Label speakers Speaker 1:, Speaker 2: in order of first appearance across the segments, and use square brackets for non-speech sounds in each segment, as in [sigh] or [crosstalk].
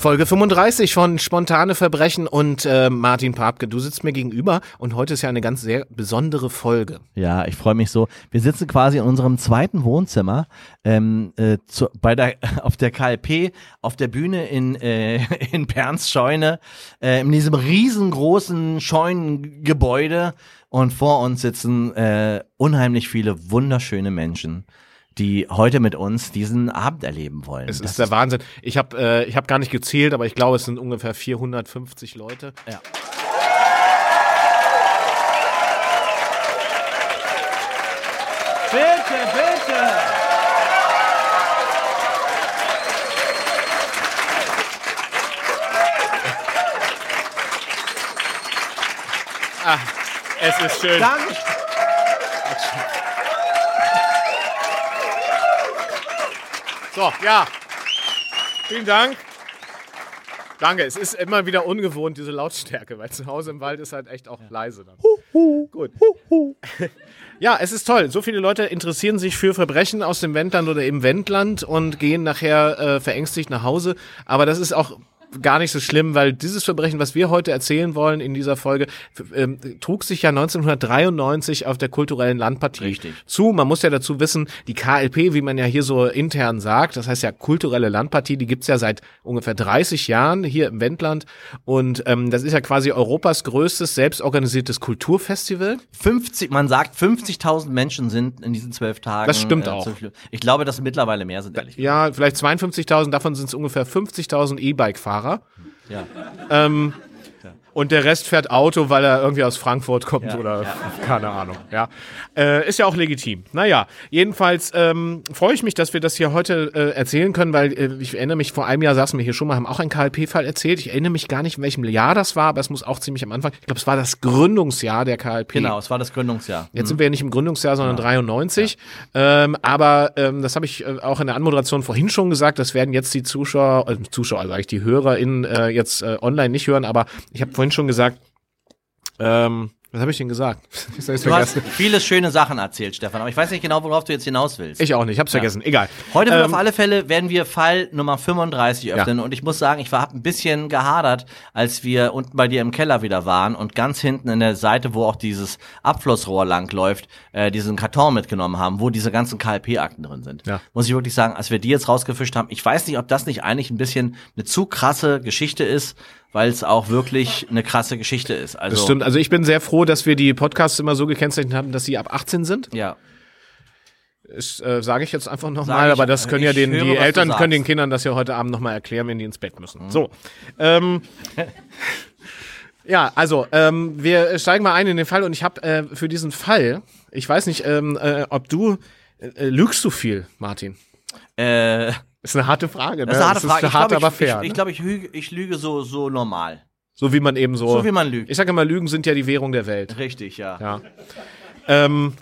Speaker 1: Folge 35 von Spontane Verbrechen und äh, Martin Papke. Du sitzt mir gegenüber und heute ist ja eine ganz sehr besondere Folge.
Speaker 2: Ja, ich freue mich so. Wir sitzen quasi in unserem zweiten Wohnzimmer ähm, äh, zu, bei der, [laughs] auf der KLP, auf der Bühne in, äh, [laughs] in Perns Scheune, äh, in diesem riesengroßen Scheunengebäude und vor uns sitzen äh, unheimlich viele wunderschöne Menschen die heute mit uns diesen Abend erleben wollen.
Speaker 1: Es das ist der Wahnsinn. Ich habe äh, ich hab gar nicht gezählt, aber ich glaube, es sind ungefähr 450 Leute.
Speaker 2: Ja. Bitte, bitte!
Speaker 1: Ah, es ist schön.
Speaker 2: Danke.
Speaker 1: So, ja. Vielen Dank. Danke. Es ist immer wieder ungewohnt, diese Lautstärke, weil zu Hause im Wald ist halt echt auch ja. leise dann. Gut. [laughs] ja, es ist toll. So viele Leute interessieren sich für Verbrechen aus dem Wendland oder im Wendland und gehen nachher äh, verängstigt nach Hause. Aber das ist auch gar nicht so schlimm, weil dieses Verbrechen, was wir heute erzählen wollen in dieser Folge, ähm, trug sich ja 1993 auf der kulturellen Landpartie
Speaker 2: Richtig.
Speaker 1: zu. Man muss ja dazu wissen, die KLP, wie man ja hier so intern sagt, das heißt ja kulturelle Landpartie, die gibt's ja seit ungefähr 30 Jahren hier im Wendland und ähm, das ist ja quasi Europas größtes selbstorganisiertes Kulturfestival.
Speaker 2: 50, man sagt 50.000 Menschen sind in diesen zwölf Tagen.
Speaker 1: Das stimmt äh, auch.
Speaker 2: Ich glaube, dass mittlerweile mehr sind.
Speaker 1: Ehrlich ja, vielleicht 52.000, davon sind es ungefähr 50.000 E-Bike-Fahrer. Fahrer.
Speaker 2: Ja.
Speaker 1: Ähm, und der Rest fährt Auto, weil er irgendwie aus Frankfurt kommt
Speaker 2: Ja,
Speaker 1: oder
Speaker 2: ja. [laughs]
Speaker 1: keine Ahnung. Ja, äh, ist ja auch legitim. Naja, jedenfalls ähm, freue ich mich, dass wir das hier heute äh, erzählen können, weil äh, ich erinnere mich, vor einem Jahr saßen wir hier schon mal, haben auch einen KLP-Fall erzählt. Ich erinnere mich gar nicht, in welchem Jahr das war, aber es muss auch ziemlich am Anfang. Ich glaube, es war das Gründungsjahr der KLP.
Speaker 2: Genau, es war das Gründungsjahr.
Speaker 1: Jetzt sind wir ja nicht im Gründungsjahr, sondern 93. Ähm, aber ähm, das habe ich äh, auch in der Anmoderation vorhin schon gesagt. Das werden jetzt die Zuschauer, äh, Zuschauer, sage ich, die HörerInnen äh, jetzt äh, online nicht hören. Aber ich habe vorhin schon gesagt, ähm, was habe ich denn gesagt? [laughs] Ich
Speaker 2: Du hast
Speaker 1: vergessen.
Speaker 2: viele schöne Sachen erzählt, Stefan, aber ich weiß nicht genau, worauf du jetzt hinaus willst.
Speaker 1: Ich auch nicht, ich hab's vergessen. Egal.
Speaker 2: Heute
Speaker 1: Ähm,
Speaker 2: auf alle Fälle werden wir Fall Nummer 35 öffnen und ich muss sagen, ich war hab ein bisschen gehadert, als wir unten bei dir im Keller wieder waren und ganz hinten in der Seite, wo auch dieses Abflussrohr lang läuft, äh, diesen Karton mitgenommen haben, wo diese ganzen KLP-Akten drin sind.
Speaker 1: Ja.
Speaker 2: Muss ich wirklich sagen, als wir die jetzt rausgefischt haben, ich weiß nicht, ob das nicht eigentlich ein bisschen eine zu krasse Geschichte ist, weil es auch wirklich eine krasse Geschichte ist. Also
Speaker 1: Das stimmt. Also ich bin sehr froh, dass wir die Podcasts immer so gekennzeichnet haben, dass sie ab 18 sind.
Speaker 2: Ja.
Speaker 1: Das äh, sage ich jetzt einfach nochmal, aber das können ja den,
Speaker 2: höre,
Speaker 1: die Eltern können.
Speaker 2: Mhm.
Speaker 1: den Kindern das ja heute Abend nochmal erklären, wenn die ins Bett müssen. So. Ähm, ja, also ähm, wir steigen mal ein in den Fall und ich habe äh, für diesen Fall, ich weiß nicht, ähm, äh, ob du äh, lügst du viel, Martin?
Speaker 2: Äh,
Speaker 1: Ist eine harte Frage. Ne?
Speaker 2: das ist eine harte Frage.
Speaker 1: Ist hart,
Speaker 2: ich glaube,
Speaker 1: aber
Speaker 2: ich,
Speaker 1: fair.
Speaker 2: ich, ich,
Speaker 1: ne?
Speaker 2: glaub, ich, lüge, ich lüge so, so normal.
Speaker 1: so wie man eben so.
Speaker 2: So wie man lügt.
Speaker 1: Ich sage immer, Lügen sind ja die Währung der Welt.
Speaker 2: Richtig, ja.
Speaker 1: Ja. Ähm,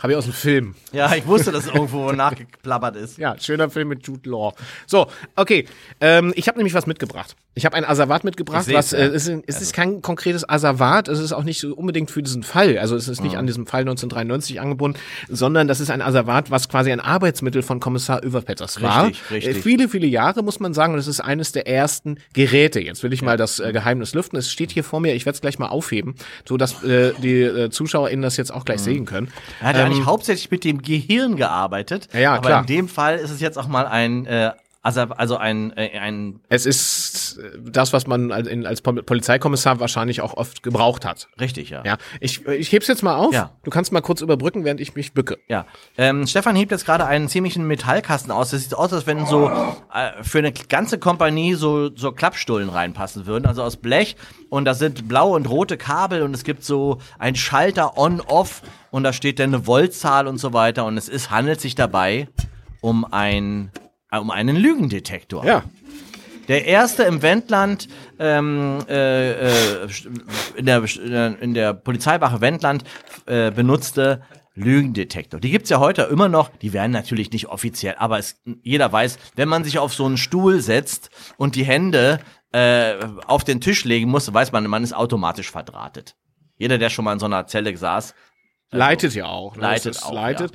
Speaker 1: habe ich aus dem Film.
Speaker 2: Ja, ich wusste, dass irgendwo nachgeplappert ist.
Speaker 1: Ja, schöner Film mit Jude Law. So, okay. Ähm, ich habe nämlich was mitgebracht. Ich habe ein Asservat mitgebracht, was äh, es ist, es ist kein konkretes Asservat, es ist auch nicht so unbedingt für diesen Fall. Also es ist nicht an diesem Fall 1993 angebunden, sondern das ist ein Asservat, was quasi ein Arbeitsmittel von Kommissar Überpetters war.
Speaker 2: Richtig, richtig.
Speaker 1: Äh, viele, viele Jahre muss man sagen, und es ist eines der ersten Geräte. Jetzt will ich mal das äh, Geheimnis lüften. Es steht hier vor mir, ich werde es gleich mal aufheben, so dass äh, die äh, ZuschauerInnen das jetzt auch
Speaker 2: Mhm.
Speaker 1: gleich sehen können.
Speaker 2: Ja eigentlich hauptsächlich mit dem Gehirn gearbeitet.
Speaker 1: Ähm, Ja, ja,
Speaker 2: aber
Speaker 1: klar.
Speaker 2: in dem Fall ist es jetzt auch mal ein, äh, also, also ein, äh, ein,
Speaker 1: Es ist das, was man als, Polizeikommissar wahrscheinlich auch oft gebraucht hat.
Speaker 2: richtig, ja.
Speaker 1: Ja, ich, ich heb's jetzt mal auf.
Speaker 2: Ja.
Speaker 1: Du kannst mal kurz überbrücken, während ich mich bücke.
Speaker 2: Ja, ähm, Stefan hebt jetzt gerade einen ziemlichen Metallkasten aus. Das sieht aus, als wenn so äh, für eine ganze Kompanie so so Klappstullen reinpassen würden, also aus Blech. Und da sind blaue und rote Kabel und es gibt so ein Schalter on/off und da steht dann eine Voltzahl und so weiter. Und es ist handelt sich dabei um ein um einen Lügendetektor.
Speaker 1: Ja.
Speaker 2: Der erste im Wendland, ähm, äh, äh, in, der, in der Polizeiwache Wendland äh, benutzte Lügendetektor. Die gibt's ja heute immer noch. Die werden natürlich nicht offiziell, aber es, jeder weiß, wenn man sich auf so einen Stuhl setzt und die Hände äh, auf den Tisch legen muss, weiß man, man ist automatisch verdrahtet. Jeder, der schon mal in so einer Zelle saß,
Speaker 1: leitet ja auch. Ne?
Speaker 2: leitet
Speaker 1: ist
Speaker 2: auch,
Speaker 1: leitet.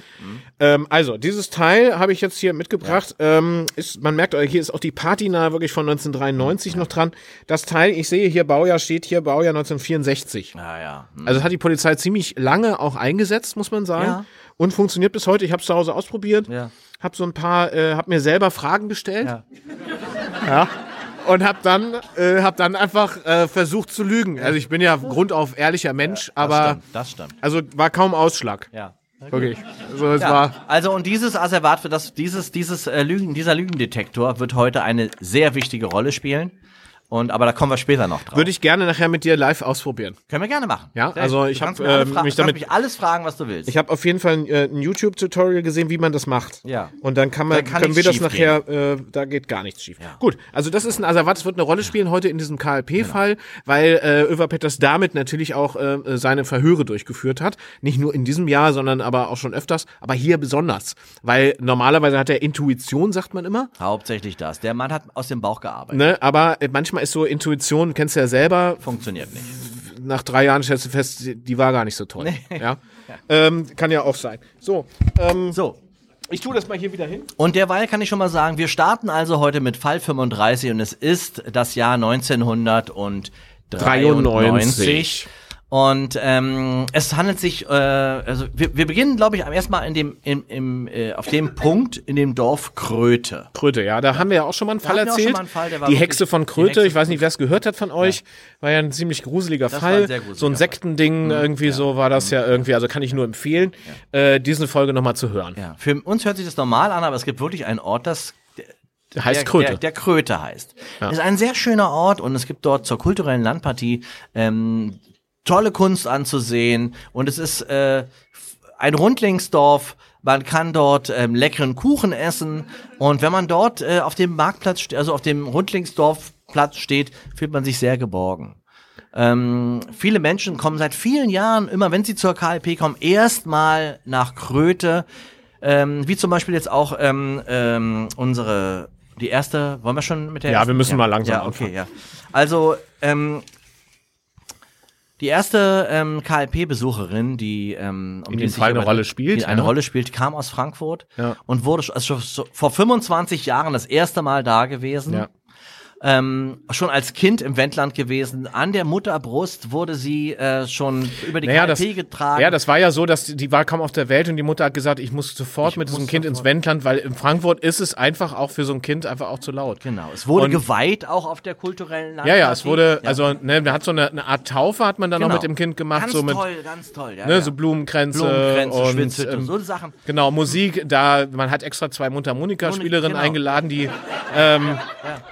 Speaker 1: Ähm, also, dieses Teil habe ich jetzt hier mitgebracht. Ähm, ist, man merkt, hier ist auch die Patina wirklich von 1993 noch dran. Das Teil, ich sehe hier, Baujahr steht hier, Baujahr 1964.
Speaker 2: Ja, ja. Hm.
Speaker 1: Also hat die Polizei ziemlich lange auch eingesetzt, muss man sagen.
Speaker 2: Ja.
Speaker 1: Und funktioniert bis heute. Ich habe es zu Hause ausprobiert.
Speaker 2: Ja.
Speaker 1: Hab so ein paar, äh, hab mir selber Fragen gestellt.
Speaker 2: Ja.
Speaker 1: Ja. Und hab dann, äh, hab dann einfach äh, versucht zu lügen. Also ich bin ja grundauf ehrlicher Mensch,
Speaker 2: Das
Speaker 1: aber
Speaker 2: stimmt, das stimmt.
Speaker 1: also war kaum Ausschlag.
Speaker 2: Ja.
Speaker 1: Wirklich. Also es
Speaker 2: Ja,
Speaker 1: war.
Speaker 2: also und dieses Asservat für das, dieses, dieses äh, Lügen, dieser Lügendetektor wird heute eine sehr wichtige Rolle spielen. Und aber da kommen wir später noch drauf.
Speaker 1: Würde ich gerne nachher mit dir live ausprobieren.
Speaker 2: Können wir gerne machen.
Speaker 1: Ja,
Speaker 2: Sehr
Speaker 1: also ich
Speaker 2: Du kannst
Speaker 1: hab,
Speaker 2: mir alle
Speaker 1: äh, mich damit-
Speaker 2: mich alles fragen, was du willst.
Speaker 1: Ich habe auf jeden Fall ein, äh, ein YouTube-Tutorial gesehen, wie man das macht.
Speaker 2: Ja.
Speaker 1: Und dann kann man,
Speaker 2: Da kann
Speaker 1: können wir das nachher, äh, da geht gar nichts schief. Gut, also das ist ein Asservat, das wird eine Rolle spielen heute in diesem KLP-Fall, weil äh, Över Peters damit natürlich auch äh, seine Verhöre durchgeführt hat. Nicht nur in diesem Jahr, sondern aber auch schon öfters, aber hier besonders. Weil normalerweise hat er Intuition, sagt man immer.
Speaker 2: Hauptsächlich das. Der Mann hat aus dem Bauch gearbeitet.
Speaker 1: Ne? Aber äh, manchmal ist so Intuition, kennst du ja selber,
Speaker 2: Funktioniert nicht.
Speaker 1: nach drei Jahren stellst du fest, die war gar nicht so toll. Ja? Ähm, kann ja auch sein. So, ähm,
Speaker 2: So.
Speaker 1: ich tue das mal hier wieder hin.
Speaker 2: Und derweil kann ich schon mal sagen, wir starten also heute mit Fall 35 und es ist das Jahr 1993. Und ähm, es handelt sich, äh, also wir, wir beginnen, glaube ich, erstmal in dem, im, im, äh, auf dem Punkt in dem Dorf Kröte.
Speaker 1: Kröte, ja, da haben wir ja auch schon mal einen Fall
Speaker 2: wir auch
Speaker 1: erzählt.
Speaker 2: mal einen Fall,
Speaker 1: die Hexe von Kröte,
Speaker 2: Hexe
Speaker 1: ich weiß nicht, wer es gehört hat von euch, war ja ein ziemlich gruseliger
Speaker 2: Das
Speaker 1: Fall.
Speaker 2: ein sehr gruseliger
Speaker 1: so ein
Speaker 2: Fall. Mhm.
Speaker 1: Sektending irgendwie so war das ja irgendwie, also kann ich nur empfehlen, äh, diese Folge nochmal zu hören.
Speaker 2: Ja. Für uns hört sich das normal an, aber es gibt wirklich einen Ort, das
Speaker 1: Heißt
Speaker 2: der,
Speaker 1: Kröte.
Speaker 2: Der, der Kröte heißt. Ist ein sehr schöner Ort und es gibt dort zur kulturellen Landpartie ähm, tolle Kunst anzusehen und es ist äh, ein Rundlingsdorf. Man kann dort ähm, leckeren Kuchen essen und wenn man dort äh, auf dem Marktplatz, also auf dem Rundlingsdorfplatz steht, fühlt man sich sehr geborgen. Ähm, viele Menschen kommen seit vielen Jahren, immer wenn sie zur KLP kommen, erstmal nach Kröte. Ähm, wie zum Beispiel jetzt auch ähm, ähm, unsere, die erste, wollen wir schon mit der
Speaker 1: Ja,
Speaker 2: ersten?
Speaker 1: wir müssen mal langsam
Speaker 2: Ja, okay,
Speaker 1: anfangen.
Speaker 2: ja. Also, ähm, die erste ähm, KLP-Besucherin, die ähm, um
Speaker 1: In
Speaker 2: sich
Speaker 1: Fall eine Rolle spielt,
Speaker 2: die eine
Speaker 1: ja.
Speaker 2: Rolle spielt, kam aus Frankfurt
Speaker 1: Ja.
Speaker 2: und wurde also so- vor 25 Jahren das erste Mal da gewesen.
Speaker 1: Ja.
Speaker 2: Ähm, schon als Kind im Wendland gewesen. An der Mutterbrust wurde sie äh, schon über die
Speaker 1: Naja, das,
Speaker 2: getragen.
Speaker 1: ja, das war ja so, dass die, die war kaum auf der Welt und die Mutter hat gesagt, ich muss sofort mit diesem Kind ins
Speaker 2: sofort.
Speaker 1: Wendland, weil in Frankfurt ist es einfach auch für so ein Kind einfach auch zu laut.
Speaker 2: Genau, es wurde
Speaker 1: Und-
Speaker 2: geweiht auch auf der kulturellen
Speaker 1: Ja, ja, es wurde,
Speaker 2: Ja.
Speaker 1: also, ne, da hat so eine, eine Art Taufe hat man dann noch
Speaker 2: Genau.
Speaker 1: mit dem Kind gemacht,
Speaker 2: Ganz
Speaker 1: so mit,
Speaker 2: toll, ganz toll. Ja,
Speaker 1: ne,
Speaker 2: ja.
Speaker 1: so Blumenkränze,
Speaker 2: Blumenkränze,
Speaker 1: und,
Speaker 2: Schwitzhütte,
Speaker 1: ähm,
Speaker 2: so Sachen.
Speaker 1: Genau, Musik, da, man hat extra zwei Mundharmonika-Spielerinnen
Speaker 2: Genau.
Speaker 1: eingeladen, die, ähm,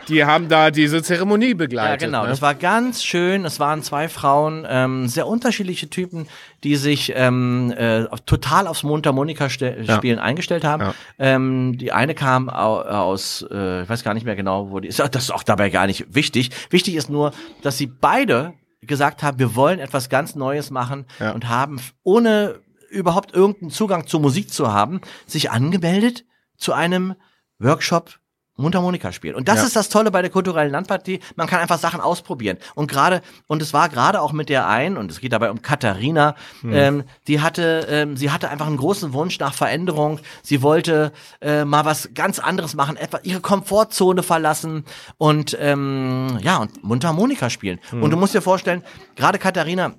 Speaker 1: die haben da diese Zeremonie
Speaker 2: Ja,
Speaker 1: begleitet.
Speaker 2: genau.
Speaker 1: Ne?
Speaker 2: Das war ganz schön. Es waren zwei Frauen, ähm, sehr unterschiedliche Typen, die sich ähm, äh, total aufs Mundharmonika-Spielen eingestellt haben.
Speaker 1: Ja.
Speaker 2: Ähm, die eine kam au aus, äh, ich weiß gar nicht mehr genau, wo die ist. Das ist auch dabei gar nicht wichtig. Wichtig ist nur, dass sie beide gesagt haben, wir wollen etwas ganz Neues machen
Speaker 1: Ja.
Speaker 2: und haben ohne überhaupt irgendeinen Zugang zur Musik zu haben, sich angemeldet zu einem Workshop Mundharmonika spielen. Und das
Speaker 1: Ja.
Speaker 2: ist das Tolle bei der kulturellen Landpartie. Man kann einfach Sachen ausprobieren. Und gerade, und es war gerade auch mit der einen, und es geht dabei um Katharina,
Speaker 1: Hm.
Speaker 2: ähm, die hatte, ähm, sie hatte einfach einen großen Wunsch nach Veränderung. Sie wollte äh, mal was ganz anderes machen, etwa ihre Komfortzone verlassen und ähm, ja, und Mundharmonika spielen.
Speaker 1: Hm.
Speaker 2: Und du musst dir vorstellen, gerade Katharina,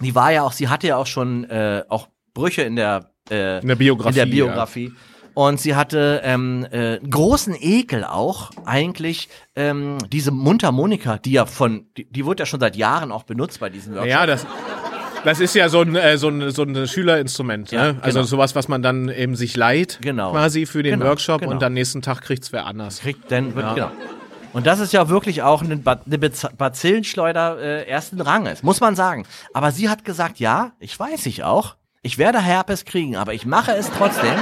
Speaker 2: die war ja auch, sie hatte ja auch schon äh, auch Brüche in der äh,
Speaker 1: In der Biografie,
Speaker 2: In der
Speaker 1: ja.
Speaker 2: Und sie hatte ähm, äh, großen Ekel auch eigentlich ähm, diese Mundharmonika, die ja von, die, die wird ja schon seit Jahren auch benutzt bei diesen Workshops.
Speaker 1: Ja, das, das ist ja so ein, äh, so ein, so ein Schülerinstrument.
Speaker 2: Ja,
Speaker 1: ne? Also
Speaker 2: genau.
Speaker 1: sowas, was man dann eben sich leiht,
Speaker 2: Genau.
Speaker 1: quasi für den
Speaker 2: Genau,
Speaker 1: Workshop
Speaker 2: genau.
Speaker 1: und dann nächsten Tag kriegt's wer anders.
Speaker 2: kriegt, dann wird, genau. Und das ist ja wirklich auch eine, ba eine Bez- Bazillenschleuder äh, ersten Ranges, muss man sagen. Aber sie hat gesagt, ja, ich weiß ich auch, ich werde Herpes kriegen, aber ich mache es trotzdem.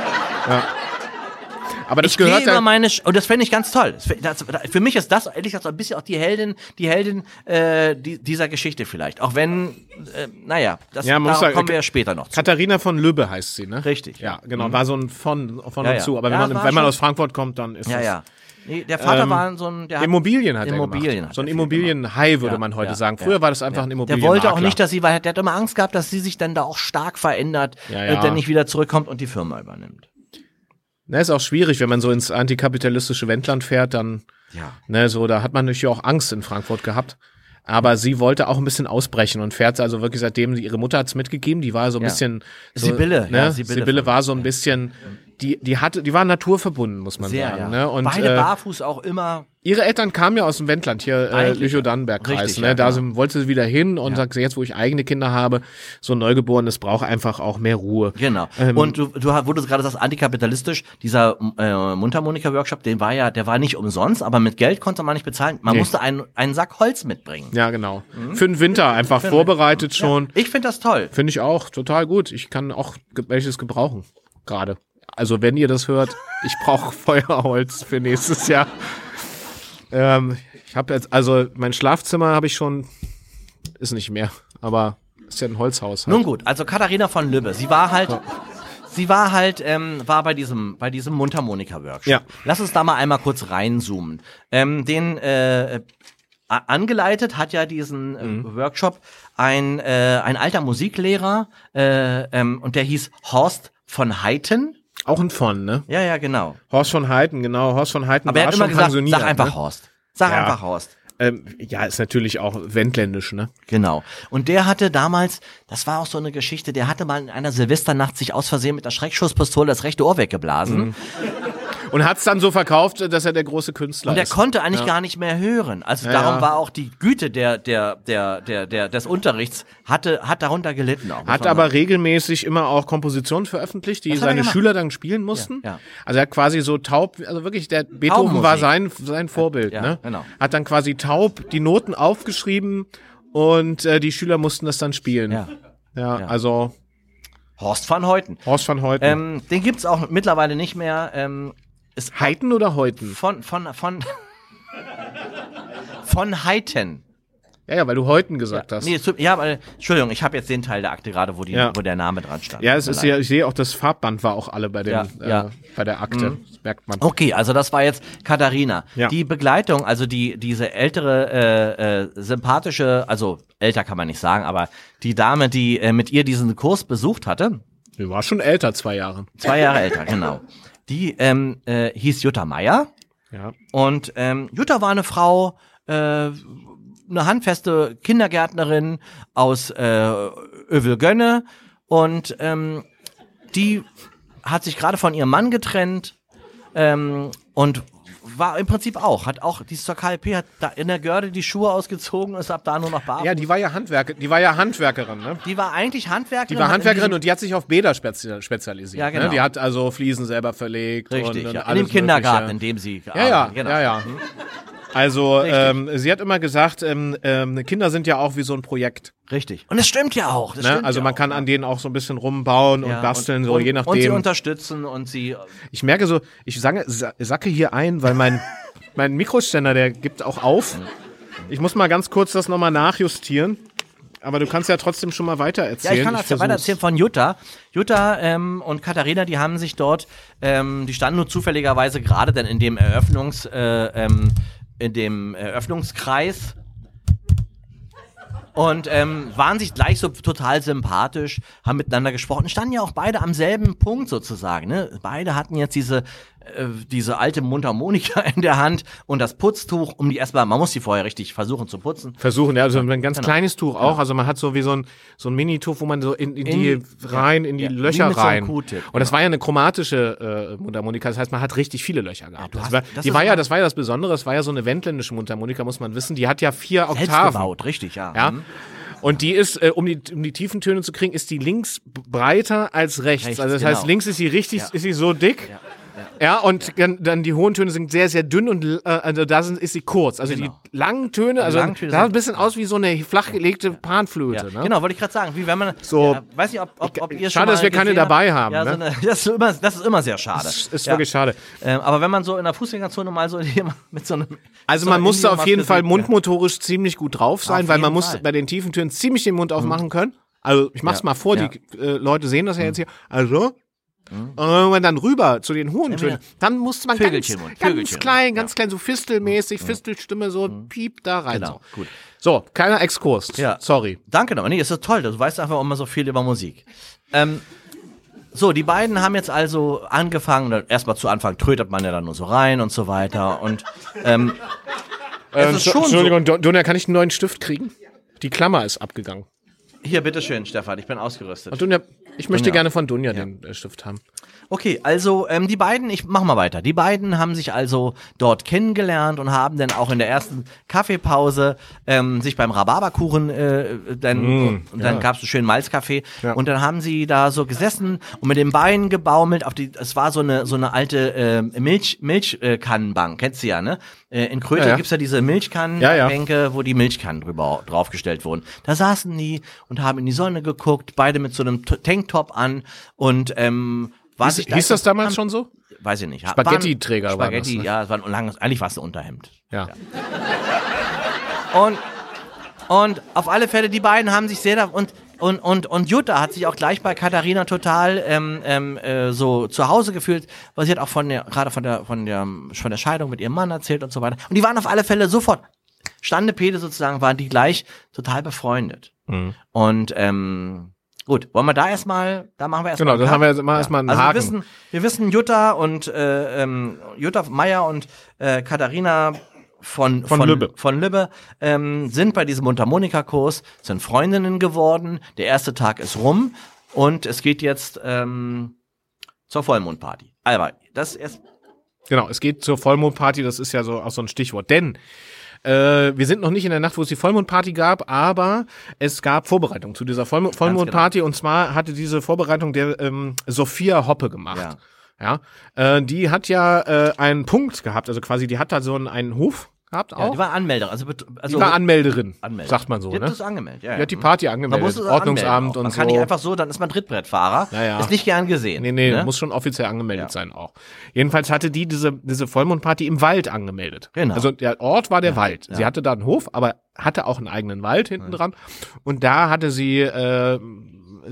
Speaker 1: Aber das
Speaker 2: ich
Speaker 1: gehört
Speaker 2: gehe über
Speaker 1: ja-
Speaker 2: meine Sch und das fände ich ganz toll. Das, das, für mich ist das ehrlich gesagt ein bisschen auch die Heldin, die Heldin äh, die, dieser Geschichte vielleicht. Auch wenn, äh, naja, das
Speaker 1: Ja,
Speaker 2: darauf
Speaker 1: sagen,
Speaker 2: kommen wir ja später noch zu.
Speaker 1: Katharina von Lübbe heißt sie, ne?
Speaker 2: Richtig.
Speaker 1: Ja, genau. War so ein von, von
Speaker 2: Ja,
Speaker 1: und
Speaker 2: ja.
Speaker 1: zu. Aber wenn
Speaker 2: Ja,
Speaker 1: man, wenn man aus Frankfurt kommt, dann ist
Speaker 2: Ja,
Speaker 1: das.
Speaker 2: ja. Nee, der Vater
Speaker 1: Ähm,
Speaker 2: war so ein der hat,
Speaker 1: Immobilien hat
Speaker 2: Immobilien
Speaker 1: er
Speaker 2: hat
Speaker 1: gemacht. So ein Immobilienhai würde
Speaker 2: Ja,
Speaker 1: man heute
Speaker 2: ja,
Speaker 1: sagen.
Speaker 2: ja,
Speaker 1: Früher war das einfach
Speaker 2: ja.
Speaker 1: ein
Speaker 2: Der
Speaker 1: Immobilienmakler.
Speaker 2: wollte auch nicht, dass sie, weil der hat immer Angst gehabt, dass sie sich dann da auch stark verändert,
Speaker 1: Ja,
Speaker 2: äh,
Speaker 1: ja.
Speaker 2: dann nicht wieder zurückkommt und die Firma übernimmt.
Speaker 1: Ne, ist auch schwierig, wenn man so ins antikapitalistische Wendland fährt, dann,
Speaker 2: Ja.
Speaker 1: ne, so, da hat man natürlich auch Angst in Frankfurt gehabt. Aber sie wollte auch ein bisschen ausbrechen und fährt also wirklich seitdem, ihre Mutter hat's mitgegeben, die war so ein
Speaker 2: Ja.
Speaker 1: bisschen. So,
Speaker 2: Sibylle,
Speaker 1: ne?
Speaker 2: ja, Sibylle
Speaker 1: Sibylle, war so ein bisschen, die, die hatte, die war naturverbunden, muss man
Speaker 2: Sehr,
Speaker 1: sagen.
Speaker 2: ja.
Speaker 1: Ne? Und,
Speaker 2: Beide
Speaker 1: äh,
Speaker 2: barfuß auch immer.
Speaker 1: Ihre Eltern kamen ja aus dem Wendland, hier äh, Lüchow-Dannenberg-Kreis. Ne?
Speaker 2: ja,
Speaker 1: da
Speaker 2: genau.
Speaker 1: sind, wollte sie wieder hin und
Speaker 2: Ja.
Speaker 1: sagt, jetzt wo ich eigene Kinder habe, so ein Neugeborenes braucht einfach auch mehr Ruhe.
Speaker 2: Genau.
Speaker 1: Ähm,
Speaker 2: und du, du du gerade sagst, antikapitalistisch, dieser äh, Mundharmonika-Workshop, den war ja, der war nicht umsonst, aber mit Geld konnte man nicht bezahlen. Man
Speaker 1: Nee.
Speaker 2: musste einen, einen Sack Holz mitbringen.
Speaker 1: Ja, genau. Für den Winter einfach vorbereitet schon.
Speaker 2: Ich finde das toll.
Speaker 1: Finde ich auch total gut. Ich kann auch welches gebrauchen. Gerade. Also wenn ihr das hört, ich brauche [laughs] Feuerholz für nächstes Jahr. Ähm, ich habe jetzt, also mein Schlafzimmer habe ich schon, ist nicht mehr, aber ist ja ein Holzhaus. Halt.
Speaker 2: Nun gut, also Katharina von Lübbe, sie war halt, sie war halt, ähm, war bei diesem, bei diesem Mundharmonika-Workshop.
Speaker 1: Ja.
Speaker 2: Lass uns da mal einmal kurz reinzoomen. Ähm, den äh, angeleitet hat ja diesen äh,
Speaker 1: Mhm.
Speaker 2: Workshop ein, äh, ein alter Musiklehrer äh, ähm, und der hieß Horst von Heiten.
Speaker 1: Auch ein von, ne?
Speaker 2: Ja, ja, genau.
Speaker 1: Horst von Heiten, genau. Horst von Heiten
Speaker 2: Aber er
Speaker 1: war
Speaker 2: hat immer
Speaker 1: schon
Speaker 2: gesagt, sag einfach
Speaker 1: ne?
Speaker 2: Horst. Sag
Speaker 1: Ja.
Speaker 2: einfach Horst.
Speaker 1: Ähm, ja, ist natürlich auch wendländisch, ne?
Speaker 2: Genau. Und der hatte damals, das war auch so eine Geschichte, der hatte mal in einer Silvesternacht sich aus Versehen mit einer Schreckschusspistole das rechte Ohr weggeblasen.
Speaker 1: Mhm. Und hat es dann so verkauft, dass er der große Künstler
Speaker 2: Und er
Speaker 1: ist.
Speaker 2: konnte eigentlich gar nicht mehr hören. Also
Speaker 1: Ja,
Speaker 2: darum
Speaker 1: ja.
Speaker 2: war auch die Güte der, der, der, der, der, des Unterrichts, hatte, hat darunter gelitten auch.
Speaker 1: Hat aber regelmäßig immer auch Kompositionen veröffentlicht, die seine? Schüler dann spielen mussten.
Speaker 2: Ja, ja.
Speaker 1: Also er hat quasi so taub, also wirklich der Beethoven war sein sein Vorbild,
Speaker 2: Ja,
Speaker 1: ne?
Speaker 2: genau.
Speaker 1: Hat dann quasi taub die Noten aufgeschrieben und äh, die Schüler mussten das dann spielen.
Speaker 2: Ja.
Speaker 1: Ja,
Speaker 2: Ja.
Speaker 1: also
Speaker 2: Horst van Heuten.
Speaker 1: Horst van Heuten.
Speaker 2: Ähm, den gibt's auch mittlerweile nicht mehr. Ähm, ist
Speaker 1: Heiten oder Heuten?
Speaker 2: von, von, von, von Heiten.
Speaker 1: Ja, ja, weil du Heuten gesagt hast.
Speaker 2: Nee, tut- ja, aber, Entschuldigung, ich habe jetzt den Teil der Akte gerade, wo, die,
Speaker 1: Ja.
Speaker 2: wo der Name dran stand.
Speaker 1: Ja, es ist ja, ich sehe auch das Farbband war auch alle bei dem,
Speaker 2: Ja,
Speaker 1: äh,
Speaker 2: ja. Mhm.
Speaker 1: bei der Akte. Das merkt man.
Speaker 2: Okay, also das war jetzt Katharina.
Speaker 1: Ja.
Speaker 2: Die Begleitung, also die diese ältere, äh, äh, sympathische, also älter kann man nicht sagen, aber die Dame, die äh, mit ihr diesen Kurs besucht hatte,
Speaker 1: Die war schon älter, zwei Jahre.
Speaker 2: zwei Jahre älter, genau, die ähm, äh, hieß Jutta Meier.
Speaker 1: Ja.
Speaker 2: und ähm, Jutta war eine Frau, äh, eine handfeste Kindergärtnerin aus äh, Övelgönne und ähm, die hat sich gerade von ihrem Mann getrennt. Ähm, und war im Prinzip auch, hat auch, die zur KLP, hat da in der Görde die Schuhe ausgezogen, ist ab da nur noch barfuß.
Speaker 1: Ja, die war ja Handwerker, die war ja Handwerkerin, ne?
Speaker 2: die war eigentlich Handwerkerin.
Speaker 1: Die war
Speaker 2: in
Speaker 1: Handwerkerin und die hat sich auf Bäder spezi spezialisiert.
Speaker 2: Ja, genau.
Speaker 1: ne? Die hat also Fliesen selber verlegt.
Speaker 2: Richtig,
Speaker 1: und, und
Speaker 2: ja. In
Speaker 1: alles
Speaker 2: dem Kindergarten, in
Speaker 1: Mögliche.
Speaker 2: dem sie
Speaker 1: Ja, ja,
Speaker 2: gearbeitet- genau.
Speaker 1: ja, ja. Also, ähm, sie hat immer gesagt, ähm, ähm, Kinder sind ja auch wie so ein Projekt.
Speaker 2: Richtig. Und es stimmt ja auch. Das
Speaker 1: Ne?
Speaker 2: stimmt
Speaker 1: Also
Speaker 2: ja
Speaker 1: man
Speaker 2: auch,
Speaker 1: kann
Speaker 2: ja.
Speaker 1: an denen auch so ein bisschen rumbauen
Speaker 2: Ja,
Speaker 1: und basteln,
Speaker 2: und,
Speaker 1: so
Speaker 2: und,
Speaker 1: je
Speaker 2: Und sie
Speaker 1: nachdem.
Speaker 2: unterstützen und sie.
Speaker 1: Ich merke so, ich sange, sa- sacke hier ein, weil mein, [laughs] mein Mikroständer, der gibt auch auf. Ich muss mal ganz kurz das nochmal nachjustieren. Aber du kannst ja trotzdem schon mal weiter
Speaker 2: Ja,
Speaker 1: erzählen.
Speaker 2: ich kann das ja weiter erzählen von Jutta. Jutta ähm, und Katharina, die haben sich dort, ähm, die standen nur zufälligerweise gerade dann in dem Eröffnungs, äh, ähm, in dem Eröffnungskreis und ähm, waren sich gleich so total sympathisch, haben miteinander gesprochen, standen ja auch beide am selben Punkt sozusagen. Ne? Beide hatten jetzt diese äh, diese alte Mundharmonika [laughs] in der Hand und das Putztuch, um die erstmal, man muss die vorher richtig versuchen zu putzen.
Speaker 1: Versuchen, ja, also ein ganz
Speaker 2: Genau.
Speaker 1: kleines Tuch auch. Also man hat so wie so ein, so ein Mini-Tuch, wo man so in, in die
Speaker 2: In-
Speaker 1: rein, in die
Speaker 2: ja,
Speaker 1: Löcher
Speaker 2: so
Speaker 1: rein.
Speaker 2: Q-Tip,
Speaker 1: Und das war ja eine chromatische äh, Mundharmonika, das heißt, man hat richtig viele Löcher gehabt. das
Speaker 2: hast-
Speaker 1: war,
Speaker 2: das
Speaker 1: die war ja, das war ja das Besondere, das war ja so eine wendländische Mundharmonika, muss man wissen. Die hat ja vier
Speaker 2: Selbst
Speaker 1: Oktaven.
Speaker 2: gebaut, richtig, ja.
Speaker 1: Ja.
Speaker 2: Mhm.
Speaker 1: Und die ist, äh, um, die, um die tiefen Töne zu kriegen, ist die links breiter als rechts.
Speaker 2: Rechts,
Speaker 1: also das
Speaker 2: genau.
Speaker 1: heißt, links ist sie richtig,
Speaker 2: Ja.
Speaker 1: ist sie so dick.
Speaker 2: Ja, ja.
Speaker 1: Ja, und dann, dann die hohen Töne sind sehr, sehr dünn und äh, also da sind, ist sie kurz. Also
Speaker 2: Genau.
Speaker 1: die langen Töne, also
Speaker 2: langen Töne
Speaker 1: da sah ein bisschen aus wie so eine flachgelegte Panflöte.
Speaker 2: Ja,
Speaker 1: ne?
Speaker 2: Genau, wollte ich gerade sagen. Wie wenn man.
Speaker 1: So-
Speaker 2: Ja, weiß nicht, ob, ob, ob ihr
Speaker 1: Schade,
Speaker 2: schon mal
Speaker 1: dass wir keine dabei haben,
Speaker 2: Ja,
Speaker 1: ne?
Speaker 2: so eine, [laughs] das, ist immer, das ist immer sehr schade.
Speaker 1: Das ist
Speaker 2: ja.
Speaker 1: wirklich schade.
Speaker 2: Ähm, aber wenn man so in der Fußgängerzone mal so [laughs] hier mit so einem.
Speaker 1: Also
Speaker 2: so
Speaker 1: man musste auf jeden Fall mundmotorisch ziemlich gut drauf sein,
Speaker 2: Auf
Speaker 1: weil man
Speaker 2: jeden
Speaker 1: muss
Speaker 2: Fall. Mhm.
Speaker 1: bei den tiefen Tönen ziemlich den Mund aufmachen können. Also ich mach's
Speaker 2: Ja.
Speaker 1: mal vor,
Speaker 2: Ja. Mhm.
Speaker 1: die äh, Leute sehen das ja jetzt hier. Also und wenn man dann rüber zu den hohen Tönen, dann musste man ganz, ganz klein, ganz klein, so fistelmäßig, Fistelstimme, so piep da rein.
Speaker 2: Genau,
Speaker 1: so.
Speaker 2: gut.
Speaker 1: So, kleiner Exkurs.
Speaker 2: Ja.
Speaker 1: Sorry.
Speaker 2: Danke nochmal. Nee, ist so toll. Du weißt einfach immer so viel über Musik. Ähm, so, die beiden haben jetzt also angefangen, erstmal zu Anfang trötet man ja dann nur so rein und so weiter. Und ähm, es ist schon so.
Speaker 1: Entschuldigung, Don- Donja, kann ich einen neuen Stift kriegen? Die Klammer ist abgegangen.
Speaker 2: Hier, bitteschön, Stefan, ich bin ausgerüstet.
Speaker 1: Und Donja, ich möchte
Speaker 2: Donja.
Speaker 1: gerne von Donja den äh, Stift haben.
Speaker 2: Okay, also ähm, die beiden, ich mach mal weiter. Die beiden haben sich also dort kennengelernt und haben dann auch in der ersten Kaffeepause ähm, sich beim Rhabarberkuchen, äh, dann, und dann gab's einen schönen Malzkaffee
Speaker 1: Ja.
Speaker 2: und dann haben sie da so gesessen und mit den Beinen gebaumelt auf die, es war so eine so eine alte äh, Milch Milchkannenbank, kennst du ja, ne? Äh, in Kröte
Speaker 1: Ja, ja.
Speaker 2: gibt's ja diese Milchkannenbänke,
Speaker 1: Ja, ja.
Speaker 2: wo die Milchkannen drüber draufgestellt wurden. Da saßen die und haben in die Sonne geguckt, beide mit so einem Tanktop an und ähm, war
Speaker 1: Hieß, hieß das damals schon so?
Speaker 2: weiß ich nicht.
Speaker 1: Spaghetti-Träger
Speaker 2: waren,
Speaker 1: waren das,
Speaker 2: Spaghetti,
Speaker 1: ne?
Speaker 2: ja, es war ein langes, eigentlich war es ein Unterhemd.
Speaker 1: Ja.
Speaker 2: Und, und auf alle Fälle, die beiden haben sich sehr, da- und, und, und, und Jutta hat sich auch gleich bei Katharina total ähm, ähm, äh, so zu Hause gefühlt, weil sie hat auch von der, gerade von der, von der, von der Scheidung mit ihrem Mann erzählt und so weiter. Und die waren auf alle Fälle sofort, Standepede sozusagen, waren die gleich total befreundet.
Speaker 1: Mhm.
Speaker 2: Und, ähm, Gut, wollen wir da erstmal, da machen wir erstmal.
Speaker 1: Genau, dann haben wir jetzt mal erstmal einen
Speaker 2: also
Speaker 1: Haken.
Speaker 2: Wir wissen, wir wissen Jutta und äh, ähm, Jutta Meier und äh, Katharina von,
Speaker 1: Von Lübbe.
Speaker 2: von Lübbe ähm, sind bei diesem Mundharmonika-Kurs, sind Freundinnen geworden. Der erste Tag ist rum und es geht jetzt ähm, zur Vollmondparty. Aber das ist
Speaker 1: Genau, es geht zur Vollmondparty, das ist ja so auch so ein Stichwort. Denn äh, wir sind noch nicht in der Nacht, wo es die Vollmondparty gab, aber es gab Vorbereitung zu dieser Vollmo Vollmondparty. Und zwar hatte diese Vorbereitung der ähm, Sophia Hoppe gemacht. Ja, äh, die hat ja äh, einen Punkt gehabt, also quasi, die hat da so einen, einen Hof gehabt
Speaker 2: ja,
Speaker 1: auch.
Speaker 2: die war Anmelderin. Also, also
Speaker 1: Die war Anmelderin,
Speaker 2: Anmelderin.
Speaker 1: sagt man so,
Speaker 2: Die hat
Speaker 1: ne?
Speaker 2: das angemeldet. Ja,
Speaker 1: Die
Speaker 2: ja.
Speaker 1: hat die Party
Speaker 2: Man
Speaker 1: angemeldet,
Speaker 2: muss es
Speaker 1: Ordnungsamt und
Speaker 2: Man
Speaker 1: so.
Speaker 2: kann nicht einfach so, dann ist man Trittbrettfahrer.
Speaker 1: Ja, ja.
Speaker 2: Ist nicht gern gesehen.
Speaker 1: Nee, nee,
Speaker 2: ne?
Speaker 1: muss schon offiziell angemeldet
Speaker 2: Ja.
Speaker 1: sein auch. Jedenfalls hatte die diese, diese Vollmondparty im Wald angemeldet.
Speaker 2: Genau.
Speaker 1: Also der Ort war der Wald. Sie
Speaker 2: ja.
Speaker 1: hatte da einen Hof, aber hatte auch einen eigenen Wald hinten dran. Und da hatte sie äh,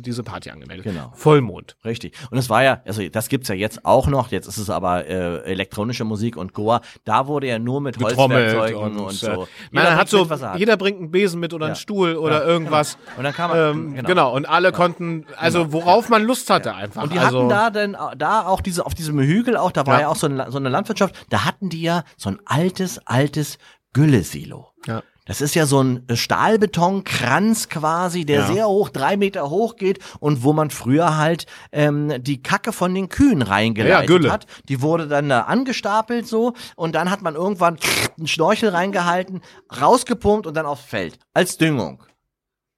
Speaker 1: diese Party angemeldet.
Speaker 2: Genau.
Speaker 1: Vollmond.
Speaker 2: Richtig. Und es war ja, also das gibt's ja jetzt auch noch, jetzt ist es aber äh, elektronische Musik und Goa, da wurde ja nur mit Holzwerkzeugen und,
Speaker 1: und,
Speaker 2: so. Jeder
Speaker 1: man
Speaker 2: bringt
Speaker 1: hat so,
Speaker 2: mit, er
Speaker 1: jeder bringt einen Besen mit oder einen
Speaker 2: Ja.
Speaker 1: Stuhl oder irgendwas.
Speaker 2: Und dann kann man,
Speaker 1: Ähm, genau. und alle konnten, also worauf man Lust hatte einfach.
Speaker 2: Und die
Speaker 1: also,
Speaker 2: hatten da denn da auch diese auf diesem Hügel auch, da war
Speaker 1: Ja.
Speaker 2: ja, auch so, ein, so eine Landwirtschaft, da hatten die ja so ein altes altes Güllesilo.
Speaker 1: Ja.
Speaker 2: Das ist ja so ein Stahlbetonkranz quasi, der
Speaker 1: Ja.
Speaker 2: sehr hoch, drei Meter hoch geht und wo man früher halt ähm, die Kacke von den Kühen reingeleitet
Speaker 1: Ja, Gülle.
Speaker 2: hat. Die wurde dann da angestapelt so und dann hat man irgendwann einen Schnorchel reingehalten, rausgepumpt und dann aufs Feld als Düngung.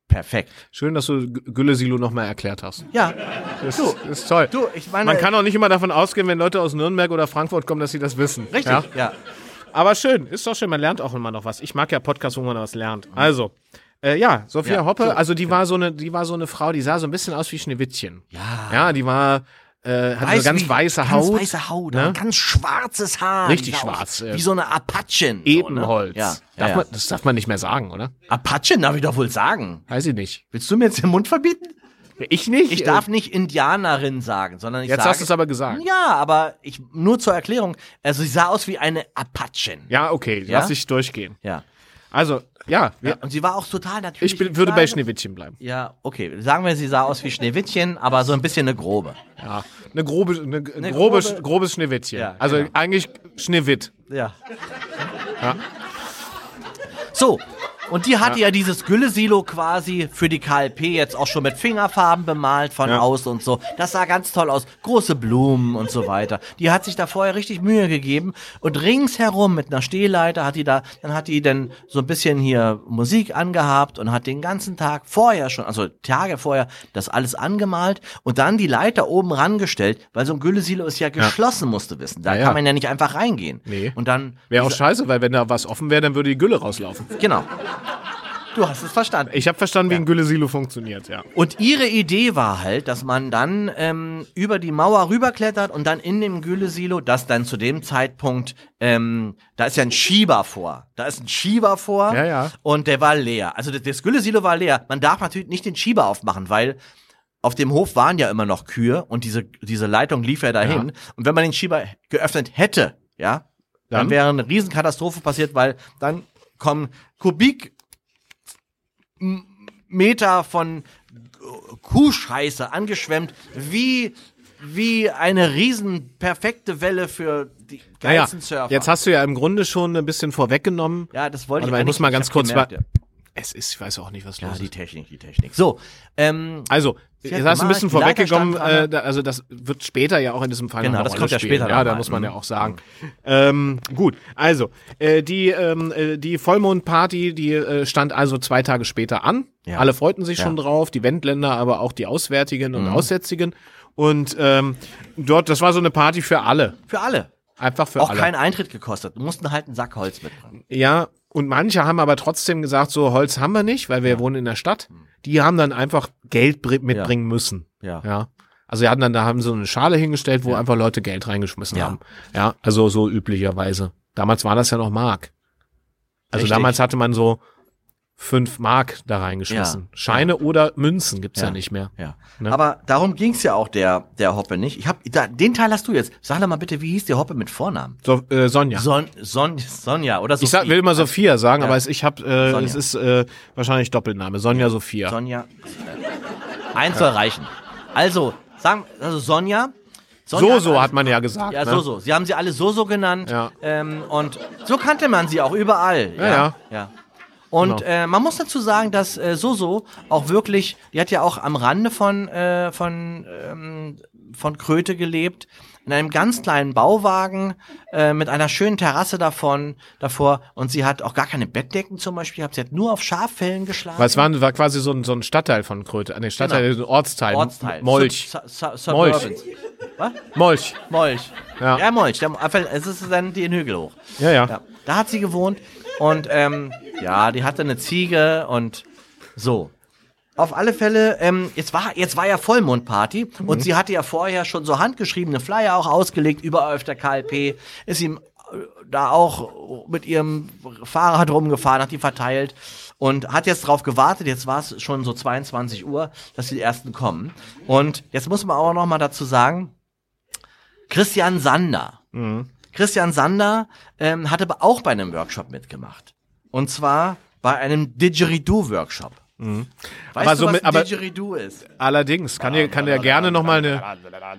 Speaker 2: Perfekt.
Speaker 1: Schön, dass du Güllesilo nochmal erklärt hast.
Speaker 2: Ja,
Speaker 1: Das
Speaker 2: Du,
Speaker 1: ist toll.
Speaker 2: du, ich meine,
Speaker 1: Man kann auch nicht immer davon ausgehen, wenn Leute aus Nürnberg oder Frankfurt kommen, dass sie das wissen.
Speaker 2: richtig,
Speaker 1: Ja?
Speaker 2: ja.
Speaker 1: Aber schön, ist doch schön, man lernt auch immer noch was. Ich mag ja Podcasts, wo man was lernt. Also, äh, ja, Sophia
Speaker 2: Ja,
Speaker 1: Hoppe,
Speaker 2: so,
Speaker 1: also die war so eine, die war so eine Frau, die sah so ein bisschen aus wie Schneewittchen.
Speaker 2: Ja.
Speaker 1: Ja, die war, äh, hatte so ganz
Speaker 2: wie-
Speaker 1: weiße
Speaker 2: ganz
Speaker 1: Haut.
Speaker 2: weiße Haut,
Speaker 1: ne?
Speaker 2: ganz schwarzes Haar.
Speaker 1: Richtig schwarz, ja.
Speaker 2: Wie so eine Apachen.
Speaker 1: Ebenholz.
Speaker 2: So, ne? Ja,
Speaker 1: Darf
Speaker 2: ja, ja.
Speaker 1: Man, das darf man nicht mehr sagen, oder?
Speaker 2: Apachen darf ich doch wohl sagen.
Speaker 1: Weiß ich nicht.
Speaker 2: Willst du mir jetzt den Mund verbieten?
Speaker 1: Ich nicht.
Speaker 2: Ich darf nicht Indianerin sagen, sondern ich
Speaker 1: Jetzt
Speaker 2: sage...
Speaker 1: hast du es aber gesagt.
Speaker 2: Ja, aber ich, nur zur Erklärung. Also sie sah aus wie eine Apachen.
Speaker 1: Ja, okay,
Speaker 2: Ja?
Speaker 1: lass ich durchgehen.
Speaker 2: Ja.
Speaker 1: Also, ja,
Speaker 2: ja. Und sie war auch total natürlich.
Speaker 1: ich bin, würde bei Schneewittchen bleiben.
Speaker 2: Ja, okay. Sagen wir, sie sah aus wie Schneewittchen, aber so ein bisschen eine grobe.
Speaker 1: Ja, eine grobe, eine, grobe,
Speaker 2: grobe-
Speaker 1: grobes Schneewittchen.
Speaker 2: Ja,
Speaker 1: also
Speaker 2: genau.
Speaker 1: eigentlich Schneewitt.
Speaker 2: Ja.
Speaker 1: Ja.
Speaker 2: So, Und die hatte ja, dieses Güllesilo quasi für die KLP jetzt auch schon mit Fingerfarben bemalt von
Speaker 1: Ja.
Speaker 2: außen und so. Das sah ganz toll aus. Große Blumen und so weiter. Die hat sich da vorher richtig Mühe gegeben. Und ringsherum mit einer Stehleiter hat die da, dann hat die dann so ein bisschen hier Musik angehabt und hat den ganzen Tag vorher schon, also Tage vorher, das alles angemalt und dann die Leiter oben rangestellt, weil so ein Güllesilo ist ja geschlossen, musst du wissen. Da
Speaker 1: Ja, ja.
Speaker 2: kann man ja nicht einfach reingehen.
Speaker 1: Nee.
Speaker 2: Und dann.
Speaker 1: Wäre auch scheiße, weil wenn da was offen wäre, dann würde die Gülle rauslaufen.
Speaker 2: Genau. Du hast es verstanden.
Speaker 1: Ich habe verstanden, wie ein Güllesilo funktioniert, ja.
Speaker 2: Und ihre Idee war halt, dass man dann ähm, über die Mauer rüberklettert und dann in dem Güllesilo, das dann zu dem Zeitpunkt, ähm, da ist ja ein Schieber vor. Da ist ein Schieber vor
Speaker 1: Ja, ja.
Speaker 2: und der war leer. Also das, das Güllesilo war leer. Man darf natürlich nicht den Schieber aufmachen, weil auf dem Hof waren ja immer noch Kühe und diese, diese Leitung lief ja dahin. Und wenn man den Schieber geöffnet hätte, ja, dann,
Speaker 1: Dann?
Speaker 2: wäre eine Riesenkatastrophe passiert, weil dann kommen Kubik M- Meter von Kuhscheiße angeschwemmt, wie, wie eine riesen perfekte Welle für die
Speaker 1: Naja,
Speaker 2: geilsten Surfer.
Speaker 1: jetzt hast du ja im Grunde schon ein bisschen vorweggenommen.
Speaker 2: ja, das wollte
Speaker 1: Warte
Speaker 2: ich
Speaker 1: mal, ich muss mal ganz kurz
Speaker 2: gemerkt, ja.
Speaker 1: Es ist, ich weiß auch nicht, was
Speaker 2: ja,
Speaker 1: los
Speaker 2: die
Speaker 1: ist.
Speaker 2: Technik, die Technik. So, ähm,
Speaker 1: Also, jetzt hast du ein bisschen vorweggekommen, äh, da, also das wird später ja auch in diesem Fall
Speaker 2: Genau, das
Speaker 1: Rolle
Speaker 2: kommt ja
Speaker 1: spielen.
Speaker 2: später
Speaker 1: Ja, da muss man ja
Speaker 2: Mhm.
Speaker 1: auch sagen. Ähm, gut, also, äh, die, ähm, äh, die Vollmondparty, die äh, stand also zwei Tage später an.
Speaker 2: Ja.
Speaker 1: Alle freuten sich
Speaker 2: Ja.
Speaker 1: schon drauf, die Wendländer, aber auch die Auswärtigen und
Speaker 2: Mhm.
Speaker 1: Aussätzigen. Und ähm, dort, das war so eine Party für alle.
Speaker 2: für alle.
Speaker 1: Einfach für
Speaker 2: Auch
Speaker 1: alle.
Speaker 2: kein Eintritt gekostet. Du mussten halt einen Sack Holz mitbringen.
Speaker 1: Ja, und manche haben aber trotzdem gesagt, so Holz haben wir nicht, weil wir wohnen in der Stadt. Die haben dann einfach Geld br- mitbringen müssen.
Speaker 2: Ja.
Speaker 1: Ja. Also wir hatten dann, da haben sie so eine Schale hingestellt, wo
Speaker 2: Ja.
Speaker 1: einfach Leute Geld reingeschmissen
Speaker 2: Ja.
Speaker 1: haben. Ja, also so üblicherweise. Damals war das ja noch Mark. Also
Speaker 2: Richtig.
Speaker 1: damals hatte man so fünf Mark da reingeschmissen.
Speaker 2: Ja.
Speaker 1: Scheine oder Münzen gibt's ja.
Speaker 2: Ja.
Speaker 1: nicht mehr.
Speaker 2: Ja.
Speaker 1: Ne?
Speaker 2: Aber darum ging's ja auch der, der Hoppe nicht. Ich hab, da, den Teil hast du jetzt. Sag doch mal bitte, wie hieß der Hoppe mit Vornamen?
Speaker 1: So, äh, Sonja.
Speaker 2: Son, Son, Sonja oder so.
Speaker 1: ich sag, will immer Sophia sagen,
Speaker 2: Ja.
Speaker 1: aber es, ich hab, äh,
Speaker 2: Sonja.
Speaker 1: es ist äh, wahrscheinlich Doppelname. Sonja Sophia.
Speaker 2: Sonja. Eins soll reichen. Also, sagen, also Sonja. Sonja
Speaker 1: so, so hat man ja gesagt.
Speaker 2: Ja,
Speaker 1: ne?
Speaker 2: so, so. Sie haben sie alle so, so genannt.
Speaker 1: Ja.
Speaker 2: Ähm, und so kannte man sie auch überall. Ja,
Speaker 1: ja.
Speaker 2: ja. Und
Speaker 1: Genau.
Speaker 2: äh, man muss dazu sagen, dass äh, Soso auch wirklich, die hat ja auch am Rande von, äh, von, ähm, von Kröte gelebt, in einem ganz kleinen Bauwagen äh, mit einer schönen Terrasse davon, davor. Und sie hat auch gar keine Bettdecken zum Beispiel gehabt. Sie hat nur auf Schaffellen geschlafen.
Speaker 1: Weil es war, war quasi so ein, so ein Stadtteil von Kröte. Nee, Stadtteil,
Speaker 2: Genau.
Speaker 1: ein Ortsteil.
Speaker 2: Ortsteil.
Speaker 1: Molch.
Speaker 2: Sub, su, su,
Speaker 1: Molch.
Speaker 2: Was?
Speaker 1: Molch.
Speaker 2: Molch.
Speaker 1: Ja.
Speaker 2: Ja, Molch. Der, es ist dann den Hügel hoch.
Speaker 1: Ja, ja.
Speaker 2: Ja, da hat sie gewohnt und ähm, ja, die hatte eine Ziege und so. Auf alle Fälle, ähm, jetzt war jetzt war ja Vollmondparty
Speaker 1: Mhm.
Speaker 2: und sie hatte ja vorher schon so handgeschriebene Flyer auch ausgelegt überall auf der KLP. Ist ihm äh, da auch mit ihrem Fahrrad rumgefahren, hat die verteilt und hat jetzt drauf gewartet. Jetzt war es schon so 22 Uhr, dass die ersten kommen. Und jetzt muss man auch noch mal dazu sagen, Christian Sander. Christian Sander ähm, hat aber auch bei einem Workshop mitgemacht. Und zwar bei einem Didgeridoo-Workshop. Weißt
Speaker 1: Aber
Speaker 2: du,
Speaker 1: so
Speaker 2: was
Speaker 1: mit- aber-
Speaker 2: Didgeridoo ist?
Speaker 1: Allerdings, kann dir, kann dir gerne nochmal eine,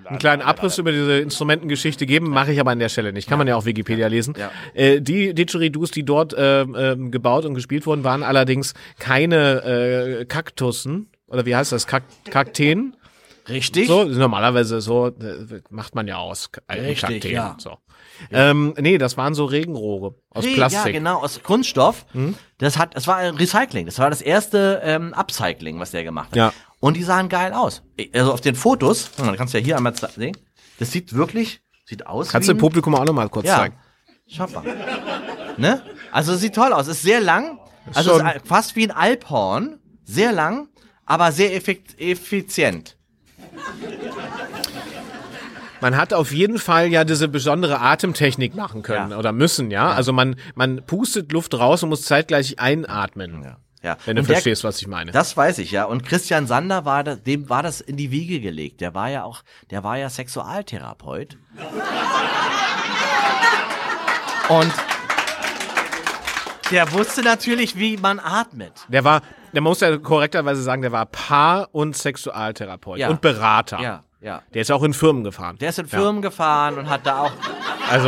Speaker 1: einen kleinen Abriss über diese Instrumentengeschichte geben, mache ich aber an der Stelle nicht. Kann man ja auch Wikipedia lesen.
Speaker 2: Ja.
Speaker 1: Äh, die Didgeridoos, die dort ähm, ähm, gebaut und gespielt wurden, waren allerdings keine äh, Kaktussen, oder wie heißt das, Kak Kakteen?
Speaker 2: Richtig?
Speaker 1: So, normalerweise so äh, macht man ja aus. Äh,
Speaker 2: Richtig,
Speaker 1: Kakteen,
Speaker 2: ja.
Speaker 1: So. Ähm, nee, das waren so Regenrohre aus
Speaker 2: Hey,
Speaker 1: Plastik.
Speaker 2: Ja, genau, aus Kunststoff. Das hat, das war ein Recycling. Das war das erste ähm, Upcycling, was der gemacht hat.
Speaker 1: Ja.
Speaker 2: Und die sahen geil aus. Also auf den Fotos, hm, da kannst du ja hier einmal sehen. Das sieht wirklich, sieht aus
Speaker 1: Kannst du dem Publikum auch nochmal kurz
Speaker 2: Ja.
Speaker 1: zeigen?
Speaker 2: Schau mal. ne? Also es sieht toll aus. Ist sehr lang. Also es ist fast wie ein Alphorn. Sehr lang, aber sehr effizient.
Speaker 1: Man hat auf jeden Fall ja diese besondere Atemtechnik machen können
Speaker 2: Ja.
Speaker 1: oder müssen, ja? Also man, man pustet Luft raus und muss zeitgleich einatmen.
Speaker 2: Ja. ja.
Speaker 1: Wenn du
Speaker 2: Und der-
Speaker 1: verstehst, was ich meine.
Speaker 2: Das weiß ich, ja. Und Christian Sander war da, dem war das in die Wiege gelegt. Der war ja auch, der war ja Sexualtherapeut. Und der wusste natürlich, wie man atmet.
Speaker 1: Der war, der muss ja korrekterweise sagen, der war Paar- und Sexualtherapeut
Speaker 2: Ja.
Speaker 1: und Berater.
Speaker 2: Ja, ja.
Speaker 1: Der ist auch in Firmen gefahren.
Speaker 2: Der ist in Firmen gefahren und hat da auch
Speaker 1: Also,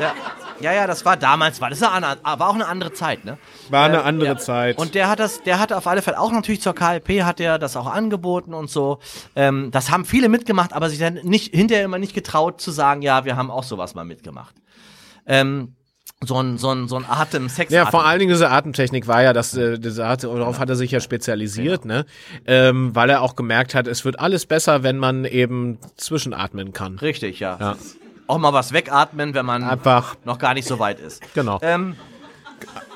Speaker 2: Ja, ja, ja, das war damals, war das eine, andere- war auch eine andere Zeit, ne?
Speaker 1: War eine
Speaker 2: Ähm,
Speaker 1: andere
Speaker 2: ja.
Speaker 1: Zeit.
Speaker 2: Und der hat das, der hat auf alle Fälle auch natürlich zur KLP hat er das auch angeboten und so. Ähm, das haben viele mitgemacht, aber sich dann nicht hinterher immer nicht getraut zu sagen, ja, wir haben auch sowas mal mitgemacht. Ähm, so ein, so ein, so ein Atem, Sex.
Speaker 1: Ja, vor allen Dingen diese Atemtechnik war ja, dass äh, diese Art, darauf hat er sich ja spezialisiert, ne? Ähm, weil er auch gemerkt hat, es wird alles besser, wenn man eben zwischenatmen kann.
Speaker 2: Richtig, ja.
Speaker 1: Ja.
Speaker 2: Auch mal was wegatmen, wenn man
Speaker 1: Einfach,
Speaker 2: noch gar nicht so weit ist.
Speaker 1: genau.
Speaker 2: Ähm,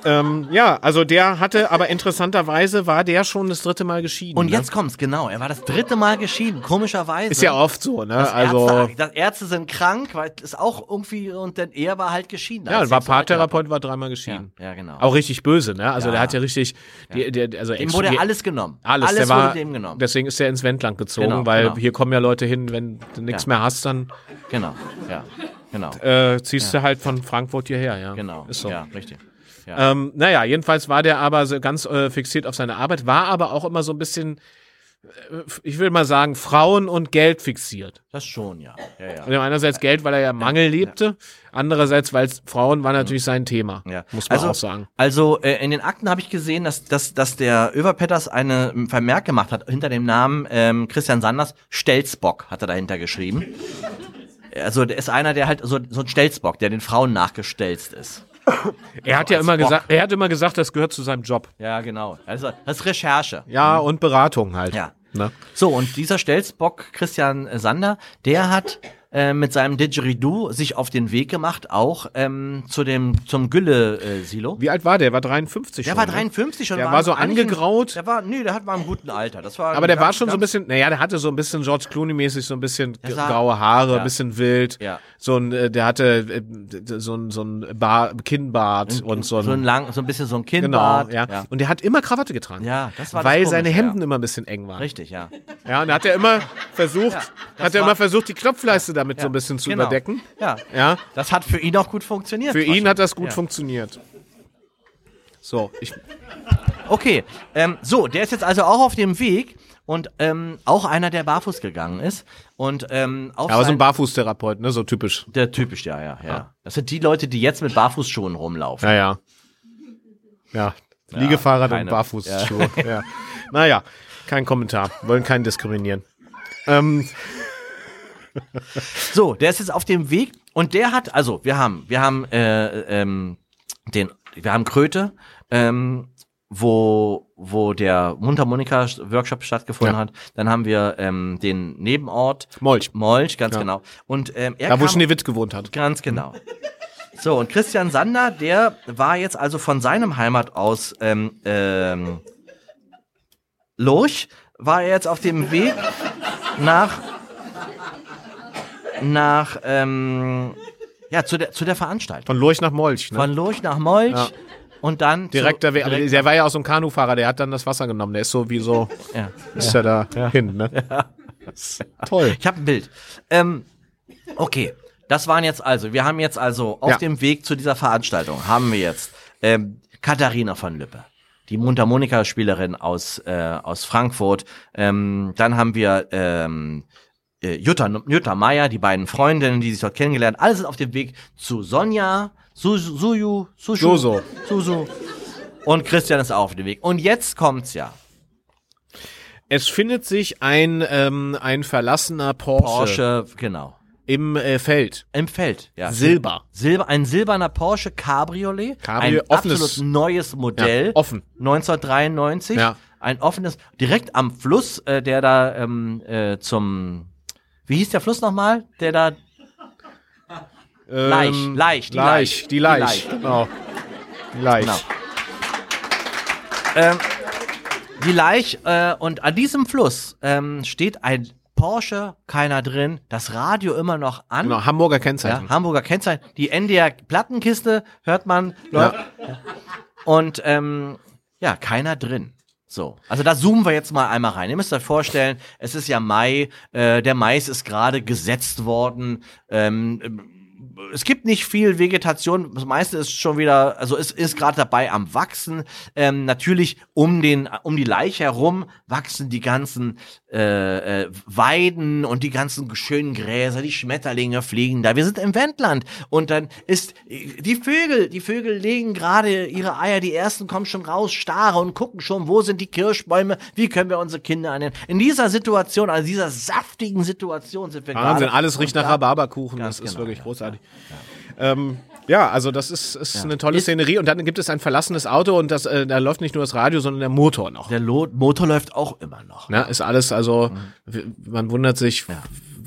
Speaker 1: Ähm, ja, also der hatte, aber interessanterweise war der schon das dritte Mal geschieden.
Speaker 2: und
Speaker 1: ne?
Speaker 2: jetzt kommt's, genau. Er war das dritte Mal geschieden, komischerweise.
Speaker 1: ist ja oft so, ne?
Speaker 2: Das
Speaker 1: Also
Speaker 2: Ärzte, das Ärzte sind krank, weil es auch irgendwie, und dann er war halt geschieden.
Speaker 1: ja, war. Paartherapeut, war dreimal geschieden.
Speaker 2: Ja, ja, genau.
Speaker 1: Auch richtig böse, ne? Also
Speaker 2: Ja.
Speaker 1: der hat ja richtig, die, der, also
Speaker 2: Dem wurde
Speaker 1: die-
Speaker 2: alles genommen.
Speaker 1: alles,
Speaker 2: alles
Speaker 1: der war,
Speaker 2: wurde dem genommen.
Speaker 1: deswegen ist er ins Wendland gezogen,
Speaker 2: Genau,
Speaker 1: weil
Speaker 2: genau.
Speaker 1: hier kommen ja Leute hin, wenn du nichts
Speaker 2: Ja.
Speaker 1: mehr hast, dann
Speaker 2: Genau, ja, genau,
Speaker 1: äh, ziehst du halt von Frankfurt hierher, ja.
Speaker 2: genau.
Speaker 1: Ist so.
Speaker 2: Ja, richtig. Ja.
Speaker 1: Ähm, naja, jedenfalls war der aber so ganz äh, fixiert auf seine Arbeit, war aber auch immer so ein bisschen, äh, ich will mal sagen, Frauen und Geld fixiert.
Speaker 2: Das schon, ja. ja, ja.
Speaker 1: Also einerseits Geld, weil er ja Mangel lebte, andererseits, weil Frauen war natürlich sein Thema,
Speaker 2: Ja.
Speaker 1: muss man
Speaker 2: also,
Speaker 1: auch sagen.
Speaker 2: Also äh, in den Akten habe ich gesehen, dass, dass, dass der Överpetters eine ähm, Vermerk gemacht hat hinter dem Namen ähm, Christian Sanders. Stelzbock hat er dahinter geschrieben. [laughs] Also der ist einer, der halt so, so ein Stelzbock, der den Frauen nachgestelzt ist.
Speaker 1: Er hat ja immer
Speaker 2: Bock.
Speaker 1: gesagt, er hat immer gesagt, das gehört zu seinem Job.
Speaker 2: Ja, genau. Also, das ist Recherche.
Speaker 1: Ja, und Beratung halt.
Speaker 2: Ja.
Speaker 1: Ne?
Speaker 2: So, und dieser Stelzbock Christian Sander, der hat äh, mit seinem Didgeridoo sich auf den Weg gemacht, auch ähm, zu dem, zum Gülle-Silo.
Speaker 1: Wie alt war der? War 53
Speaker 2: Der
Speaker 1: schon.
Speaker 2: war
Speaker 1: ne?
Speaker 2: 53 und
Speaker 1: Der war so
Speaker 2: eigentlich ein-
Speaker 1: angegraut.
Speaker 2: Der war, nee, der hat war im guten Alter. Das war
Speaker 1: Aber der war
Speaker 2: ganz-
Speaker 1: schon so ein bisschen, naja, der hatte so ein bisschen George Clooney-mäßig, so ein bisschen
Speaker 2: Der sah-
Speaker 1: graue Haare,
Speaker 2: ja.
Speaker 1: ein bisschen wild.
Speaker 2: Ja.
Speaker 1: So ein, äh, der hatte äh, so ein, so ein Bar, Kinnbart und so ein,
Speaker 2: so ein lang, so ein bisschen so ein
Speaker 1: genau,
Speaker 2: Kinnbart.
Speaker 1: ja.
Speaker 2: ja.
Speaker 1: Und der hat immer Krawatte getragen.
Speaker 2: Ja, das war das
Speaker 1: Weil
Speaker 2: Komische,
Speaker 1: seine Hemden
Speaker 2: ja.
Speaker 1: immer ein bisschen eng waren.
Speaker 2: Richtig, ja.
Speaker 1: Ja, und da hat er immer [laughs] versucht,
Speaker 2: das
Speaker 1: hat er
Speaker 2: war-
Speaker 1: immer versucht, die Knopfleiste damit so ein bisschen zu
Speaker 2: Genau.
Speaker 1: überdecken.
Speaker 2: Ja.
Speaker 1: Ja.
Speaker 2: Das hat für ihn auch gut funktioniert.
Speaker 1: Für ihn hat das gut
Speaker 2: Ja.
Speaker 1: funktioniert. So, ich,
Speaker 2: Okay, ähm, so, der ist jetzt also auch auf dem Weg und ähm, auch einer, der barfuß gegangen ist. Und ähm, auch
Speaker 1: aber so ein Barfußtherapeut, ne, so typisch.
Speaker 2: der typisch, ja, ja, ja. Das sind die Leute, die jetzt mit Barfußschuhen rumlaufen.
Speaker 1: Ja, ja. Ja, Liegefahrrad und
Speaker 2: keine-
Speaker 1: Barfußschuhe. Ja. Naja, kein Kommentar. Wollen keinen diskriminieren. Ähm,
Speaker 2: So, der ist jetzt auf dem Weg und der hat, also wir haben, wir haben äh, ähm, den, wir haben Kröte, ähm, wo wo der Mundharmonika-Workshop stattgefunden
Speaker 1: Ja.
Speaker 2: hat. Dann haben wir ähm, den Nebenort
Speaker 1: Molch.
Speaker 2: Molch, ganz
Speaker 1: Ja.
Speaker 2: genau. Und ähm, er
Speaker 1: da, wo Schneewitt gewohnt hat.
Speaker 2: Ganz genau. So, und Christian Sander, der war jetzt also von seinem Heimat aus ähm, ähm, Lurch, war er jetzt auf dem Weg nach nach ähm, ja zu der zu der Veranstaltung
Speaker 1: Von Lurch nach Molch. Ne?
Speaker 2: von Lurch nach Molch
Speaker 1: Ja.
Speaker 2: und dann
Speaker 1: Direkt
Speaker 2: zu,
Speaker 1: der Weg. Aber der war ja auch so ein Kanufahrer, der hat dann das Wasser genommen. Der ist so wie so,
Speaker 2: ja.
Speaker 1: ist ja da hin, ne? Toll.
Speaker 2: Ich habe ein Bild. Ähm, okay, das waren jetzt also, wir haben jetzt also auf
Speaker 1: Ja.
Speaker 2: dem Weg zu dieser Veranstaltung, haben wir jetzt ähm, Katharina von Lübbe, die Mundharmonika-Spielerin aus, äh, aus Frankfurt. Ähm, dann haben wir ähm, äh, Jutta, Jutta Meier, die beiden Freundinnen, die sich dort kennengelernt. Alle sind auf dem Weg zu Sonja, Su Suju, Sushu,
Speaker 1: Joso.
Speaker 2: Susu. Und Christian ist auch auf dem Weg. Und jetzt kommt's ja.
Speaker 1: Es findet sich ein, ähm, ein verlassener Porsche,
Speaker 2: Porsche, genau.
Speaker 1: im äh, Feld.
Speaker 2: Im Feld, ja.
Speaker 1: Silber.
Speaker 2: Silber, ein silberner Porsche Cabriolet.
Speaker 1: Cabrio-
Speaker 2: ein
Speaker 1: offenes-
Speaker 2: absolut neues Modell.
Speaker 1: Ja, offen.
Speaker 2: 1993.
Speaker 1: Ja.
Speaker 2: Ein offenes, direkt am Fluss, äh, der da ähm, äh, zum, wie hieß der Fluss nochmal? Der da,
Speaker 1: Ähm,
Speaker 2: Laich, Laich, die
Speaker 1: Laich,
Speaker 2: Laich.
Speaker 1: die Laich,
Speaker 2: Die Laich.
Speaker 1: genau. Die Laich.
Speaker 2: Genau. ähm, die Laich, äh, und an diesem Fluss ähm, steht ein Porsche, keiner drin, das Radio immer noch an.
Speaker 1: Genau, Hamburger
Speaker 2: Ja,
Speaker 1: Kennzeichen.
Speaker 2: Hamburger Kennzeichen. Die NDR Plattenkiste hört man, läuft. Und ähm, ja, keiner drin. So, also da zoomen wir jetzt mal einmal rein. Ihr müsst euch vorstellen, es ist ja Mai, äh, der Mais ist gerade gesetzt worden. Ähm, es gibt nicht viel Vegetation. Das meiste ist schon wieder, also es ist gerade dabei am wachsen. Ähm, natürlich um den, um die Leiche herum wachsen die ganzen äh, äh, Weiden und die ganzen schönen Gräser, die Schmetterlinge fliegen da. Wir sind im Wendland und dann ist die Vögel, die Vögel legen gerade ihre Eier, die ersten kommen schon raus, starre und gucken schon, wo sind die Kirschbäume, wie können wir unsere Kinder ernähren. In dieser Situation, also dieser saftigen Situation sind wir gerade.
Speaker 1: Wahnsinn, alles riecht nach Rhabarberkuchen, das ist
Speaker 2: genau,
Speaker 1: wirklich
Speaker 2: ja,
Speaker 1: großartig. Ähm, ja, also das ist, ist eine tolle Szenerie. Und dann gibt es ein verlassenes Auto und das, äh, da läuft nicht nur das Radio, sondern der Motor noch.
Speaker 2: Der Lo Motor läuft auch immer noch.
Speaker 1: Ne, ist alles, also w- man wundert sich,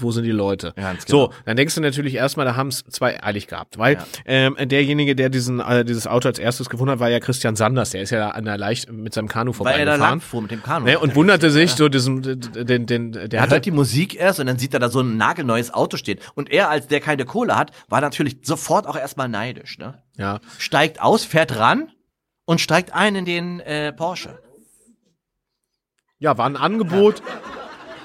Speaker 1: wo sind die Leute?
Speaker 2: Ja, genau.
Speaker 1: So, dann denkst du natürlich erstmal, da haben es zwei eilig gehabt, weil ähm, derjenige, der diesen äh, dieses Auto als erstes gefunden hat, war ja Christian Sanders, der ist ja an der leicht mit seinem Kanu
Speaker 2: Weil er da lang
Speaker 1: vorbeigefahren.
Speaker 2: fuhr mit dem Kanu.
Speaker 1: Ne, und wunderte sich so diesem, den, den, der
Speaker 2: er
Speaker 1: hatte
Speaker 2: hört die Musik erst und dann sieht er da so ein nagelneues Auto stehen. Und er, als der keine Kohle hat, war natürlich sofort auch erstmal neidisch. Ne?
Speaker 1: ja,
Speaker 2: Steigt aus, fährt ran und steigt ein in den äh, Porsche.
Speaker 1: Ja, war ein Angebot.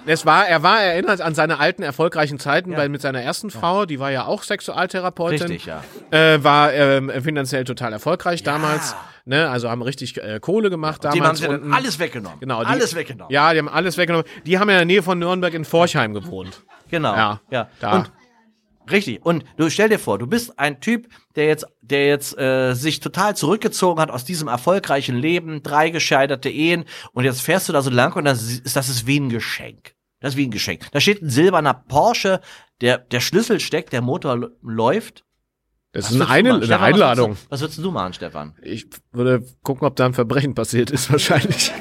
Speaker 1: Es war, er war erinnert an seine alten erfolgreichen Zeiten bei, mit seiner ersten Frau, die war ja auch Sexualtherapeutin.
Speaker 2: Richtig, ja.
Speaker 1: Äh, war ähm, finanziell total erfolgreich damals. Ne, also haben richtig äh, Kohle gemacht damals.
Speaker 2: Dem haben dann alles weggenommen.
Speaker 1: Genau, die,
Speaker 2: alles weggenommen.
Speaker 1: Ja, die haben alles weggenommen. Die haben ja in der Nähe von Nürnberg in Forchheim gewohnt.
Speaker 2: Genau.
Speaker 1: Ja,
Speaker 2: ja.
Speaker 1: da.
Speaker 2: Und richtig. Und du stell dir vor, du bist ein Typ, der jetzt, der jetzt äh, sich total zurückgezogen hat aus diesem erfolgreichen Leben, drei gescheiterte Ehen, und jetzt fährst du da so lang und das ist, das ist wie ein Geschenk. Das ist wie ein Geschenk. Da steht ein silberner Porsche, der, der Schlüssel steckt, der Motor läuft.
Speaker 1: Das
Speaker 2: Was
Speaker 1: ist eine, eine, eine
Speaker 2: Stefan,
Speaker 1: Einladung.
Speaker 2: Was würdest, du, was würdest du machen, Stefan?
Speaker 1: Ich würde gucken, ob da ein Verbrechen passiert ist, [laughs] wahrscheinlich.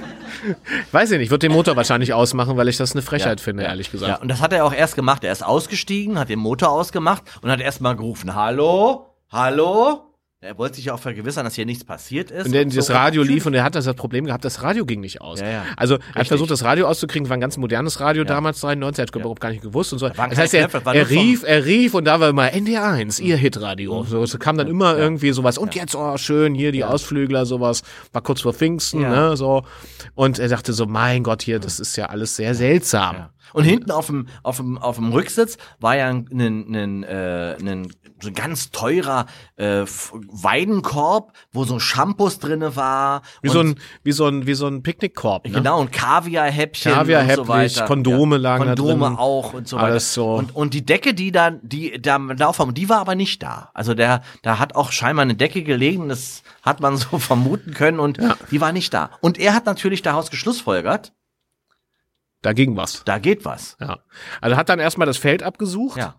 Speaker 1: Weiß ich nicht, ich würde den Motor wahrscheinlich ausmachen, weil ich das eine Frechheit finde, ehrlich gesagt.
Speaker 2: Ja, und das hat er auch erst gemacht. Er ist ausgestiegen, hat den Motor ausgemacht und hat erst mal gerufen, hallo, hallo. Er wollte sich ja auch vergewissern, dass hier nichts passiert ist.
Speaker 1: Und dann
Speaker 2: so.
Speaker 1: das Radio lief und er hat das Problem gehabt, das Radio ging nicht aus.
Speaker 2: Ja, ja.
Speaker 1: Also er hat versucht, das Radio auszukriegen, war ein ganz modernes Radio damals, 93, er hat überhaupt gar nicht gewusst und so. Das heißt, er, er rief, er rief und da war immer NDR1, ihr Hitradio. So, es kam dann immer irgendwie sowas und jetzt, oh schön, hier die Ausflügler, sowas, war kurz vor Pfingsten,
Speaker 2: Ja.
Speaker 1: ne, so. Und er dachte so, mein Gott, hier, das ist ja alles sehr seltsam.
Speaker 2: Ja. Und hinten auf dem, auf dem, auf dem Rücksitz war ja ein, ein, ein, äh, ein, so ein ganz teurer äh, Weidenkorb, wo so Shampoos drinne war.
Speaker 1: Wie so ein, wie so ein, wie so ein Picknickkorb, ne?
Speaker 2: Genau, und Kaviarhäppchen
Speaker 1: Kaviarhäppchen,
Speaker 2: und so weiter.
Speaker 1: Kondome lagen da
Speaker 2: Kondome
Speaker 1: drin.
Speaker 2: auch und so
Speaker 1: Alles
Speaker 2: weiter.
Speaker 1: so.
Speaker 2: Und, und die Decke, die dann, die da drauf haben, die war aber nicht da. Also der, da hat auch scheinbar eine Decke gelegen, das hat man so [laughs] vermuten können und die war nicht da. Und er hat natürlich daraus geschlussfolgert,
Speaker 1: Da ging was.
Speaker 2: da geht was.
Speaker 1: Ja. Also hat dann erstmal das Feld abgesucht.
Speaker 2: Ja.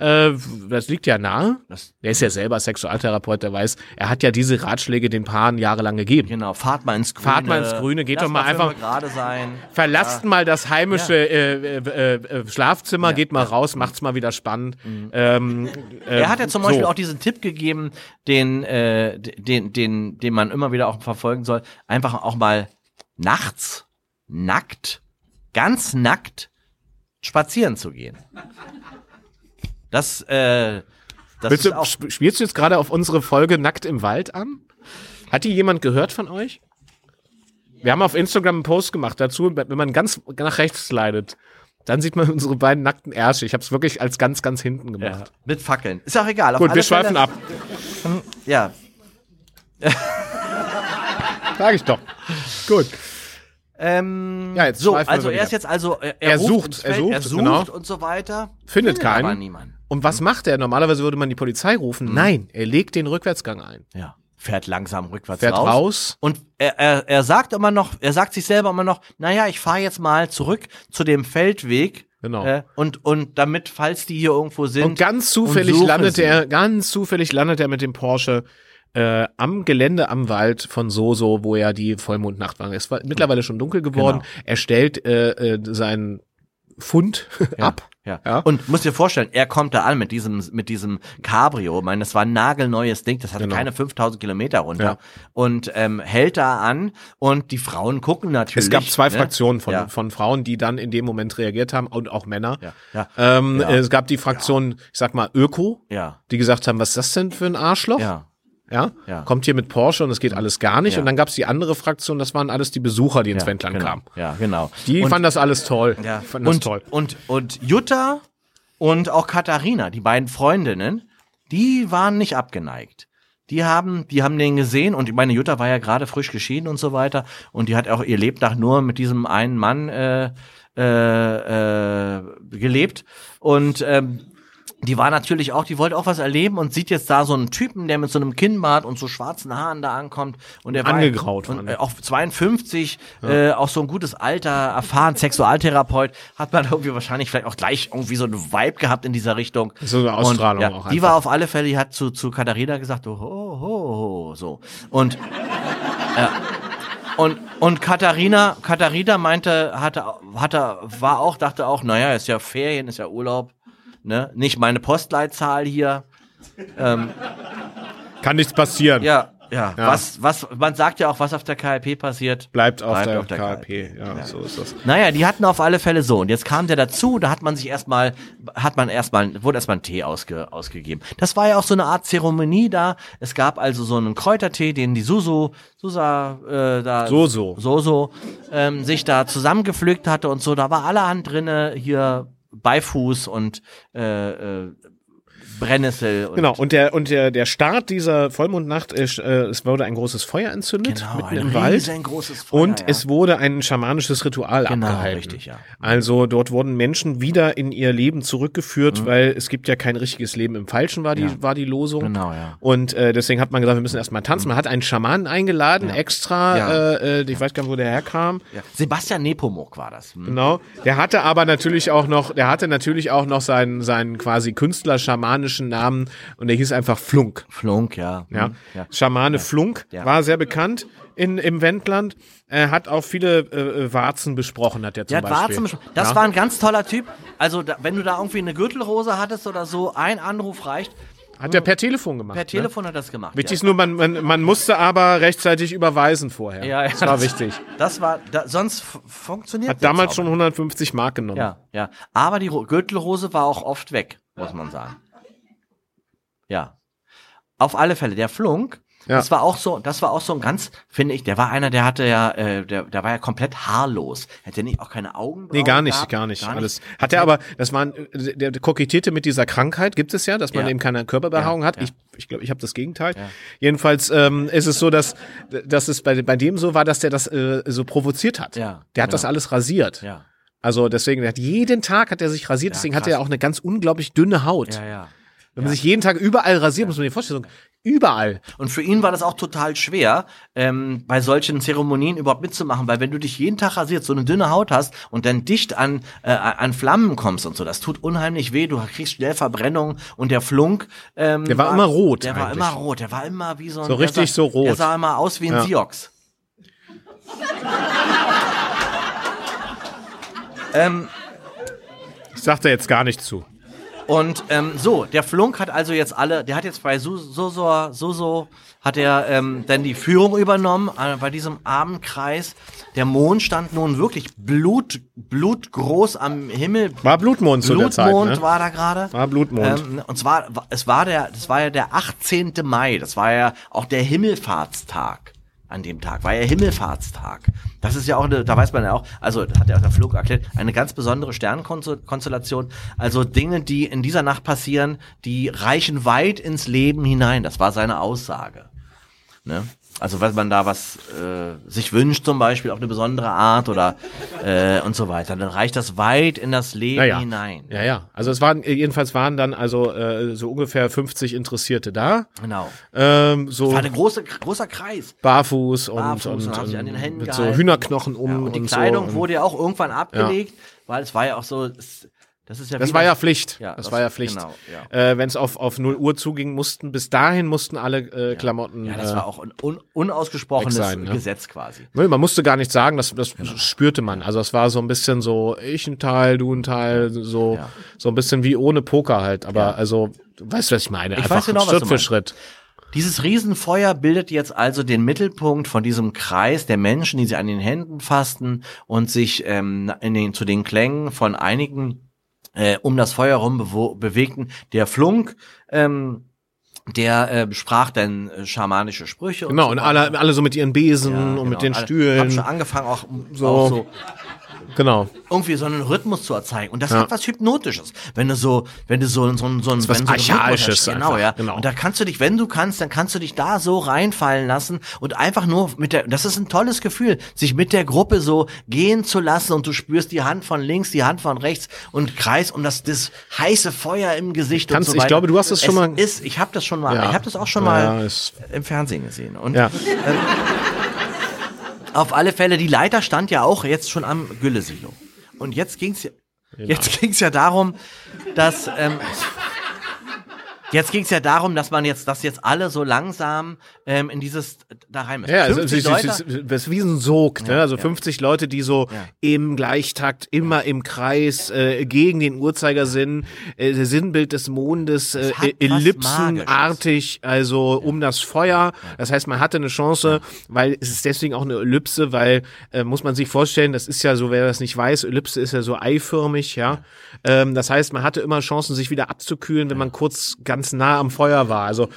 Speaker 1: Äh, das liegt ja nahe.
Speaker 2: Das,
Speaker 1: Der ist ja selber Sexualtherapeut, der weiß, er hat ja diese Ratschläge den Paaren jahrelang gegeben.
Speaker 2: Genau, fahrt mal ins Grüne.
Speaker 1: Fahrt mal ins Grüne, geht doch mal einfach-
Speaker 2: gerade sein.
Speaker 1: Verlasst mal das heimische äh, äh, äh, Schlafzimmer, geht mal raus, macht's mal wieder spannend. Ähm, äh, [laughs]
Speaker 2: Er hat ja zum Beispiel
Speaker 1: so.
Speaker 2: auch diesen Tipp gegeben, den, äh, den, den, den man immer wieder auch verfolgen soll, einfach auch mal nachts, nackt, ganz nackt spazieren zu gehen. Das, äh, das
Speaker 1: Willst
Speaker 2: ist auch,
Speaker 1: sp- spielst du jetzt gerade auf unsere Folge Nackt im Wald an? Hat die jemand gehört von euch? Wir haben auf Instagram einen Post gemacht dazu, wenn man ganz nach rechts slidet, dann sieht man unsere beiden nackten Ärsche. Ich habe es wirklich als ganz, ganz hinten
Speaker 2: ja,
Speaker 1: gemacht.
Speaker 2: mit Fackeln. Ist auch egal.
Speaker 1: Gut, wir schweifen
Speaker 2: Fälle-
Speaker 1: ab.
Speaker 2: Ja,
Speaker 1: Sag ich doch. Gut.
Speaker 2: Ähm,
Speaker 1: Ja, jetzt
Speaker 2: so, also er ist jetzt also, er,
Speaker 1: Er sucht,
Speaker 2: ins
Speaker 1: er
Speaker 2: Feld,
Speaker 1: sucht,
Speaker 2: er sucht
Speaker 1: genau.
Speaker 2: und so weiter.
Speaker 1: Findet keinen.
Speaker 2: aber niemanden.
Speaker 1: Und was macht er? Normalerweise würde man die Polizei
Speaker 2: Mhm.
Speaker 1: rufen. Nein, er legt den Rückwärtsgang ein.
Speaker 2: Ja, fährt langsam rückwärts
Speaker 1: Fährt
Speaker 2: raus.
Speaker 1: raus.
Speaker 2: Und er, er, er sagt immer noch, er sagt sich selber immer noch, naja, ich fahre jetzt mal zurück zu dem Feldweg.
Speaker 1: Genau.
Speaker 2: Äh, und, und damit, falls die hier irgendwo sind.
Speaker 1: Und ganz zufällig
Speaker 2: suche
Speaker 1: landet
Speaker 2: sie.
Speaker 1: er, ganz zufällig landet er mit dem Porsche äh, am Gelände am Wald von Soso, wo ja die Vollmondnacht war. Es war mittlerweile schon dunkel geworden.
Speaker 2: Genau.
Speaker 1: Er stellt äh, äh, seinen Fund ab.
Speaker 2: Ja.
Speaker 1: Ja.
Speaker 2: Und musst dir vorstellen, er kommt da an mit diesem, mit diesem Cabrio. Ich meine, das war ein nagelneues Ding. Das hatte
Speaker 1: Genau.
Speaker 2: keine 5000 Kilometer runter.
Speaker 1: Ja.
Speaker 2: Und ähm, hält da an. Und die Frauen gucken natürlich.
Speaker 1: Es gab zwei
Speaker 2: ne?
Speaker 1: Fraktionen von,
Speaker 2: Ja.
Speaker 1: von Frauen, die dann in dem Moment reagiert haben und auch Männer.
Speaker 2: Ja. Ja.
Speaker 1: Ähm,
Speaker 2: Ja.
Speaker 1: Es gab die Fraktion, ich sag mal, Öko,
Speaker 2: Ja.
Speaker 1: die gesagt haben, was ist das denn für ein Arschloch?
Speaker 2: Ja.
Speaker 1: Ja?
Speaker 2: Ja.
Speaker 1: Kommt hier mit Porsche und es geht alles gar nicht.
Speaker 2: Ja.
Speaker 1: Und dann gab es die andere Fraktion, das waren alles die Besucher, die ins
Speaker 2: ja,
Speaker 1: Wendland
Speaker 2: genau.
Speaker 1: kamen.
Speaker 2: Ja, genau.
Speaker 1: Die
Speaker 2: Und-
Speaker 1: fanden das alles toll.
Speaker 2: Ja.
Speaker 1: Fanden das
Speaker 2: und,
Speaker 1: toll.
Speaker 2: Und, und Jutta und auch Katharina, die beiden Freundinnen, die waren nicht abgeneigt. Die haben, die haben den gesehen und meine Jutta war ja gerade frisch geschieden und so weiter und die hat auch ihr Lebtag nur mit diesem einen Mann äh, äh, äh, gelebt und ähm, die war natürlich auch, die wollte auch was erleben und sieht jetzt da so einen Typen, der mit so einem Kinnbart und so schwarzen Haaren da ankommt und der
Speaker 1: Angegraut
Speaker 2: war und,
Speaker 1: die.
Speaker 2: äh, auch 52, äh, auch so ein gutes Alter, erfahren Sexualtherapeut, hat man irgendwie wahrscheinlich vielleicht auch gleich irgendwie so einen Vibe gehabt in dieser Richtung.
Speaker 1: So eine Ausstrahlung
Speaker 2: und, ja,
Speaker 1: auch
Speaker 2: Die
Speaker 1: einfach.
Speaker 2: war auf alle Fälle, die hat zu, zu Katharina gesagt, oh, ho, ho, so. Und ja. Und, und Katharina, Katharina meinte, hatte, hatte, war auch, dachte auch, naja, ist ja Ferien, ist ja Urlaub, ne? Nicht meine Postleitzahl hier.
Speaker 1: Kann nichts passieren.
Speaker 2: Ja, ja,
Speaker 1: Ja.
Speaker 2: Was, was, man sagt ja auch, was auf der KLP passiert.
Speaker 1: Bleibt auf
Speaker 2: Bleibt
Speaker 1: der,
Speaker 2: auf der
Speaker 1: KLP. Ja, so ist das.
Speaker 2: Naja, die hatten auf alle Fälle so. Und jetzt kam der dazu, da hat man sich erstmal, hat man erstmal, wurde erstmal ein Tee ausge, ausgegeben. Das war ja auch so eine Art Zeremonie da. Es gab also so einen Kräutertee, den die Susu, Susa, äh, da,
Speaker 1: Soso.
Speaker 2: Soso, ähm, sich da zusammengepflückt hatte und so. Da war allerhand drinne, hier Beifuß und, äh, äh, Brennnessel. Und
Speaker 1: Genau, und der, und der, der Start dieser Vollmondnacht, ist, äh, es wurde ein großes Feuer entzündet
Speaker 2: Genau,
Speaker 1: mitten im Wald.
Speaker 2: Feuer,
Speaker 1: und
Speaker 2: ja.
Speaker 1: es wurde ein schamanisches Ritual
Speaker 2: Genau,
Speaker 1: abgehalten.
Speaker 2: richtig, ja.
Speaker 1: Also dort wurden Menschen wieder in ihr Leben zurückgeführt, weil es gibt ja kein richtiges Leben im Falschen, war die,
Speaker 2: Mhm. Ja.
Speaker 1: war die Losung.
Speaker 2: Genau, ja.
Speaker 1: Und äh, deswegen hat man gesagt, wir müssen erstmal tanzen. Man hat einen Schamanen eingeladen, extra, äh, äh, ich weiß gar nicht, wo der herkam.
Speaker 2: Sebastian Nepomuk war das. Hm.
Speaker 1: Genau. Der hatte aber natürlich auch noch, der hatte natürlich auch noch seinen, seinen quasi Künstler-schamanischen Namen und der hieß einfach Flunk.
Speaker 2: Flunk, ja.
Speaker 1: Ja.
Speaker 2: Hm, ja.
Speaker 1: Schamane Flunk
Speaker 2: Ja.
Speaker 1: war sehr bekannt in, im Wendland. Er hat auch viele äh, Warzen besprochen, hat er zum
Speaker 2: Der
Speaker 1: Beispiel.
Speaker 2: Warzen besch- Das
Speaker 1: ja.
Speaker 2: war ein ganz toller Typ. Also, da, wenn du da irgendwie eine Gürtelrose hattest oder so, ein Anruf reicht.
Speaker 1: Hat er per Telefon gemacht.
Speaker 2: Per
Speaker 1: ne?
Speaker 2: Telefon hat er das gemacht.
Speaker 1: Wichtig ist nur, man, man, man musste aber rechtzeitig überweisen vorher.
Speaker 2: ja. Ja,
Speaker 1: das war wichtig.
Speaker 2: Das war, da, sonst funktioniert
Speaker 1: Hat damals schon 150 Mark genommen.
Speaker 2: Ja, ja. Aber die Ro- Gürtelrose war auch oft weg, muss man sagen. Ja. Auf alle Fälle, der Flunk,
Speaker 1: Ja.
Speaker 2: das war auch so, das war auch so ein ganz, finde ich, der war einer, der hatte ja, äh, der, der war ja komplett haarlos. Hätte nicht auch keine Augen.
Speaker 1: Nee, gar nicht, gar nicht. Alles. Hat er aber, das war, der, der kokettierte mit dieser Krankheit, gibt es ja, dass man
Speaker 2: Ja.
Speaker 1: eben keine Körperbehaarung
Speaker 2: Ja,
Speaker 1: hat. Ich, ich glaube, ich habe das Gegenteil. Jedenfalls ähm, ist es so, dass, dass es bei, bei dem so war, dass der das äh, so provoziert hat.
Speaker 2: Ja,
Speaker 1: der hat
Speaker 2: genau.
Speaker 1: das alles rasiert.
Speaker 2: Ja,
Speaker 1: Also deswegen, der hat jeden Tag hat er sich rasiert, deswegen hat
Speaker 2: krass.
Speaker 1: er auch eine ganz unglaublich dünne Haut.
Speaker 2: ja, ja.
Speaker 1: Wenn man sich jeden Tag überall rasiert, muss man sich vorstellen, überall.
Speaker 2: Und für ihn war das auch total schwer, ähm, bei solchen Zeremonien überhaupt mitzumachen, weil wenn du dich jeden Tag rasierst, so eine dünne Haut hast und dann dicht an, äh, an Flammen kommst und so, das tut unheimlich weh, du kriegst schnell Verbrennung und der Flunk, ähm,
Speaker 1: Der war immer rot
Speaker 2: Der war
Speaker 1: eigentlich.
Speaker 2: immer rot, der war immer wie so ein,
Speaker 1: So richtig
Speaker 2: sah,
Speaker 1: so rot.
Speaker 2: Der sah immer aus wie ein
Speaker 1: Ja.
Speaker 2: Siox. [laughs]
Speaker 1: Ich sag da jetzt gar nicht zu.
Speaker 2: Und ähm, so, der Flunk hat also jetzt alle, der hat jetzt bei Soso, Soso hat er ähm, dann die Führung übernommen äh, bei diesem Abendkreis. Der Mond stand nun wirklich blut, blutgroß am Himmel.
Speaker 1: War Blutmond zu der Zeit,
Speaker 2: Blutmond
Speaker 1: ne?
Speaker 2: war da gerade.
Speaker 1: War Blutmond.
Speaker 2: Ähm, und zwar, es war der, das war ja der 18. Mai. Das war ja auch der Himmelfahrtstag. An dem Tag war ja Himmelfahrtstag. Das ist ja auch eine, da weiß man ja auch, also hat ja auch der Flug erklärt, eine ganz besondere Sternkonstellation. Also Dinge, die in dieser Nacht passieren, die reichen weit ins Leben hinein. Das war seine Aussage. Ne? Also wenn man da was äh, sich wünscht, zum Beispiel auf eine besondere Art oder äh, und so weiter, dann reicht das weit in das Leben
Speaker 1: Naja.
Speaker 2: hinein.
Speaker 1: Ja, ja. Also es waren, jedenfalls waren dann also äh, so ungefähr 50 Interessierte da.
Speaker 2: Genau.
Speaker 1: Ähm, so
Speaker 2: War ein große, großer Kreis.
Speaker 1: barfuß und,
Speaker 2: Barfuß
Speaker 1: und,
Speaker 2: und
Speaker 1: und mit so. Hühnerknochen um
Speaker 2: Ja,
Speaker 1: und,
Speaker 2: die
Speaker 1: so.
Speaker 2: Kleidung
Speaker 1: Und
Speaker 2: wurde ja auch irgendwann abgelegt, weil es war ja auch so, es, das ist ja
Speaker 1: das war ja Pflicht.
Speaker 2: Ja,
Speaker 1: das,
Speaker 2: das-
Speaker 1: war ja Pflicht.
Speaker 2: genau, ja.
Speaker 1: Äh, Wenn es auf, auf 0 Uhr zuging, mussten bis dahin mussten alle äh, Klamotten.
Speaker 2: Ja, das
Speaker 1: äh,
Speaker 2: war auch ein un, unausgesprochenes
Speaker 1: sein, ne?
Speaker 2: Gesetz quasi.
Speaker 1: Nee, Man musste gar nicht sagen, das, das
Speaker 2: Genau.
Speaker 1: spürte man. Also es war so ein bisschen so, ich ein Teil, du ein Teil, so,
Speaker 2: Ja.
Speaker 1: so ein bisschen wie ohne Poker halt. Aber
Speaker 2: Ja.
Speaker 1: also, du weißt, was ich meine.
Speaker 2: Ich
Speaker 1: Einfach
Speaker 2: weiß genau, was
Speaker 1: Schritt
Speaker 2: du
Speaker 1: für. Schritt.
Speaker 2: Dieses Riesenfeuer bildet jetzt also den Mittelpunkt von diesem Kreis der Menschen, die sie an den Händen fassten und sich ähm, in den, zu den Klängen von einigen äh, um das Feuer herum bewegten. Der Flunk, ähm, der äh, sprach dann äh, schamanische Sprüche.
Speaker 1: Genau,
Speaker 2: so
Speaker 1: und alle, alle so mit ihren Besen
Speaker 2: Ja,
Speaker 1: und
Speaker 2: genau.
Speaker 1: mit den
Speaker 2: Alle-
Speaker 1: Stühlen.
Speaker 2: Hab schon angefangen auch so,
Speaker 1: So.
Speaker 2: auch so
Speaker 1: Genau.
Speaker 2: irgendwie so einen Rhythmus zu erzeugen. Und das
Speaker 1: Ja.
Speaker 2: hat was Hypnotisches. Wenn du so, wenn du so, so, so, so,
Speaker 1: was
Speaker 2: wenn so
Speaker 1: Archaisches
Speaker 2: hast. Genau,
Speaker 1: einfach,
Speaker 2: ja.
Speaker 1: genau.
Speaker 2: Und da kannst du dich, wenn du kannst, dann kannst du dich da so reinfallen lassen und einfach nur mit der, das ist ein tolles Gefühl, sich mit der Gruppe so gehen zu lassen und du spürst die Hand von links, die Hand von rechts und Kreis und das, das heiße Feuer im Gesicht
Speaker 1: Kannst-
Speaker 2: und so
Speaker 1: ich
Speaker 2: weiter.
Speaker 1: glaube, du hast das schon
Speaker 2: es
Speaker 1: mal-
Speaker 2: Ist, ich habe das schon mal,
Speaker 1: Ja.
Speaker 2: ich habe das auch schon
Speaker 1: Ja,
Speaker 2: mal im Fernsehen gesehen. Und
Speaker 1: Ja.
Speaker 2: Auf alle Fälle, die Leiter stand ja auch jetzt schon am Güllesilo. Und jetzt ging's ja,
Speaker 1: Genau.
Speaker 2: jetzt ging's ja darum, dass, ähm, jetzt ging's ja darum, dass man jetzt, dass jetzt alle so langsam ähm, in dieses da rein müssen.
Speaker 1: Ja, also,
Speaker 2: 50
Speaker 1: es, es,
Speaker 2: Leute,
Speaker 1: es, es ist wie ein Sog, ne? Also
Speaker 2: ja.
Speaker 1: 50 Leute, die so
Speaker 2: Ja.
Speaker 1: im Gleichtakt, immer im Kreis, äh, gegen den Uhrzeigersinn, äh, das Sinnbild des Mondes, äh, ellipsenartig, also um das Feuer. Das heißt, man hatte eine Chance, weil es ist deswegen auch eine Ellipse, weil, äh, muss man sich vorstellen, das ist ja so, wer das nicht weiß, Ellipse ist ja so eiförmig, ja. Ähm, das heißt, man hatte immer Chancen, sich wieder abzukühlen, wenn man kurz ganz nah am Feuer war. Also,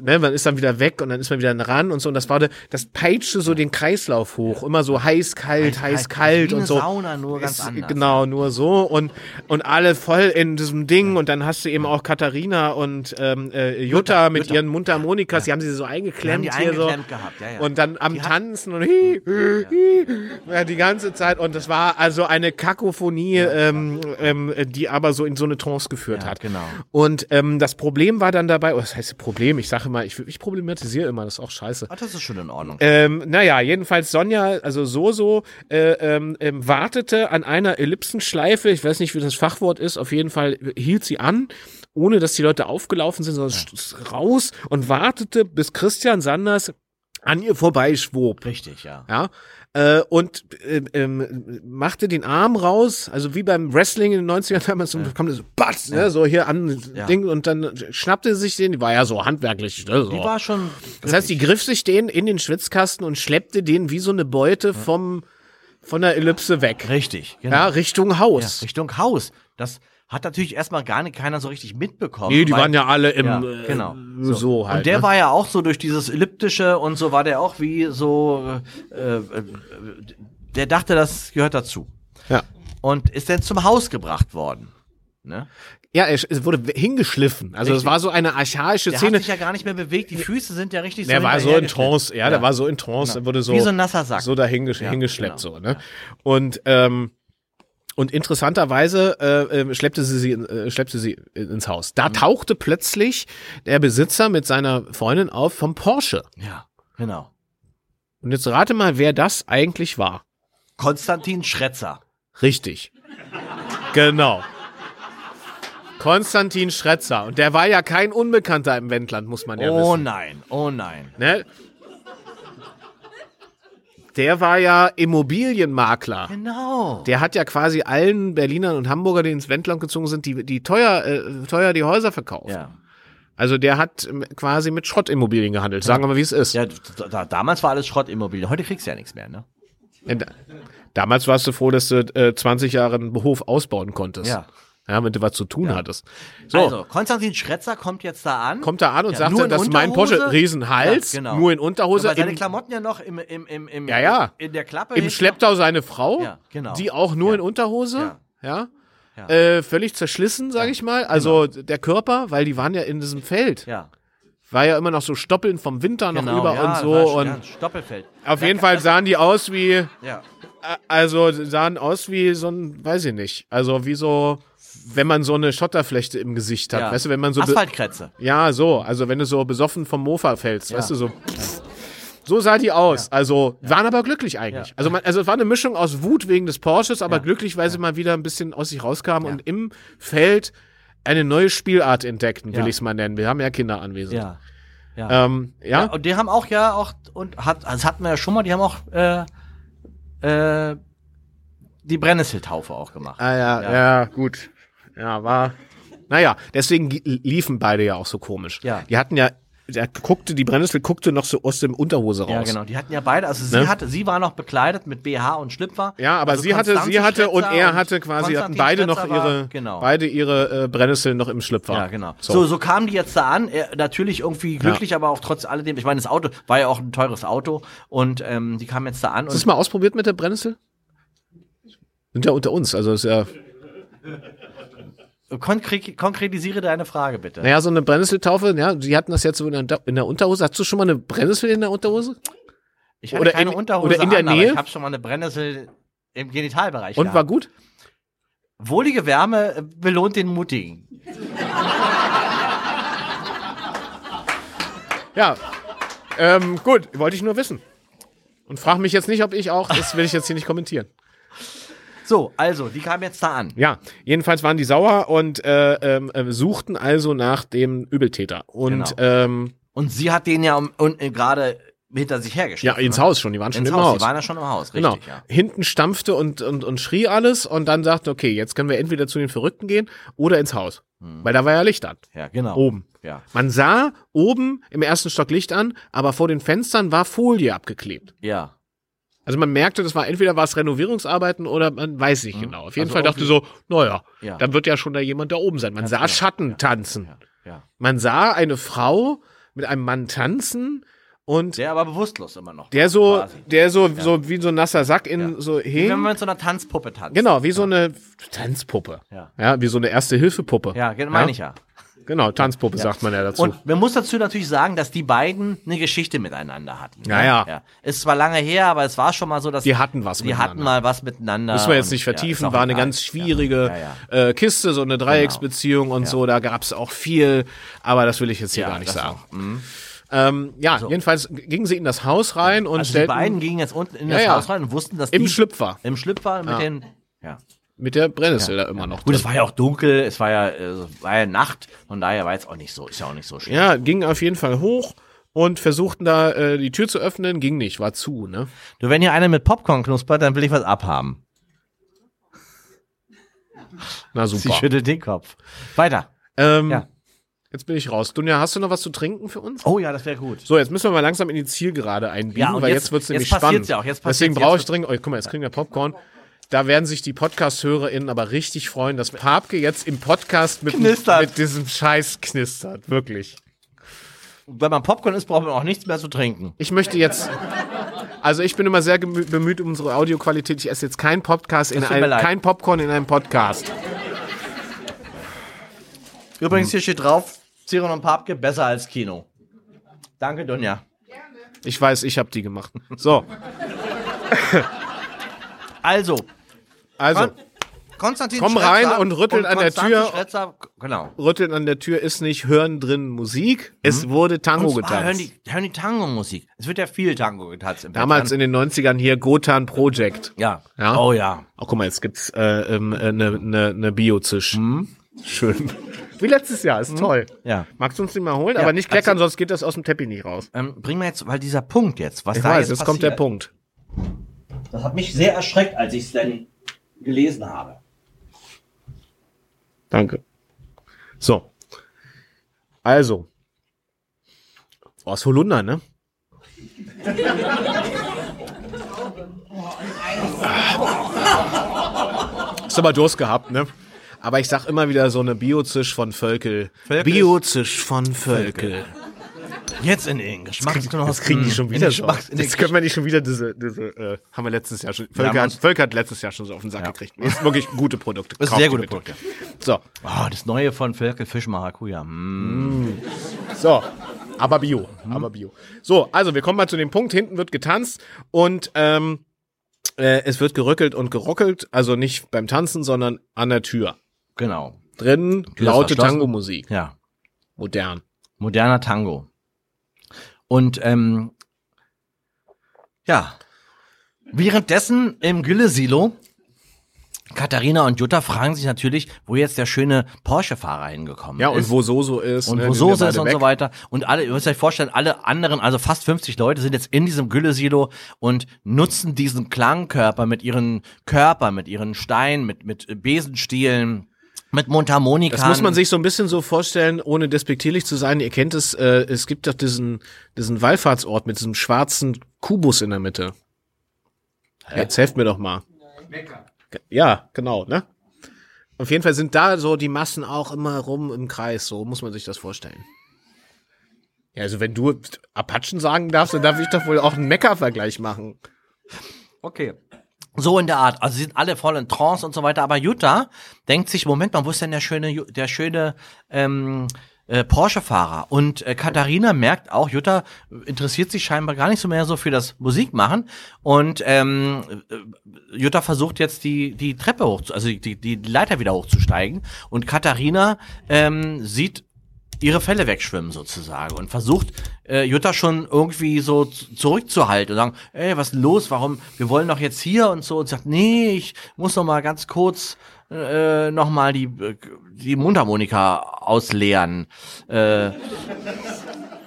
Speaker 1: ne, man ist dann wieder weg und dann ist man wieder ran und so. Und das war, das peitschte so den Kreislauf hoch. Immer so heiß, kalt, heiß,
Speaker 2: Heiß,
Speaker 1: kalt
Speaker 2: wie
Speaker 1: und so.
Speaker 2: Sauna, nur ganz
Speaker 1: Ist-
Speaker 2: anders.
Speaker 1: Genau, nur so. Und, und alle voll in diesem Ding. Und dann hast du eben auch Katharina und ähm, äh, Jutta, mit
Speaker 2: Jutta.
Speaker 1: ihren Mundharmonikas. Die haben sie so eingeklemmt
Speaker 2: Die haben die
Speaker 1: hier so.
Speaker 2: eingeklemmt gehabt, ja, ja.
Speaker 1: Und dann am
Speaker 2: Die
Speaker 1: Tanzen und hi, hi, hi, ja, die ganze Zeit. Und das war also eine Kakophonie, ähm, ähm, die aber so in so eine Trance geführt
Speaker 2: Ja,
Speaker 1: hat.
Speaker 2: genau.
Speaker 1: Und ähm, das Problem war dann dabei, oh, das heißt Problem, ich sage immer, ich, ich problematisiere immer, das ist auch scheiße.
Speaker 2: Ach, das ist schon in Ordnung.
Speaker 1: Ähm, naja, jedenfalls Sonja, also Soso, äh, ähm, ähm, wartete an einer Ellipsenschleife, ich weiß nicht, wie das Fachwort ist, auf jeden Fall hielt sie an, ohne dass die Leute aufgelaufen sind, sondern st- raus und wartete, bis Christian Sanders an ihr vorbeischwob.
Speaker 2: Richtig, ja.
Speaker 1: Ja, äh, und ähm, ähm, machte den Arm raus, also wie beim Wrestling in den 90ern damals, so, kommt so, batz, ne, so hier an
Speaker 2: Ja.
Speaker 1: Ding und dann schnappte sie sich den, die war ja so handwerklich, ne, so.
Speaker 2: Die war schon.
Speaker 1: Das heißt, die griff sich den in den Schwitzkasten und schleppte den wie so eine Beute vom, von der Ellipse weg.
Speaker 2: Richtig, genau.
Speaker 1: Ja, Richtung
Speaker 2: Ja,
Speaker 1: Haus.
Speaker 2: Richtung Haus. Das hat natürlich erstmal gar nicht keiner so richtig mitbekommen.
Speaker 1: nee, die
Speaker 2: weil-
Speaker 1: waren ja alle im,
Speaker 2: Ja,
Speaker 1: äh,
Speaker 2: genau.
Speaker 1: so, halt.
Speaker 2: und der
Speaker 1: ne?
Speaker 2: war ja auch so durch dieses Elliptische und so war der auch wie so, äh, äh, der dachte, das gehört dazu.
Speaker 1: ja.
Speaker 2: Und ist dann zum Haus gebracht worden. Ne?
Speaker 1: ja, es wurde hingeschliffen. Also es war so eine archaische
Speaker 2: Der
Speaker 1: Szene.
Speaker 2: hat sich ja gar nicht mehr bewegt, die Füße sind ja richtig
Speaker 1: Der
Speaker 2: so
Speaker 1: war so in. Trance, ja, der war so in Trance, er wurde so,
Speaker 2: Wie so ein nasser Sack.
Speaker 1: so dahin
Speaker 2: Ja,
Speaker 1: hingeschleppt,
Speaker 2: genau.
Speaker 1: so, ne? Und, ähm, und interessanterweise äh, äh, schleppte sie sie äh, schleppte sie ins Haus.
Speaker 2: Mhm.
Speaker 1: Da tauchte plötzlich der Besitzer mit seiner Freundin auf vom Porsche.
Speaker 2: Ja, genau.
Speaker 1: Und jetzt rate mal, wer das eigentlich war.
Speaker 2: Konstantin Schretzer.
Speaker 1: Richtig. Genau. Konstantin Schretzer. Und der war ja kein Unbekannter im Wendland, muss man ja
Speaker 2: Oh
Speaker 1: wissen.
Speaker 2: nein, oh nein.
Speaker 1: Ne? Der war ja Immobilienmakler.
Speaker 2: Genau.
Speaker 1: Der hat ja quasi allen Berlinern und Hamburger, die ins Wendland gezogen sind, die, die teuer, äh, teuer die Häuser verkauft.
Speaker 2: Ja.
Speaker 1: Also der hat ähm, quasi mit Schrottimmobilien gehandelt. Sagen wir mal, wie es ist.
Speaker 2: Ja, da, damals war alles Schrottimmobilien. Heute kriegst du ja nichts mehr, ne?
Speaker 1: Ja, da- Damals warst du froh, dass du äh, 20 Jahre einen Hof ausbauen konntest.
Speaker 2: Ja.
Speaker 1: Ja, wenn du was zu tun hattest. So,
Speaker 2: Also, Konstantin Schretzer kommt jetzt da an.
Speaker 1: kommt da an und
Speaker 2: Ja,
Speaker 1: sagt,
Speaker 2: nur in
Speaker 1: das ist mein Porsche? Riesenhals,
Speaker 2: Ja, genau.
Speaker 1: nur in Unterhose,
Speaker 2: Aber seine Klamotten ja noch im, im, im, im,
Speaker 1: Ja, ja.
Speaker 2: in der Klappe.
Speaker 1: im Schlepptau seine Frau,
Speaker 2: Ja, genau.
Speaker 1: die auch nur
Speaker 2: Ja.
Speaker 1: in Unterhose, ja,
Speaker 2: Ja. Ja.
Speaker 1: Äh, völlig zerschlissen, sag ich mal. Also der Körper, weil die waren ja in diesem Feld.
Speaker 2: Ja,
Speaker 1: war ja immer noch so Stoppeln vom Winter noch
Speaker 2: genau.
Speaker 1: über
Speaker 2: ja,
Speaker 1: und so und
Speaker 2: ja, Stoppelfeld.
Speaker 1: auf
Speaker 2: Da-
Speaker 1: jeden Fall
Speaker 2: das-
Speaker 1: sahen die aus wie, äh,
Speaker 2: Ja.
Speaker 1: also sahen aus wie so ein, weiß ich nicht, also wie so, wenn man so eine Schotterflechte im Gesicht hat,
Speaker 2: ja.
Speaker 1: weißt du, wenn man so
Speaker 2: Asphaltkretze.
Speaker 1: Ja, so. Also wenn du so besoffen vom Mofa fällst,
Speaker 2: Ja.
Speaker 1: weißt du, so. So sah die aus. Also waren aber glücklich eigentlich.
Speaker 2: Ja.
Speaker 1: Also, man, also es war eine Mischung aus Wut wegen des Porsches, aber
Speaker 2: Ja.
Speaker 1: glücklich, weil sie mal wieder ein bisschen aus sich rauskamen und im Feld eine neue Spielart entdeckten, will
Speaker 2: Ja.
Speaker 1: ich es mal nennen. Wir haben ja Kinder anwesend.
Speaker 2: Ja. Ja.
Speaker 1: Ähm, ja?
Speaker 2: Und die haben auch ja auch, und hat, also das hatten wir ja schon mal, die haben auch äh, äh, die Brennnesseltaufe auch gemacht.
Speaker 1: Ah, ja,
Speaker 2: Ja.
Speaker 1: ja, gut. Ja, war. Naja, deswegen liefen beide ja auch so komisch.
Speaker 2: Ja.
Speaker 1: Die hatten ja, der guckte, die Brennnessel guckte noch so aus dem Unterhose raus.
Speaker 2: Ja, genau. Die hatten ja beide, also sie
Speaker 1: Ne?
Speaker 2: hatte, sie war noch bekleidet mit BH und Schlüpfer.
Speaker 1: Ja, aber
Speaker 2: Also
Speaker 1: sie hatte,
Speaker 2: Konstanze
Speaker 1: sie hatte und er hatte quasi, hatten beide noch
Speaker 2: Schretzer war-
Speaker 1: ihre,
Speaker 2: genau.
Speaker 1: beide ihre äh, Brennnesseln noch im Schlüpfer.
Speaker 2: Ja, genau.
Speaker 1: So.
Speaker 2: So, so, kamen die jetzt da an. Er, natürlich irgendwie glücklich, aber auch trotz alledem. Ich meine, das Auto war ja auch ein teures Auto und ähm, die kamen jetzt da an
Speaker 1: Hast du es mal ausprobiert mit der Brennnessel? Sind ja unter uns, also ist ja.
Speaker 2: Konkre konkretisiere deine Frage bitte.
Speaker 1: Naja, so eine Brennnesseltaufe, ja, sie hatten das jetzt so in der, in der Unterhose. Hast du schon mal eine Brennnessel in der Unterhose?
Speaker 2: Ich hatte
Speaker 1: oder
Speaker 2: keine
Speaker 1: in-
Speaker 2: Unterhose
Speaker 1: oder in der
Speaker 2: an,
Speaker 1: Nähe?
Speaker 2: ich habe schon mal eine Brennnessel im Genitalbereich
Speaker 1: Und
Speaker 2: gehabt.
Speaker 1: war gut?
Speaker 2: Wohlige Wärme belohnt den Mutigen.
Speaker 1: Ja. Ähm, gut, wollte ich nur wissen. Und frag mich jetzt nicht, ob ich auch, das will ich jetzt hier nicht kommentieren.
Speaker 2: So, also, die kam jetzt da an.
Speaker 1: Ja, jedenfalls waren die sauer und äh, ähm, äh, suchten also nach dem Übeltäter. Und
Speaker 2: Genau.
Speaker 1: ähm,
Speaker 2: Und sie hat den ja um, und, äh, gerade hinter sich
Speaker 1: ja,
Speaker 2: hergeschickt.
Speaker 1: ins
Speaker 2: ne?
Speaker 1: Haus schon, die waren schon
Speaker 2: Ins
Speaker 1: im
Speaker 2: Haus.
Speaker 1: Haus.
Speaker 2: Die waren ja schon im Haus,
Speaker 1: Genau.
Speaker 2: richtig, ja.
Speaker 1: Hinten stampfte und, und, und schrie alles und dann sagte, okay, jetzt können wir entweder zu den Verrückten gehen oder ins Haus. Weil da war ja Licht an.
Speaker 2: Ja, genau.
Speaker 1: Oben.
Speaker 2: Ja.
Speaker 1: Man sah oben im ersten Stock Licht an, aber vor den Fenstern war Folie abgeklebt.
Speaker 2: Ja.
Speaker 1: Also man merkte, das war entweder war es Renovierungsarbeiten oder man weiß nicht genau. Auf jeden
Speaker 2: Also
Speaker 1: Fall dachte so, naja,
Speaker 2: Ja.
Speaker 1: dann wird ja schon da jemand da oben sein. Man
Speaker 2: Ganz
Speaker 1: sah
Speaker 2: genau.
Speaker 1: Schatten tanzen.
Speaker 2: Ja. ja.
Speaker 1: Man sah eine Frau mit einem Mann tanzen und
Speaker 2: Der aber bewusstlos immer noch.
Speaker 1: der so,
Speaker 2: quasi.
Speaker 1: der so, so wie so ein nasser Sack in
Speaker 2: Ja.
Speaker 1: so
Speaker 2: Wie
Speaker 1: hing.
Speaker 2: wenn man mit so einer Tanzpuppe tanzt.
Speaker 1: Genau, wie so eine Tanzpuppe.
Speaker 2: Ja.
Speaker 1: Ja, wie so eine Erste-Hilfe-Puppe.
Speaker 2: Ja, genau, meine ich ja.
Speaker 1: Genau, Tanzpuppe sagt man ja dazu.
Speaker 2: Und man muss dazu natürlich sagen, dass die beiden eine Geschichte miteinander hatten. ne?
Speaker 1: Ja, ja.
Speaker 2: Ist zwar lange her, aber es war schon mal so, dass
Speaker 1: Die hatten was
Speaker 2: die
Speaker 1: miteinander.
Speaker 2: hatten mal was miteinander.
Speaker 1: Müssen wir jetzt nicht
Speaker 2: ja,
Speaker 1: vertiefen,
Speaker 2: auch
Speaker 1: war eine ganz schwierige
Speaker 2: Ja, ja, ja.
Speaker 1: Äh, Kiste, so eine Dreiecksbeziehung und so, da gab's auch viel, aber das will ich jetzt hier
Speaker 2: Ja,
Speaker 1: gar nicht sagen.
Speaker 2: Mhm.
Speaker 1: Ähm, ja, jedenfalls gingen sie in das Haus rein und
Speaker 2: Also die
Speaker 1: stellten
Speaker 2: beiden gingen jetzt unten in
Speaker 1: Ja,
Speaker 2: das
Speaker 1: ja.
Speaker 2: Haus rein und wussten, dass
Speaker 1: im
Speaker 2: die
Speaker 1: Schlüpfer
Speaker 2: im Schlüpfer mit den ja.
Speaker 1: Mit der Brennnessel da immer noch.
Speaker 2: Gut, es war ja auch dunkel, es war ja, äh, war ja Nacht, von daher war jetzt auch nicht so, ist ja auch nicht so schlimm.
Speaker 1: ja, gingen auf jeden Fall hoch und versuchten da äh, die Tür zu öffnen, ging nicht, war zu, ne?
Speaker 2: Du, wenn hier einer mit Popcorn knuspert, dann will ich was abhaben.
Speaker 1: Na [laughs]
Speaker 2: Sie
Speaker 1: super.
Speaker 2: schüttelt den Kopf. Weiter.
Speaker 1: Ähm,
Speaker 2: Ja.
Speaker 1: Jetzt bin ich raus. Dunja, hast du noch was zu trinken für uns?
Speaker 2: Oh ja, das wäre gut.
Speaker 1: So, jetzt müssen wir mal langsam in die Zielgerade einbiegen,
Speaker 2: Ja,
Speaker 1: weil
Speaker 2: jetzt-
Speaker 1: jetzt, wird's nämlich
Speaker 2: jetzt
Speaker 1: spannend.
Speaker 2: ja auch, jetzt
Speaker 1: Deswegen brauche ich dringend, oh, guck mal, jetzt kriegen wir Popcorn. Da werden sich die Podcast-HörerInnen aber richtig freuen, dass Papke jetzt im Podcast mit, mit diesem Scheiß knistert. Wirklich.
Speaker 2: Wenn man Popcorn isst, braucht man auch nichts mehr zu trinken.
Speaker 1: Ich möchte jetzt, also ich bin immer sehr bemüht um unsere Audioqualität. Ich esse jetzt kein Podcast in einem, kein Popcorn in einem Podcast.
Speaker 2: Übrigens, hier steht drauf, Ziron und Papke besser als Kino. Danke, Dunja.
Speaker 1: Ich weiß, ich habe die gemacht. So,
Speaker 2: Also,
Speaker 1: also
Speaker 2: Kon Konstantin
Speaker 1: Komm
Speaker 2: Schretzer
Speaker 1: rein und rüttelt an der Tür.
Speaker 2: Schretzer, genau.
Speaker 1: rütteln an der Tür ist nicht hören drin Musik. Es wurde Tango
Speaker 2: Und zwar hören
Speaker 1: getanzt.
Speaker 2: die, hören die Tango-Musik. Es wird ja viel Tango getanzt. Im
Speaker 1: Damals
Speaker 2: Wettkampf.
Speaker 1: in den 90ern hier Gotan Project.
Speaker 2: Ja.
Speaker 1: Ja?
Speaker 2: Oh ja.
Speaker 1: Oh, guck mal, jetzt gibt's äh, ähm, äh, ne, ne, ne Biozisch. Schön. Wie letztes Jahr, ist toll.
Speaker 2: Ja.
Speaker 1: Magst du uns den mal holen? Aber nicht kleckern,
Speaker 2: also-
Speaker 1: sonst geht das aus dem Teppich nicht raus.
Speaker 2: Ähm, bring mal jetzt, weil dieser Punkt jetzt, was
Speaker 1: Ich
Speaker 2: da
Speaker 1: weiß,
Speaker 2: jetzt
Speaker 1: jetzt kommt der Punkt.
Speaker 2: Das hat mich sehr erschreckt, als ich es dann gelesen habe.
Speaker 1: Danke. So. Also. Aus Holunder, ne? [laughs] Hast aber Durst gehabt, ne? Aber ich sag immer wieder so eine Biozisch von Völkel.
Speaker 2: Völkel.
Speaker 1: Biozisch von Völkel.
Speaker 2: Jetzt in den Geschmacksknospen.
Speaker 1: Jetzt kriegen die schon
Speaker 2: in
Speaker 1: wieder
Speaker 2: den in den
Speaker 1: Jetzt können wir nicht schon wieder diese, diese äh, haben wir letztes Jahr schon. Völker,
Speaker 2: haben
Speaker 1: hat, Völker hat letztes Jahr schon so auf den Sack
Speaker 2: Ja.
Speaker 1: gekriegt. Ist wirklich gute Produkte.
Speaker 2: Das ist sehr gute. Produkte.
Speaker 1: So,
Speaker 2: Oh, das neue von Völkel Fisch Maracuja. Mm.
Speaker 1: so. Aber Bio, aber Bio. So, also wir kommen mal zu dem Punkt. Hinten wird getanzt und ähm, äh, es wird gerückelt und gerockelt. Also nicht beim Tanzen, sondern an der Tür.
Speaker 2: Genau.
Speaker 1: Drinnen
Speaker 2: ist
Speaker 1: laute. Tango-Musik.
Speaker 2: Ja.
Speaker 1: Modern.
Speaker 2: Moderner Tango. Und ähm, ja, währenddessen im Gülle-Silo, Katharina und Jutta fragen sich natürlich, wo jetzt der schöne Porsche-Fahrer hingekommen
Speaker 1: Ja, und
Speaker 2: ist.
Speaker 1: wo Soso ist.
Speaker 2: und
Speaker 1: ne,
Speaker 2: wo Soße ist und
Speaker 1: weg.
Speaker 2: so weiter. Und alle, ihr müsst euch vorstellen, alle anderen, also fast 50 Leute sind jetzt in diesem Gülle-Silo und nutzen diesen Klangkörper mit ihren Körpern, mit ihren Steinen, mit, mit Besenstielen, mit Mundharmonika.
Speaker 1: Das muss man sich so ein bisschen so vorstellen, ohne despektierlich zu sein. Ihr kennt es, äh, es gibt doch diesen, diesen Wallfahrtsort mit diesem schwarzen Kubus in der Mitte. Jetzt helft mir doch mal. Ja, genau, ne? Auf jeden Fall sind da so die Massen auch immer rum im Kreis, so muss man sich das vorstellen. Ja, also wenn du Apachen sagen darfst, dann darf ich doch wohl auch einen Mekka-Vergleich machen.
Speaker 2: Okay. So in der Art. Also sie sind alle voll in Trance und so weiter. Aber Jutta denkt sich, Moment mal, wo ist denn der schöne, der schöne ähm, äh, Porsche-Fahrer? Und äh, Katharina merkt auch, Jutta interessiert sich scheinbar gar nicht so mehr so für das Musikmachen. Und ähm, äh, Jutta versucht jetzt die, die Treppe hoch, also die, die Leiter wieder hochzusteigen. Und Katharina ähm, sieht ihre Fälle wegschwimmen sozusagen und versucht äh, Jutta schon irgendwie so zurückzuhalten und sagen, ey, was ist los? Warum? Wir wollen doch jetzt hier und so und sagt, nee, ich muss noch mal ganz kurz äh, noch mal die äh, die Mundharmonika ausleeren. Äh,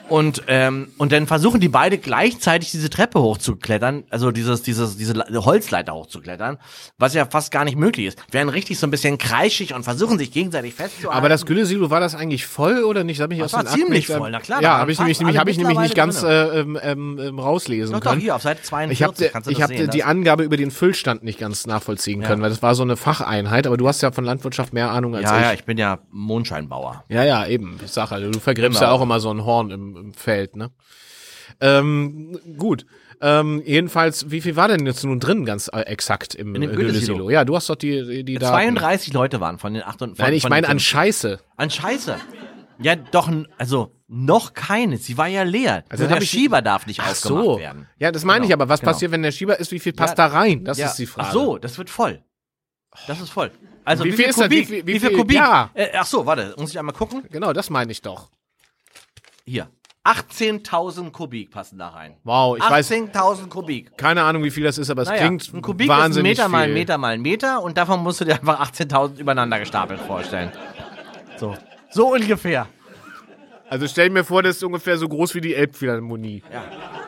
Speaker 2: und, ähm, und dann versuchen die beide gleichzeitig diese Treppe hochzuklettern, also dieses, dieses, diese Le- Holzleiter hochzuklettern, was ja fast gar nicht möglich ist. Werden richtig so ein bisschen kreischig und versuchen sich gegenseitig festzuhalten.
Speaker 1: Aber das Güllesilo, war das eigentlich voll oder nicht? Das hab ich
Speaker 2: Das
Speaker 1: aus
Speaker 2: war ziemlich voll, na klar,
Speaker 1: Ja, habe ich nämlich, nämlich, hab ich nämlich nicht ganz äh, ähm, ähm, ähm, rauslesen
Speaker 2: Doch, doch,
Speaker 1: können.
Speaker 2: hier auf Seite 42
Speaker 1: Ich habe
Speaker 2: kannst du
Speaker 1: ich hab
Speaker 2: sehen.
Speaker 1: die Angabe über den Füllstand nicht ganz nachvollziehen können, weil das war so eine Facheinheit, aber du hast ja von Landwirtschaft mehr Ahnung als
Speaker 2: ja,
Speaker 1: ich.
Speaker 2: ja, ich bin ja Mondscheinbauer.
Speaker 1: Ja, ja, eben. Ich sag halt, du vergräbst
Speaker 2: Genau.
Speaker 1: ja auch immer so ein Horn im, im Feld, ne? Ähm, gut. Ähm, jedenfalls, wie viel war denn jetzt nun drin, ganz äh, exakt im äh,
Speaker 2: Güllesilo.
Speaker 1: Güllesilo? Ja, du hast doch die, die, Daten.
Speaker 2: 32 Leute waren von den 8 und von,
Speaker 1: Nein, ich meine an Scheiße.
Speaker 2: an Scheiße. Ja, doch, also noch keine. Sie war ja leer.
Speaker 1: Also
Speaker 2: der
Speaker 1: ich-
Speaker 2: Schieber darf nicht
Speaker 1: Ach
Speaker 2: aufgemacht
Speaker 1: so.
Speaker 2: werden.
Speaker 1: Ja, das meine ich,
Speaker 2: Genau,
Speaker 1: aber was
Speaker 2: genau.
Speaker 1: passiert, wenn der Schieber ist? Wie viel passt
Speaker 2: Ja.
Speaker 1: da rein? Das
Speaker 2: ja.
Speaker 1: ist die Frage.
Speaker 2: Ach so, das wird voll. Das ist voll. Also
Speaker 1: Wie
Speaker 2: wie,
Speaker 1: viel
Speaker 2: viel
Speaker 1: ist das? Wie
Speaker 2: Kubik? Wie
Speaker 1: wie
Speaker 2: viel,
Speaker 1: viel-
Speaker 2: Kubik?
Speaker 1: ja.
Speaker 2: Äh, ach so, warte, muss ich einmal gucken.
Speaker 1: Genau, das meine ich doch.
Speaker 2: Hier. 18.000 Kubik passen da rein.
Speaker 1: Wow, ich weiß
Speaker 2: 18.000 Kubik.
Speaker 1: keine Ahnung, wie viel das ist, aber es
Speaker 2: Naja,
Speaker 1: klingt
Speaker 2: ein Kubik
Speaker 1: wahnsinnig
Speaker 2: ist ein Meter mal ein
Speaker 1: viel.
Speaker 2: Meter mal ein Meter und davon musst du dir einfach 18.000 übereinander gestapelt vorstellen. So. So ungefähr.
Speaker 1: Also stell mir vor, das ist ungefähr so groß wie die Elbphilharmonie.
Speaker 2: Ja.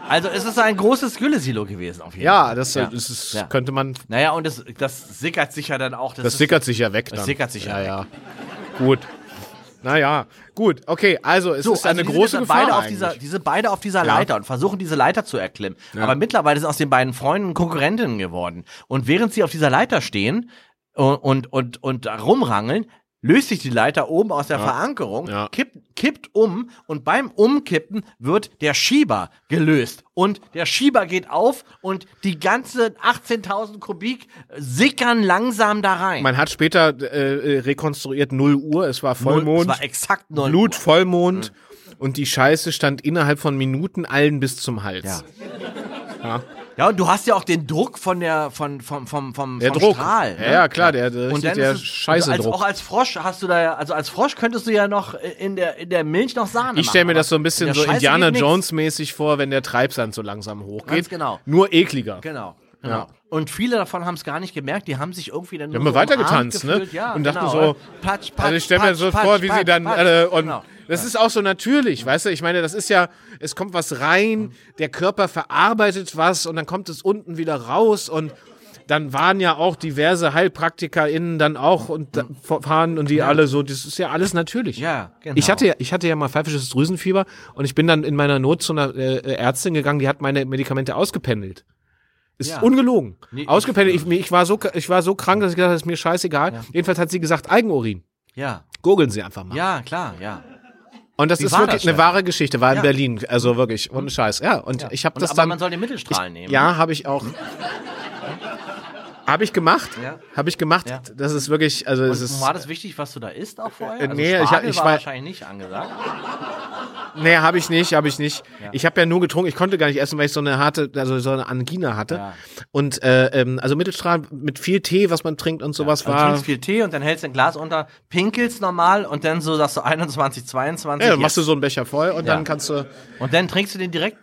Speaker 2: Also es ist ein großes Güllesilo gewesen auf jeden
Speaker 1: Ja,
Speaker 2: Fall.
Speaker 1: das,
Speaker 2: Ja.
Speaker 1: das ist,
Speaker 2: Ja.
Speaker 1: könnte man.
Speaker 2: Naja, und das, das sickert sich ja dann auch. Das,
Speaker 1: Das sickert sich ja weg dann.
Speaker 2: Das sickert sich ja
Speaker 1: ja.
Speaker 2: weg.
Speaker 1: ja. Gut. Naja, gut. Okay, also es
Speaker 2: So,
Speaker 1: ist eine
Speaker 2: also die
Speaker 1: große Gefahr
Speaker 2: beide auf dieser, die sind beide auf dieser
Speaker 1: Ja.
Speaker 2: Leiter und versuchen diese Leiter zu erklimmen. Aber mittlerweile sind aus den beiden Freunden Konkurrentinnen geworden. Und während sie auf dieser Leiter stehen und, und, und, und da rumrangeln, löst sich die Leiter oben aus der Verankerung,
Speaker 1: Ja.
Speaker 2: kippt, kippt um und beim Umkippen wird der Schieber gelöst. Und der Schieber geht auf und die ganzen 18.000 Kubik sickern langsam da rein.
Speaker 1: Man hat später äh, äh, rekonstruiert 0 Uhr, es war Vollmond,
Speaker 2: Es war exakt 0
Speaker 1: Blut,
Speaker 2: Uhr.
Speaker 1: Vollmond und die Scheiße stand innerhalb von Minuten allen bis zum Hals.
Speaker 2: Ja. Ja, und du hast ja auch den Druck von der, von, vom, vom, vom,
Speaker 1: Der
Speaker 2: vom
Speaker 1: Druck.
Speaker 2: Strahl.
Speaker 1: Ja, ja, klar, der- der richtig der
Speaker 2: ist es-
Speaker 1: scheiße
Speaker 2: also als,
Speaker 1: Druck.
Speaker 2: Auch als Frosch hast du da ja, also als Frosch könntest du ja noch in der, in der Milch noch Sahne
Speaker 1: Ich stelle mir das so ein bisschen
Speaker 2: in
Speaker 1: so
Speaker 2: der
Speaker 1: Indiana
Speaker 2: geht nix.
Speaker 1: Jones mäßig vor, wenn der Treibsand so langsam hochgeht.
Speaker 2: Ganz genau.
Speaker 1: Nur ekliger.
Speaker 2: Genau. genau.
Speaker 1: Ja.
Speaker 2: Und viele davon haben es gar nicht gemerkt, die haben sich irgendwie dann nur
Speaker 1: haben wir
Speaker 2: so
Speaker 1: weiter
Speaker 2: umarmt
Speaker 1: getanzt, ne?
Speaker 2: Ja,
Speaker 1: Und dachten
Speaker 2: genau.
Speaker 1: so,
Speaker 2: Patsch, patsch,
Speaker 1: Also ich stelle mir so
Speaker 2: patsch,
Speaker 1: vor, wie sie dann äh, und
Speaker 2: Genau.
Speaker 1: das ist auch so natürlich, weißt du? Ich meine, das ist ja, es kommt was rein, der Körper verarbeitet was und dann kommt es unten wieder raus und dann waren ja auch diverse HeilpraktikerInnen dann auch und da, fahren und die alle so, das ist ja alles natürlich.
Speaker 2: Ja, genau.
Speaker 1: Ich hatte, ja- ich hatte ja mal pfeifisches Drüsenfieber und ich bin dann in meiner Not zu einer äh, Ärztin gegangen, die hat meine Medikamente ausgependelt. Ist
Speaker 2: Ja.
Speaker 1: ungelogen.
Speaker 2: Nee,
Speaker 1: ausgependelt. Ich, ich, war so, ich war so krank, dass ich gesagt habe, ist mir scheißegal. Jedenfalls hat sie gesagt, Eigenurin.
Speaker 2: Ja,
Speaker 1: Googeln Sie einfach mal.
Speaker 2: ja, klar, ja.
Speaker 1: Und das
Speaker 2: Wie
Speaker 1: ist wirklich
Speaker 2: das,
Speaker 1: eine wahre Geschichte, war in
Speaker 2: Ja.
Speaker 1: Berlin. Also wirklich, ohne Scheiß. Ja, und ich habe das
Speaker 2: aber
Speaker 1: dann.
Speaker 2: man soll den Mittelstrahl nehmen.
Speaker 1: ja, habe ich auch. Habe ich gemacht.
Speaker 2: Ja.
Speaker 1: Habe ich gemacht.
Speaker 2: Ja.
Speaker 1: Das ist wirklich, also es ist.
Speaker 2: war das wichtig, was du da isst auch vorher?
Speaker 1: Äh,
Speaker 2: Also
Speaker 1: nee, ich-
Speaker 2: Spargel
Speaker 1: ich
Speaker 2: war
Speaker 1: war-
Speaker 2: wahrscheinlich nicht angesagt.
Speaker 1: Nee, habe ich nicht, habe ich nicht.
Speaker 2: Ja.
Speaker 1: Ich habe ja nur getrunken. Ich konnte gar nicht essen, weil ich so eine harte, also so eine Angina hatte.
Speaker 2: Ja.
Speaker 1: Und äh, ähm, also Mittelstrahl mit viel Tee, was man trinkt und sowas
Speaker 2: Also du
Speaker 1: war.
Speaker 2: trinkst viel Tee und dann hältst du ein Glas unter, pinkelst normal und dann so sagst du 21, 22.
Speaker 1: Ja, dann machst du so einen Becher voll und
Speaker 2: Ja.
Speaker 1: dann kannst du.
Speaker 2: Und dann trinkst du den direkt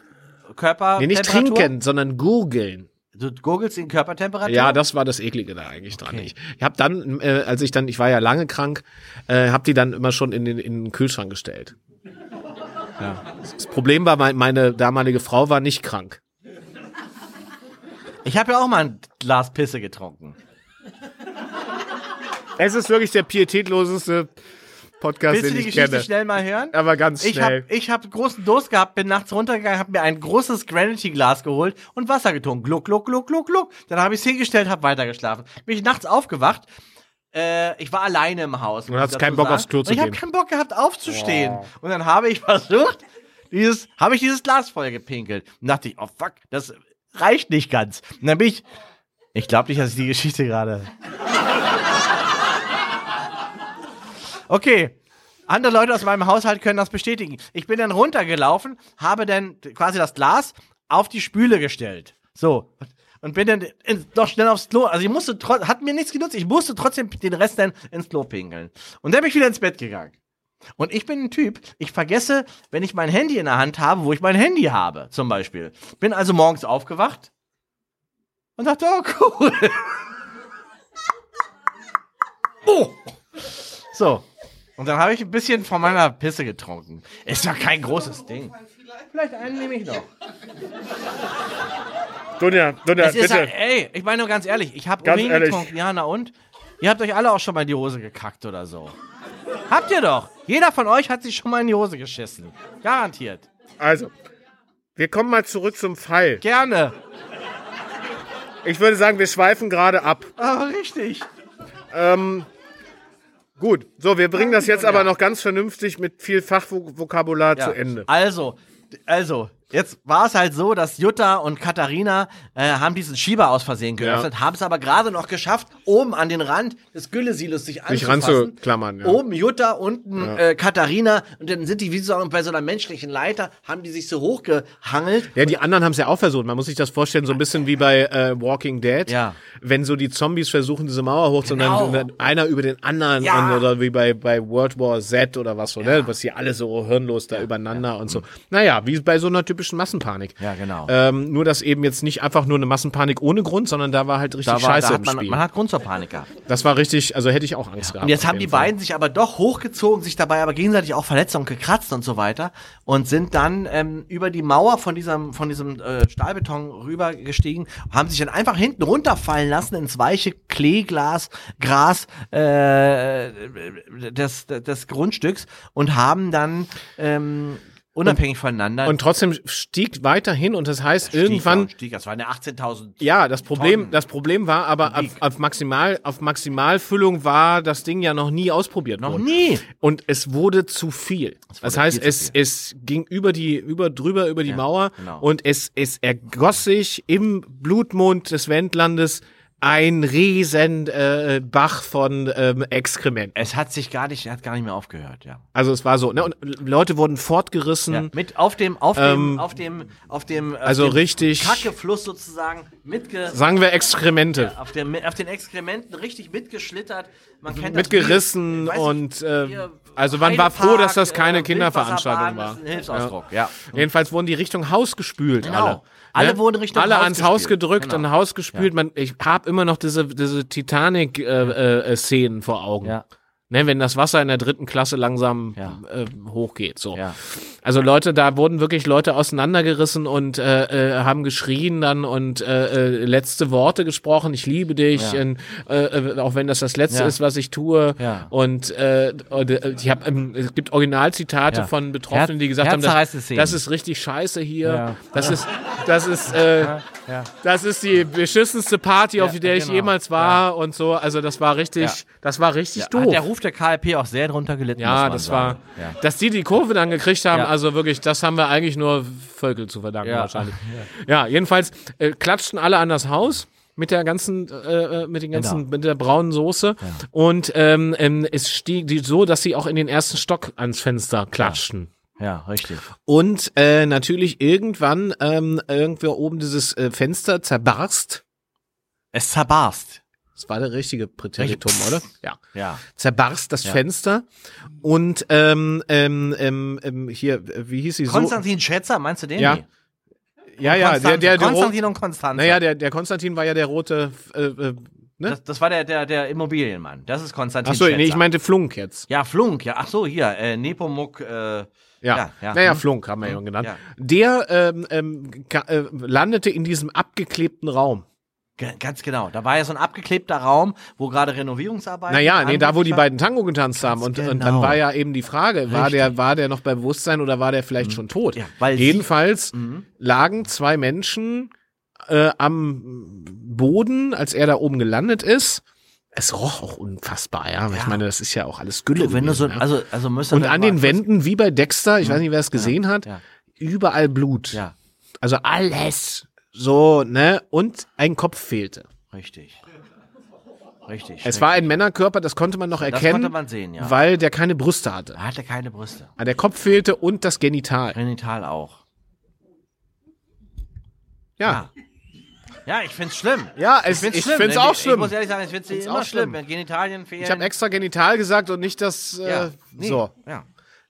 Speaker 2: Körper.
Speaker 1: Nee, nicht trinken, sondern gurgeln.
Speaker 2: Du gurgelst in Körpertemperatur?
Speaker 1: Ja, das war das Eklige da eigentlich dran.
Speaker 2: Okay.
Speaker 1: Ich, ich habe dann, äh, als ich dann, ich war ja lange krank, äh, habe die dann immer schon in den, in den Kühlschrank gestellt.
Speaker 2: Ja.
Speaker 1: Das Problem war, mein, meine damalige Frau war nicht krank.
Speaker 2: Ich habe ja auch mal ein Glas Pisse getrunken.
Speaker 1: Es ist wirklich der pietätloseste Podcast,
Speaker 2: Willst du
Speaker 1: den
Speaker 2: die
Speaker 1: ich
Speaker 2: Geschichte
Speaker 1: kenne.
Speaker 2: schnell mal hören?
Speaker 1: Aber ganz
Speaker 2: Ich
Speaker 1: schnell.
Speaker 2: habe ich hab großen Durst gehabt, bin nachts runtergegangen, habe mir ein großes Granity-Glas geholt und Wasser getrunken. Gluck, gluck, gluck, gluck, gluck. Dann habe ich es hingestellt, habe weitergeschlafen. Bin ich nachts aufgewacht. Äh, ich war alleine im Haus. muss
Speaker 1: hast keinen Bock aufs Klo
Speaker 2: Und
Speaker 1: zu
Speaker 2: Ich habe
Speaker 1: gehen.
Speaker 2: keinen Bock gehabt aufzustehen. Und dann habe ich [laughs] versucht, dieses, habe ich dieses Glas voll gepinkelt. Und dachte ich, oh fuck, das reicht nicht ganz. Und dann bin ich Ich glaube nicht, dass ich die Geschichte gerade. Okay. Andere Leute aus meinem Haushalt können das bestätigen. Ich bin dann runtergelaufen, habe dann quasi das Glas auf die Spüle gestellt. So. Und bin dann in, doch schnell aufs Klo. Also ich musste, hat mir nichts genutzt. Ich musste trotzdem den Rest dann ins Klo pinkeln. Und dann bin ich wieder ins Bett gegangen. Und ich bin ein Typ, ich vergesse, wenn ich mein Handy in der Hand habe, wo ich mein Handy habe, zum Beispiel. Bin also morgens aufgewacht und dachte, oh cool. [laughs] oh. So. Und dann habe ich ein bisschen von meiner Pisse getrunken. Ist ja kein großes Ding. Vielleicht einen nehme ich noch.
Speaker 1: Dunja, Dunja,
Speaker 2: Es ist
Speaker 1: bitte.
Speaker 2: ja, ey, ich meine nur ganz ehrlich, ich habe Urin
Speaker 1: ehrlich.
Speaker 2: getrunken. Ja, na und? Ihr habt euch alle auch schon mal in die Hose gekackt oder so. Habt ihr doch. Jeder von euch hat sich schon mal in die Hose geschissen. Garantiert.
Speaker 1: Also, wir kommen mal zurück zum Fall.
Speaker 2: Gerne.
Speaker 1: Ich würde sagen, wir schweifen gerade ab.
Speaker 2: Aber richtig.
Speaker 1: Gut, so, wir bringen das jetzt aber noch ganz vernünftig mit viel Fachvokabular
Speaker 2: Ja.
Speaker 1: zu Ende.
Speaker 2: Also, also, jetzt war es halt so, dass Jutta und Katharina äh, haben diesen Schieber aus Versehen geöffnet, haben es aber gerade noch geschafft, oben an den Rand des Güllesilos sich
Speaker 1: Sich
Speaker 2: anzufassen.
Speaker 1: ranzuklammern, ja.
Speaker 2: Oben Jutta, unten äh, Katharina und dann sind die wie so bei so einer menschlichen Leiter, haben die sich so hochgehangelt.
Speaker 1: Ja, die anderen haben es ja auch versucht. Man muss sich das vorstellen, so ein bisschen wie bei äh, Walking Dead.
Speaker 2: Ja.
Speaker 1: Wenn so die Zombies versuchen, diese Mauer hochzunehmen
Speaker 2: Genau.
Speaker 1: und dann einer über den anderen
Speaker 2: Ja.
Speaker 1: und, oder wie bei, bei World War Z oder was so, ne? Was hier alle so hirnlos da übereinander und so. Naja, wie bei so einer typischen Massenpanik.
Speaker 2: Ja, genau.
Speaker 1: Ähm, nur, dass eben jetzt nicht einfach nur eine Massenpanik ohne Grund, sondern da war halt richtig
Speaker 2: war,
Speaker 1: Scheiße im
Speaker 2: man,
Speaker 1: Spiel.
Speaker 2: man hat Grund zur Panik gehabt.
Speaker 1: das war richtig, also hätte ich auch Angst gehabt.
Speaker 2: Und jetzt haben die
Speaker 1: Fall.
Speaker 2: beiden sich aber doch hochgezogen, sich dabei aber gegenseitig auch verletzt und gekratzt und so weiter und sind dann ähm, über die Mauer von diesem von diesem äh, Stahlbeton rübergestiegen, haben sich dann einfach hinten runterfallen lassen ins weiche Kleeglas, Gras äh, des, des Grundstücks und haben dann ähm, unabhängig voneinander
Speaker 1: Und trotzdem stieg weiterhin und das heißt,
Speaker 2: ja
Speaker 1: irgendwann
Speaker 2: und stieg, das waren ja 18.000
Speaker 1: Ja, das Problem,
Speaker 2: Tonnen.
Speaker 1: das Problem war aber auf, auf Maximal, auf Maximalfüllung war das Ding ja noch nie ausprobiert
Speaker 2: noch
Speaker 1: worden.
Speaker 2: nie.
Speaker 1: Und es wurde zu viel. Das heißt,
Speaker 2: viel
Speaker 1: es, es ging über die, über, drüber über die Mauer
Speaker 2: genau.
Speaker 1: und es, es ergoss sich im Blutmond des Wendlandes ein riesen äh, Bach von ähm, Exkrement.
Speaker 2: Es hat sich gar nicht, hat gar nicht mehr aufgehört, ja.
Speaker 1: Also es war so, ne? Und Leute wurden fortgerissen.
Speaker 2: Ja, mit auf dem, auf
Speaker 1: Ähm,
Speaker 2: dem, auf dem, auf dem, auf
Speaker 1: also
Speaker 2: dem
Speaker 1: richtig-
Speaker 2: Kackefluss sozusagen mitge,
Speaker 1: Sagen wir Exkremente.
Speaker 2: auf, dem, auf den Exkrementen richtig mitgeschlittert. Man kennt das
Speaker 1: Mitgerissen
Speaker 2: ich,
Speaker 1: und äh, also man war froh, dass das
Speaker 2: Heidepark,
Speaker 1: keine
Speaker 2: äh,
Speaker 1: Kinderveranstaltung war.
Speaker 2: Das ist ein Hilfsausdruck, ja.
Speaker 1: Jedenfalls wurden die Richtung Haus gespült.
Speaker 2: Genau.
Speaker 1: Alle.
Speaker 2: Alle
Speaker 1: Ne?
Speaker 2: wurden Richtung
Speaker 1: Alle
Speaker 2: Haus
Speaker 1: ans Haus
Speaker 2: gespült.
Speaker 1: gedrückt,
Speaker 2: Genau.
Speaker 1: an Haus gespült. Man, ich habe immer noch diese, diese Titanic-Szenen vor Augen.
Speaker 2: Ja.
Speaker 1: Ne, wenn das Wasser in der dritten Klasse langsam
Speaker 2: Ja.
Speaker 1: äh, hochgeht. So.
Speaker 2: Ja.
Speaker 1: Also Leute, da wurden wirklich Leute auseinandergerissen und äh, äh, haben geschrien dann und äh, äh, letzte Worte gesprochen. Ich liebe dich,
Speaker 2: Ja.
Speaker 1: und, äh, äh, auch wenn das das Letzte ist, was ich tue. Und, äh, und äh, ich hab, ähm, es gibt Originalzitate von Betroffenen, die gesagt haben,
Speaker 2: Herzerreißende
Speaker 1: das, das ist richtig scheiße hier. Das ist, das ist, äh, das ist die beschissenste Party, auf der ich
Speaker 2: genau.
Speaker 1: jemals war und so. Also das war richtig, das war richtig doof.
Speaker 2: Der Ruf der KLP auch sehr drunter gelitten.
Speaker 1: Ja, das
Speaker 2: sagen.
Speaker 1: war,
Speaker 2: Ja.
Speaker 1: dass die die Kurve dann gekriegt haben,
Speaker 2: Ja.
Speaker 1: also wirklich, das haben wir eigentlich nur Völkel zu verdanken
Speaker 2: Ja.
Speaker 1: wahrscheinlich. [laughs] Ja, jedenfalls äh, klatschten alle an das Haus mit der ganzen, äh, äh, mit den ganzen,
Speaker 2: Genau.
Speaker 1: mit der braunen Soße und ähm, ähm, es stieg die so, dass sie auch in den ersten Stock ans Fenster klatschten.
Speaker 2: Ja, richtig.
Speaker 1: Und äh, natürlich irgendwann ähm, irgendwo oben dieses äh, Fenster zerbarst.
Speaker 2: Es zerbarst.
Speaker 1: Das war der richtige Präteritum, oder? Ja.
Speaker 2: Ja.
Speaker 1: zerbarst das
Speaker 2: Ja.
Speaker 1: Fenster und ähm, ähm, ähm, ähm, hier, wie hieß sie so?
Speaker 2: Konstantin Schätzer, meinst du den?
Speaker 1: Ja.
Speaker 2: Nee.
Speaker 1: Ja, ja, der,
Speaker 2: Konstantin-
Speaker 1: der, der,
Speaker 2: Konstantin und Konstantin.
Speaker 1: naja, der, der Konstantin war ja der rote, äh, äh, ne?
Speaker 2: Das, das war der, der, der Immobilienmann. Das ist Konstantin
Speaker 1: Achso, nee, ich meinte Flunk jetzt.
Speaker 2: Ja, Flunk, ja. Ach so, hier, äh, Nepomuk, äh,
Speaker 1: Ja,
Speaker 2: Ja, ja.
Speaker 1: naja,
Speaker 2: Hm.
Speaker 1: Flunk haben wir ja genannt.
Speaker 2: Ja.
Speaker 1: Der ähm, ähm, äh, landete in diesem abgeklebten Raum.
Speaker 2: Ganz genau. Da war ja so ein abgeklebter Raum, wo gerade Renovierungsarbeiten.
Speaker 1: Naja, nee, da wo die beiden Tango getanzt haben. Und, und dann
Speaker 2: genau.
Speaker 1: war ja eben die Frage, war der, war der noch bei Bewusstsein oder war der vielleicht schon tot?
Speaker 2: Mhm. Ja, weil
Speaker 1: Jedenfalls
Speaker 2: Mhm.
Speaker 1: lagen zwei Menschen äh, am Boden, als er da oben gelandet ist. Es roch auch unfassbar, ja. Ich
Speaker 2: Ja.
Speaker 1: meine, das ist ja auch alles Gülle.
Speaker 2: Du, wenn du so,
Speaker 1: gewesen, ja.
Speaker 2: also, also müsste
Speaker 1: und an den Wänden, wie bei Dexter, ich weiß nicht, wer es gesehen hat, überall Blut.
Speaker 2: Ja,
Speaker 1: Also alles. So, ne? Und ein Kopf fehlte.
Speaker 2: Richtig. Richtig.
Speaker 1: Es war ein Männerkörper, das konnte man noch erkennen,
Speaker 2: konnte man sehen, ja.
Speaker 1: weil der keine Brüste hatte.
Speaker 2: Er hatte keine Brüste.
Speaker 1: Ah, Der Kopf fehlte und das Genital.
Speaker 2: Genital auch.
Speaker 1: Ja,
Speaker 2: Ja, ich find's schlimm.
Speaker 1: ja, es,
Speaker 2: find's
Speaker 1: ich
Speaker 2: schlimm.
Speaker 1: finde es
Speaker 2: Wenn
Speaker 1: auch schlimm.
Speaker 2: Ich muss ehrlich sagen, ich find's
Speaker 1: Find's
Speaker 2: immer
Speaker 1: auch
Speaker 2: schlimm,
Speaker 1: schlimm.
Speaker 2: wenn Genitalien fehlen.
Speaker 1: Ich habe extra Genital gesagt und nicht das. Äh,
Speaker 2: ja. Nee.
Speaker 1: So,
Speaker 2: Ja.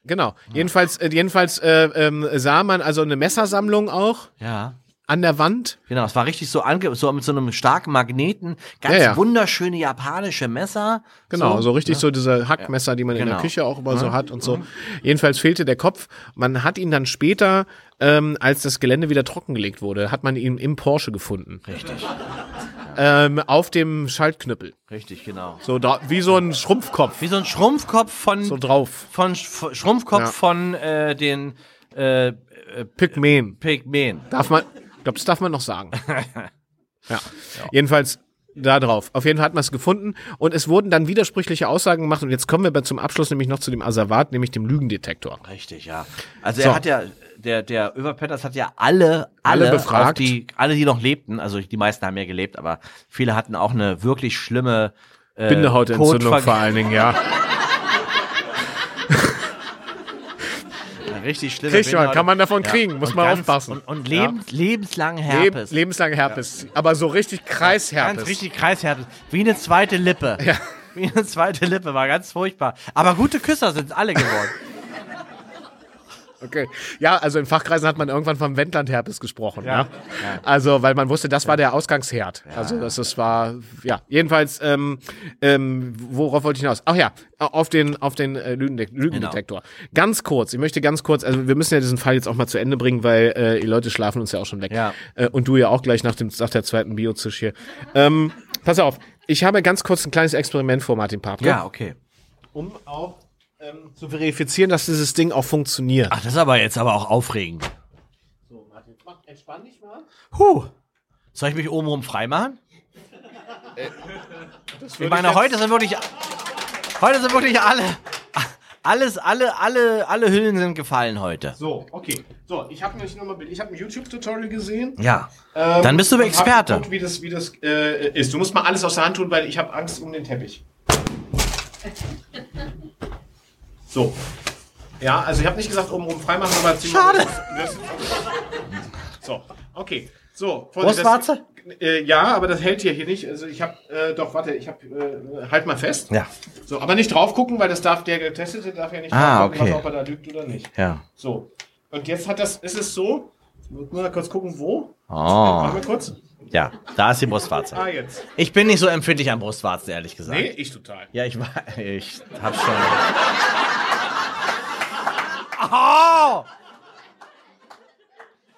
Speaker 1: genau. Jedenfalls, äh, jedenfalls äh, ähm, sah man also eine Messersammlung auch
Speaker 2: Ja.
Speaker 1: An der Wand.
Speaker 2: Genau, es war richtig so, ange so mit so einem starken Magneten. Ganz
Speaker 1: Ja, ja.
Speaker 2: wunderschöne japanische Messer.
Speaker 1: Genau, so, richtig
Speaker 2: ne?
Speaker 1: so diese Hackmesser, die man in der
Speaker 2: Genau.
Speaker 1: Küche auch immer so hat und so. Jedenfalls fehlte der Kopf. Man hat ihn dann später, ähm, als das Gelände wieder trockengelegt wurde, hat man ihn im Porsche gefunden.
Speaker 2: Richtig,
Speaker 1: Ähm, auf dem Schaltknüppel.
Speaker 2: richtig, genau.
Speaker 1: So dra- wie so ein Schrumpfkopf.
Speaker 2: Wie so ein Schrumpfkopf von,
Speaker 1: So drauf.
Speaker 2: von Sch Schrumpfkopf
Speaker 1: Ja.
Speaker 2: von äh, den äh,
Speaker 1: Pygmäen.
Speaker 2: Pygmäen.
Speaker 1: Darf man, ich glaube, das darf man noch sagen. [laughs] ja. Jedenfalls da drauf. Auf jeden Fall hat man es gefunden und es wurden dann widersprüchliche Aussagen gemacht und jetzt kommen wir aber zum Abschluss nämlich noch zu dem Asservat, nämlich dem Lügendetektor.
Speaker 2: Richtig, ja. Also
Speaker 1: So.
Speaker 2: er hat ja, der, der Överpetters hat ja alle, alle,
Speaker 1: Alle befragt.
Speaker 2: Die, alle, die noch lebten, also die meisten haben ja gelebt, aber viele hatten auch eine wirklich schlimme äh,
Speaker 1: Bindehautentzündung vor allen Dingen, ja. [laughs]
Speaker 2: Richtig schlimme
Speaker 1: Kriegt man, kann man davon kriegen, muss
Speaker 2: Und
Speaker 1: man
Speaker 2: ganz-
Speaker 1: aufpassen.
Speaker 2: Und, und
Speaker 1: Ja.
Speaker 2: lebens, lebenslang
Speaker 1: Leb,
Speaker 2: Herpes.
Speaker 1: lebenslange Herpes. Aber so richtig Kreisherpes.
Speaker 2: Ganz richtig Kreisherpes. Wie eine zweite Lippe.
Speaker 1: Ja.
Speaker 2: Wie eine zweite Lippe, war ganz furchtbar. Aber gute Küsser sind alle geworden. [laughs]
Speaker 1: Okay. Ja, also in Fachkreisen hat man irgendwann vom Wendlandherpes gesprochen. Ja. Also, weil man wusste, das war der Ausgangsherd. Also, das, das war, ja. Jedenfalls, ähm, ähm, worauf wollte ich hinaus? Ach ja, auf den, auf den äh, Lügendek Lügendetektor. Ganz kurz, ich möchte ganz kurz, also wir müssen ja diesen Fall jetzt auch mal zu Ende bringen, weil äh, die Leute schlafen uns ja auch schon weg.
Speaker 2: Ja.
Speaker 1: Äh, und du ja auch gleich nach, dem, nach der zweiten Biozisch hier. Ähm, pass auf, ich habe ganz kurz ein kleines Experiment vor, Martin Papke.
Speaker 2: Ja, okay.
Speaker 1: Um auch ähm, zu verifizieren, dass dieses Ding auch funktioniert.
Speaker 2: Ach, das ist aber jetzt aber auch aufregend.
Speaker 1: So, Martin, mach, entspann dich mal.
Speaker 2: Huh. Soll ich mich obenrum freimachen? [laughs]
Speaker 1: Das
Speaker 2: Ich meine, heute sind wirklich, heute sind wirklich alle, alles, alle, alle, alle Hüllen sind gefallen heute.
Speaker 1: So, okay. So, ich habe nämlich nochmal, ich habe ein YouTube-Tutorial gesehen.
Speaker 2: Ja.
Speaker 1: Ähm,
Speaker 2: Dann bist du Experte.
Speaker 1: Geguckt, wie das, wie das äh, ist. Du musst mal alles aus der Hand tun, weil ich habe Angst um den Teppich. [laughs] So. Ja, also ich habe nicht gesagt oben rum freimachen, aber ziemlich.
Speaker 2: Schade.
Speaker 1: Das, so, okay. So,
Speaker 2: Brustwarze?
Speaker 1: Äh, ja, aber das hält hier hier nicht. Also ich habe, äh, doch, warte, ich habe, äh, halt mal fest.
Speaker 2: Ja.
Speaker 1: So, aber nicht drauf gucken, weil das darf der Getestete darf ja nicht
Speaker 2: Ah,
Speaker 1: drauf gucken,
Speaker 2: okay.
Speaker 1: ob er da lügt oder nicht.
Speaker 2: Ja.
Speaker 1: So. Und jetzt hat das, ist es so, muss mal kurz gucken, wo.
Speaker 2: Oh.
Speaker 1: Machen wir kurz.
Speaker 2: Ja, da ist die Brustwarze.
Speaker 1: Ah, jetzt.
Speaker 2: Ich bin nicht so empfindlich an Brustwarzen, ehrlich gesagt.
Speaker 1: Nee, ich total.
Speaker 2: Ja, ich war, [laughs] ich hab schon.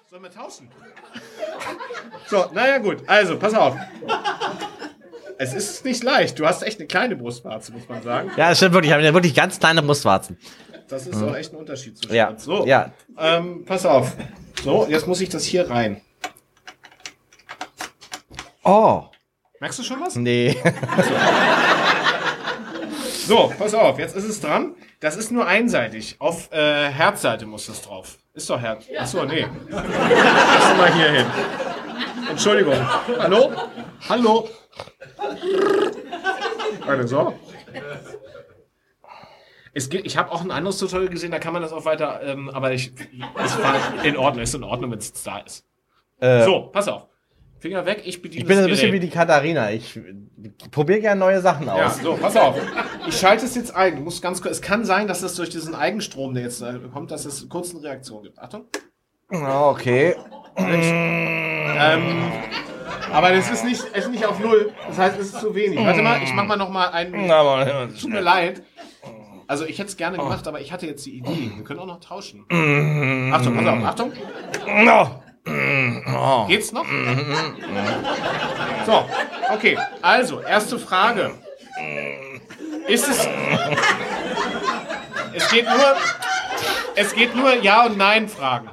Speaker 1: Sollen wir tauschen? So, naja, gut. Also, pass auf. Es ist nicht leicht. Du hast echt eine kleine Brustwarze, muss man sagen.
Speaker 2: Ja, das stimmt wirklich. Ich habe ja wirklich ganz kleine Brustwarzen.
Speaker 1: Das ist auch echt ein Unterschied zwischen
Speaker 2: Ja.
Speaker 1: uns. So,
Speaker 2: Ja.
Speaker 1: ähm, pass auf. So, jetzt muss ich das hier rein.
Speaker 2: Oh.
Speaker 1: Merkst du schon was?
Speaker 2: Nee.
Speaker 1: So, pass auf, jetzt ist es dran. Das ist nur einseitig. Auf äh, Herzseite muss das drauf. Ist doch Herz. Achso, nee. Lass mal hier hin. Entschuldigung. Hallo? Hallo? Warte, so. Es geht, ich habe auch ein anderes Tutorial gesehen, da kann man das auch weiter, ähm, aber ich, es war in Ordnung, ist in Ordnung, wenn es da ist. so, pass auf. Finger weg, ich bediene.
Speaker 2: Ich bin
Speaker 1: das
Speaker 2: ein bisschen wie
Speaker 1: Gerät.
Speaker 2: die Katharina. Ich probiere gerne neue Sachen
Speaker 1: Ja,
Speaker 2: aus.
Speaker 1: so, pass auf. Ich schalte es jetzt ein. Du musst ganz kurz. Es kann sein, dass es durch diesen Eigenstrom, der jetzt äh, kommt, dass es kurz eine Reaktion gibt. Achtung.
Speaker 2: Ah, Okay.
Speaker 1: Ähm, aber das ist nicht, es ist nicht auf Null. Das heißt, es ist zu wenig. Warte mal, ich mach mal noch mal einen. Tut mir leid. Also ich hätte es gerne gemacht, aber ich hatte jetzt die Idee. Wir können auch noch tauschen. Achtung, pass auf, Achtung. Geht's noch? So, okay. Also, erste Frage. Ist es. Es geht nur. Es geht nur Ja und Nein Fragen.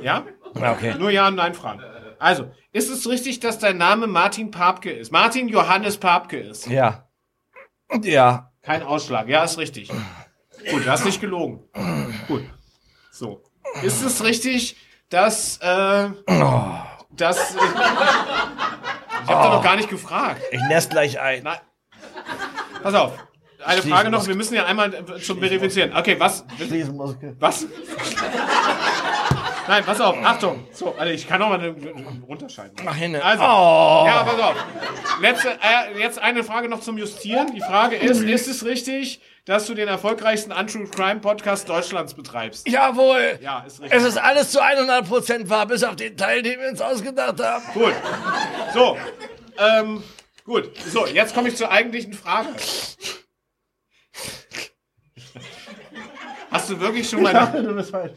Speaker 1: Ja?
Speaker 2: Okay.
Speaker 1: Nur Ja und Nein Fragen. Also, ist es richtig, dass dein Name Martin Papke ist? Martin Johannes Papke ist.
Speaker 2: Ja. Ja.
Speaker 1: Kein Ausschlag. Ja, ist richtig. Gut, du hast nicht gelogen. Gut. So. Ist es richtig, dass, äh, dass, äh, Ich hab doch noch gar nicht gefragt.
Speaker 2: Ich nest gleich ein.
Speaker 1: Nein. Pass auf. Eine Frage noch, wir müssen ja einmal äh, schon verifizieren. Okay, was? Was? Nein, pass auf, Achtung. So, also ich kann noch mal eine- runterschalten.
Speaker 2: Mach hin.
Speaker 1: Also, ja, pass auf. Letzte, äh, jetzt eine Frage noch zum Justieren. Die Frage ist, ist es richtig, dass du den erfolgreichsten Untrue Crime Podcast Deutschlands betreibst?
Speaker 2: Jawohl.
Speaker 1: Ja, ist richtig.
Speaker 2: Es ist alles zu 100% wahr, bis auf den Teil, den wir uns ausgedacht haben.
Speaker 1: Gut. So, ähm, gut. So, jetzt komme ich zur eigentlichen Frage. Hast du wirklich schon mal...
Speaker 3: Du bist falsch.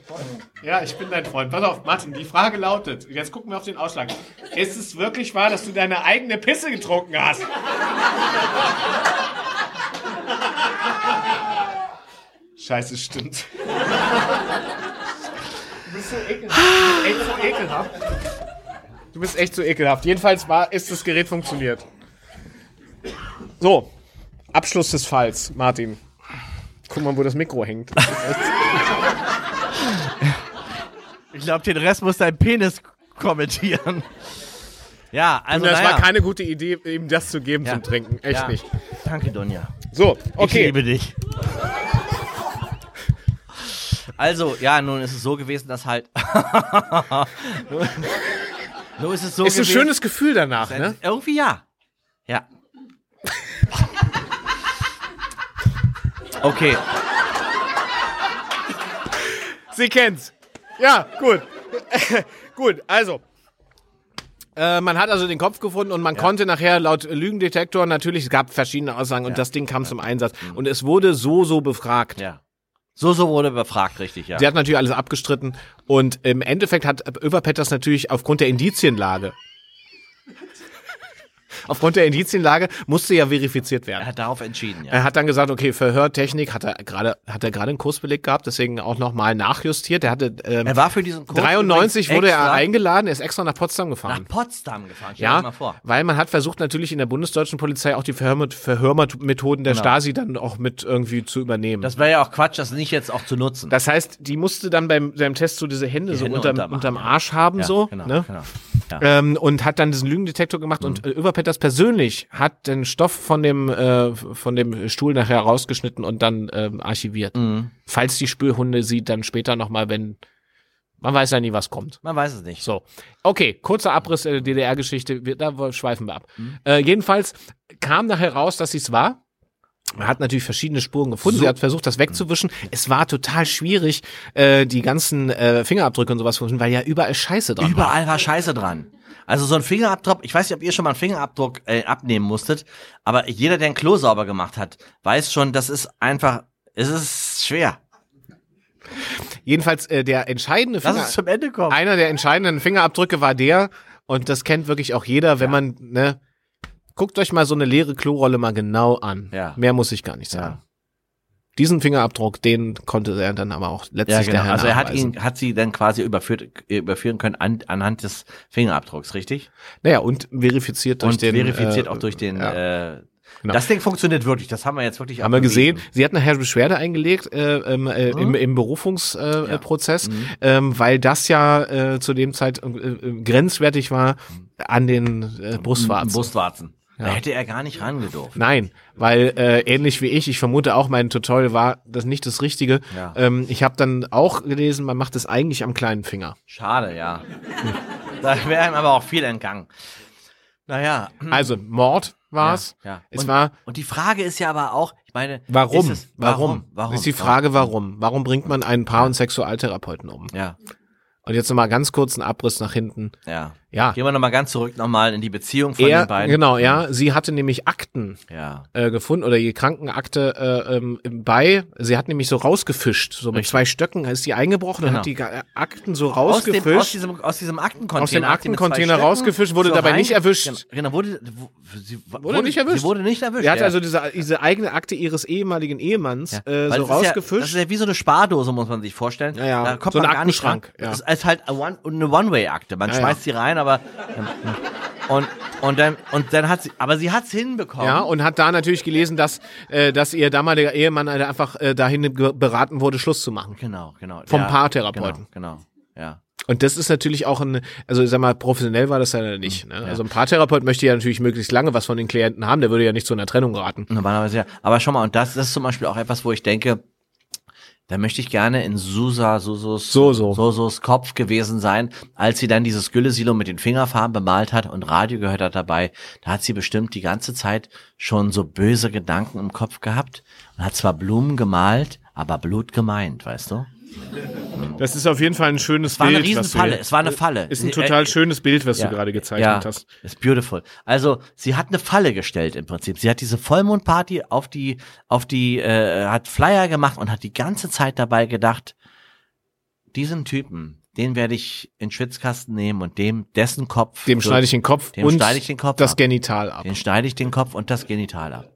Speaker 1: Ja, ich bin dein Freund. Pass auf, Martin, die Frage lautet, jetzt gucken wir auf den Ausschlag. Ist es wirklich wahr, dass du deine eigene Pisse getrunken hast? Scheiße, stimmt. Du bist so ekelhaft. Du bist echt so ekelhaft. Du bist echt so ekelhaft. Jedenfalls war, ist das Gerät funktioniert. So, Abschluss des Falls, Martin. Guck mal, wo das Mikro hängt.
Speaker 2: Ich glaube, den Rest muss dein Penis kommentieren. Ja, also
Speaker 1: das
Speaker 2: naja.
Speaker 1: war keine gute Idee, ihm das zu geben
Speaker 2: Ja.
Speaker 1: zum Trinken. Echt
Speaker 2: ja.
Speaker 1: nicht.
Speaker 2: Danke, Donja.
Speaker 1: So,
Speaker 2: Ich
Speaker 1: okay.
Speaker 2: liebe dich. Also, ja, nun ist es so gewesen, dass halt. [laughs] nun, nun ist es so
Speaker 1: Ist ein
Speaker 2: gewesen.
Speaker 1: schönes Gefühl danach, ne?
Speaker 2: Irgendwie ja. Ja. [laughs] Okay.
Speaker 1: Sie kennt's. Ja, gut. [laughs] gut, also. Äh, man hat also den Kopf gefunden und man konnte nachher laut Lügendetektor natürlich, es gab verschiedene Aussagen und das Ding kam zum Einsatz. Und es wurde so, so befragt.
Speaker 2: Ja. So, so wurde befragt, richtig, ja.
Speaker 1: Sie hat natürlich alles abgestritten und im Endeffekt hat Överpet das natürlich aufgrund der Indizienlage. Aufgrund der Indizienlage musste ja verifiziert werden.
Speaker 2: Er hat darauf entschieden, ja.
Speaker 1: Er hat dann gesagt, okay, Verhörtechnik hat er gerade hat er gerade einen Kursbeleg gehabt, deswegen auch nochmal nachjustiert. Er hatte ähm,
Speaker 2: Er war für diesen Kurs
Speaker 1: 93
Speaker 2: übrigens
Speaker 1: wurde er eingeladen, er ist extra nach Potsdam
Speaker 2: nach
Speaker 1: gefahren.
Speaker 2: Potsdam gefahren. Stell dir
Speaker 1: Ja,
Speaker 2: mal vor.
Speaker 1: weil man hat versucht natürlich in der bundesdeutschen Polizei auch die Verhör Verhörmethoden der
Speaker 2: Genau.
Speaker 1: Stasi dann auch mit irgendwie zu übernehmen. Das,
Speaker 2: Das wäre ja auch Quatsch, das nicht jetzt auch zu nutzen.
Speaker 1: heißt, die musste dann beim, beim Test so diese Hände so
Speaker 2: Hände
Speaker 1: unterm, unterm
Speaker 2: ja.
Speaker 1: Arsch haben
Speaker 2: ja,
Speaker 1: so,
Speaker 2: genau,
Speaker 1: ne?
Speaker 2: genau. Ja.
Speaker 1: Ähm, und hat dann diesen Lügendetektor gemacht und
Speaker 2: Mhm.
Speaker 1: äh, Överpetters persönlich hat den Stoff von dem äh, von dem Stuhl nachher rausgeschnitten und dann ähm, archiviert.
Speaker 2: Mhm.
Speaker 1: Falls die Spürhunde sie dann später nochmal, wenn man weiß ja nie, was kommt.
Speaker 2: Man weiß es nicht.
Speaker 1: So, okay, kurzer Abriss der DDR-Geschichte, da schweifen wir ab.
Speaker 2: Mhm.
Speaker 1: Äh, jedenfalls kam nachher raus, dass sie es war. Man hat natürlich verschiedene Spuren gefunden.
Speaker 2: So.
Speaker 1: Sie hat versucht, das wegzuwischen. Es war total schwierig, äh, die ganzen äh, Fingerabdrücke und sowas zu finden, weil ja überall Scheiße dran war.
Speaker 2: Überall war Scheiße dran. Also so ein Fingerabdruck, ich weiß nicht, ob ihr schon mal einen Fingerabdruck äh, abnehmen musstet, aber jeder, der ein Klo sauber gemacht hat, weiß schon, das ist einfach, es ist schwer.
Speaker 1: Jedenfalls äh, der entscheidende
Speaker 2: Lass
Speaker 1: Finger,
Speaker 2: uns zum Ende kommen.
Speaker 1: einer der entscheidenden Fingerabdrücke war der, und das kennt wirklich auch jeder, wenn man, ne, guckt euch mal so eine leere Klorolle mal genau an.
Speaker 2: Ja.
Speaker 1: Mehr muss ich gar nicht sagen. Diesen Fingerabdruck, den konnte er dann aber auch
Speaker 2: Ja,
Speaker 1: letztlich
Speaker 2: genau.
Speaker 1: der Herr
Speaker 2: Also er hat ihn, hat sie dann quasi überführt, überführen können an, anhand des Fingerabdrucks, richtig?
Speaker 1: Naja, und verifiziert durch
Speaker 2: Und
Speaker 1: den.
Speaker 2: verifiziert
Speaker 1: äh,
Speaker 2: auch durch den.
Speaker 1: ja.
Speaker 2: Äh,
Speaker 1: Genau.
Speaker 2: Das Ding funktioniert wirklich. Das haben wir jetzt wirklich.
Speaker 1: Haben wir gesehen. Sie hat nachher Beschwerde eingelegt äh, ähm, äh, im, im Berufungsprozess, äh,
Speaker 2: Ja. Mhm.
Speaker 1: ähm, weil das ja äh, zu dem Zeit äh, äh, grenzwertig war an den äh, Brustwarzen.
Speaker 2: Brustwarzen. Da
Speaker 1: Ja.
Speaker 2: hätte er gar nicht rangedurft.
Speaker 1: Nein, weil äh, ähnlich wie ich, ich vermute auch, mein Tutorial war das nicht das Richtige.
Speaker 2: Ja.
Speaker 1: Ähm, ich habe dann auch gelesen, man macht es eigentlich am kleinen Finger.
Speaker 2: Schade, ja. [laughs] da wäre ihm aber auch viel entgangen. Naja.
Speaker 1: Also Mord war's.
Speaker 2: Ja, ja.
Speaker 1: Es
Speaker 2: und,
Speaker 1: war
Speaker 2: und die Frage ist ja aber auch, ich meine,
Speaker 1: warum?
Speaker 2: Es,
Speaker 1: warum?
Speaker 2: Warum?
Speaker 1: Ist die Frage, warum? Warum bringt man einen Paar- und Sexualtherapeuten um?
Speaker 2: Ja,
Speaker 1: Und jetzt nochmal ganz kurz einen Abriss nach hinten.
Speaker 2: ja.
Speaker 1: Ja.
Speaker 2: Gehen wir nochmal ganz zurück nochmal in die Beziehung von
Speaker 1: Er,
Speaker 2: den beiden.
Speaker 1: genau, ja. Sie hatte nämlich Akten
Speaker 2: Ja.
Speaker 1: äh, gefunden oder die Krankenakte äh, ähm, bei. Sie hat nämlich so rausgefischt. So mit zwei Stöcken ist die eingebrochen und
Speaker 2: Genau.
Speaker 1: hat die Ga- Akten so
Speaker 2: Aus, dem,
Speaker 1: rausgefischt.
Speaker 2: aus, diesem, aus diesem Aktencontainer.
Speaker 1: Aus dem
Speaker 2: sie
Speaker 1: Aktencontainer rausgefischt, wurde
Speaker 2: so
Speaker 1: dabei
Speaker 2: rein-
Speaker 1: nicht erwischt.
Speaker 2: Genau, Genau, wurde, wo, sie,
Speaker 1: Wurde nicht erwischt.
Speaker 2: Sie wurde nicht erwischt.
Speaker 1: Er hat
Speaker 2: ja.
Speaker 1: also diese, diese eigene Akte ihres ehemaligen Ehemanns
Speaker 2: Ja,
Speaker 1: äh, so
Speaker 2: das ist Ja, das
Speaker 1: rausgefischt.
Speaker 2: ist ja wie so eine Spardose, muss man sich vorstellen.
Speaker 1: Ja, ja.
Speaker 2: Da kommt
Speaker 1: So
Speaker 2: man
Speaker 1: ein
Speaker 2: gar nicht ran.
Speaker 1: Aktenschrank, ja.
Speaker 2: Ist halt eine One- eine One-Way-Akte. Man
Speaker 1: Ja, ja.
Speaker 2: schmeißt sie rein, aber und, und dann und dann hat sie, aber sie hat's hinbekommen.
Speaker 1: ja, und hat da natürlich gelesen, dass, äh, dass ihr damaliger Ehemann halt einfach äh, dahin beraten wurde, Schluss zu machen.
Speaker 2: genau, genau.
Speaker 1: Vom
Speaker 2: ja,
Speaker 1: Paartherapeuten.
Speaker 2: Genau, genau, ja.
Speaker 1: Und das ist natürlich auch ein, also ich sag mal, professionell war das ja nicht. Ne? Also ein Paartherapeut möchte ja natürlich möglichst lange was von den Klienten haben, der würde ja nicht zu einer Trennung raten.
Speaker 2: Normalerweise ja. Aber schau mal, und das, das ist zum Beispiel auch etwas, wo ich denke, da möchte ich gerne in Susa Susus,
Speaker 1: So, so.
Speaker 2: Sosos Kopf gewesen sein, als sie dann dieses Güllesilo mit den Fingerfarben bemalt hat und Radio gehört hat dabei. Da hat sie bestimmt die ganze Zeit schon so böse Gedanken im Kopf gehabt und hat zwar Blumen gemalt, aber Blut gemeint, weißt du?
Speaker 1: Das ist auf jeden Fall ein schönes
Speaker 2: Es war
Speaker 1: Bild.
Speaker 2: eine
Speaker 1: du
Speaker 2: Riesenfalle, es war eine Falle.
Speaker 1: Ist ein
Speaker 2: Sie-
Speaker 1: total
Speaker 2: äh,
Speaker 1: schönes Bild, was
Speaker 2: ja.
Speaker 1: du gerade gezeichnet
Speaker 2: ja,
Speaker 1: hast.
Speaker 2: ist beautiful. Also sie hat eine Falle gestellt im Prinzip. Sie hat diese Vollmondparty auf die, auf die, äh, hat Flyer gemacht und hat die ganze Zeit dabei gedacht, diesen Typen, den werde ich in Schwitzkasten nehmen und dem, dessen Kopf,
Speaker 1: Dem schneide ich den Kopf
Speaker 2: dem
Speaker 1: und
Speaker 2: schneide ich den Kopf
Speaker 1: das
Speaker 2: ab.
Speaker 1: Genital ab.
Speaker 2: den schneide ich den Kopf und das Genital ab.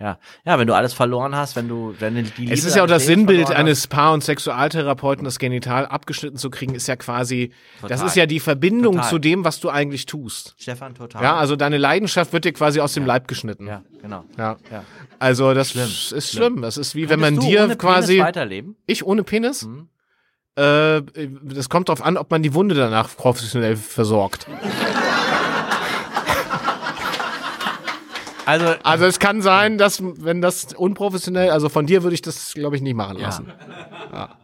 Speaker 2: Ja, ja, wenn du alles verloren hast, wenn du, wenn du die Liebe
Speaker 1: Es ist ja auch das Sinnbild eines Paar- und Sexualtherapeuten, das Genital abgeschnitten zu kriegen, ist ja quasi, das
Speaker 2: Total.
Speaker 1: ist ja die Verbindung
Speaker 2: Total.
Speaker 1: zu dem, was du eigentlich tust.
Speaker 2: Stefan, total.
Speaker 1: Ja, also deine Leidenschaft wird dir quasi aus dem Leib geschnitten.
Speaker 2: ja, genau.
Speaker 1: Ja.
Speaker 2: Ja.
Speaker 1: Also das
Speaker 2: Schlimm.
Speaker 1: ist schlimm. Das ist wie wenn man
Speaker 2: Könntest du
Speaker 1: dir
Speaker 2: ohne Penis
Speaker 1: quasi
Speaker 2: weiterleben.
Speaker 1: ich ohne Penis.
Speaker 2: Mhm.
Speaker 1: Äh, das kommt darauf an, ob man die Wunde danach professionell versorgt.
Speaker 2: Also,
Speaker 1: Also es kann sein, dass wenn das unprofessionell, also von dir würde ich das, glaube ich, nicht machen lassen. Ja.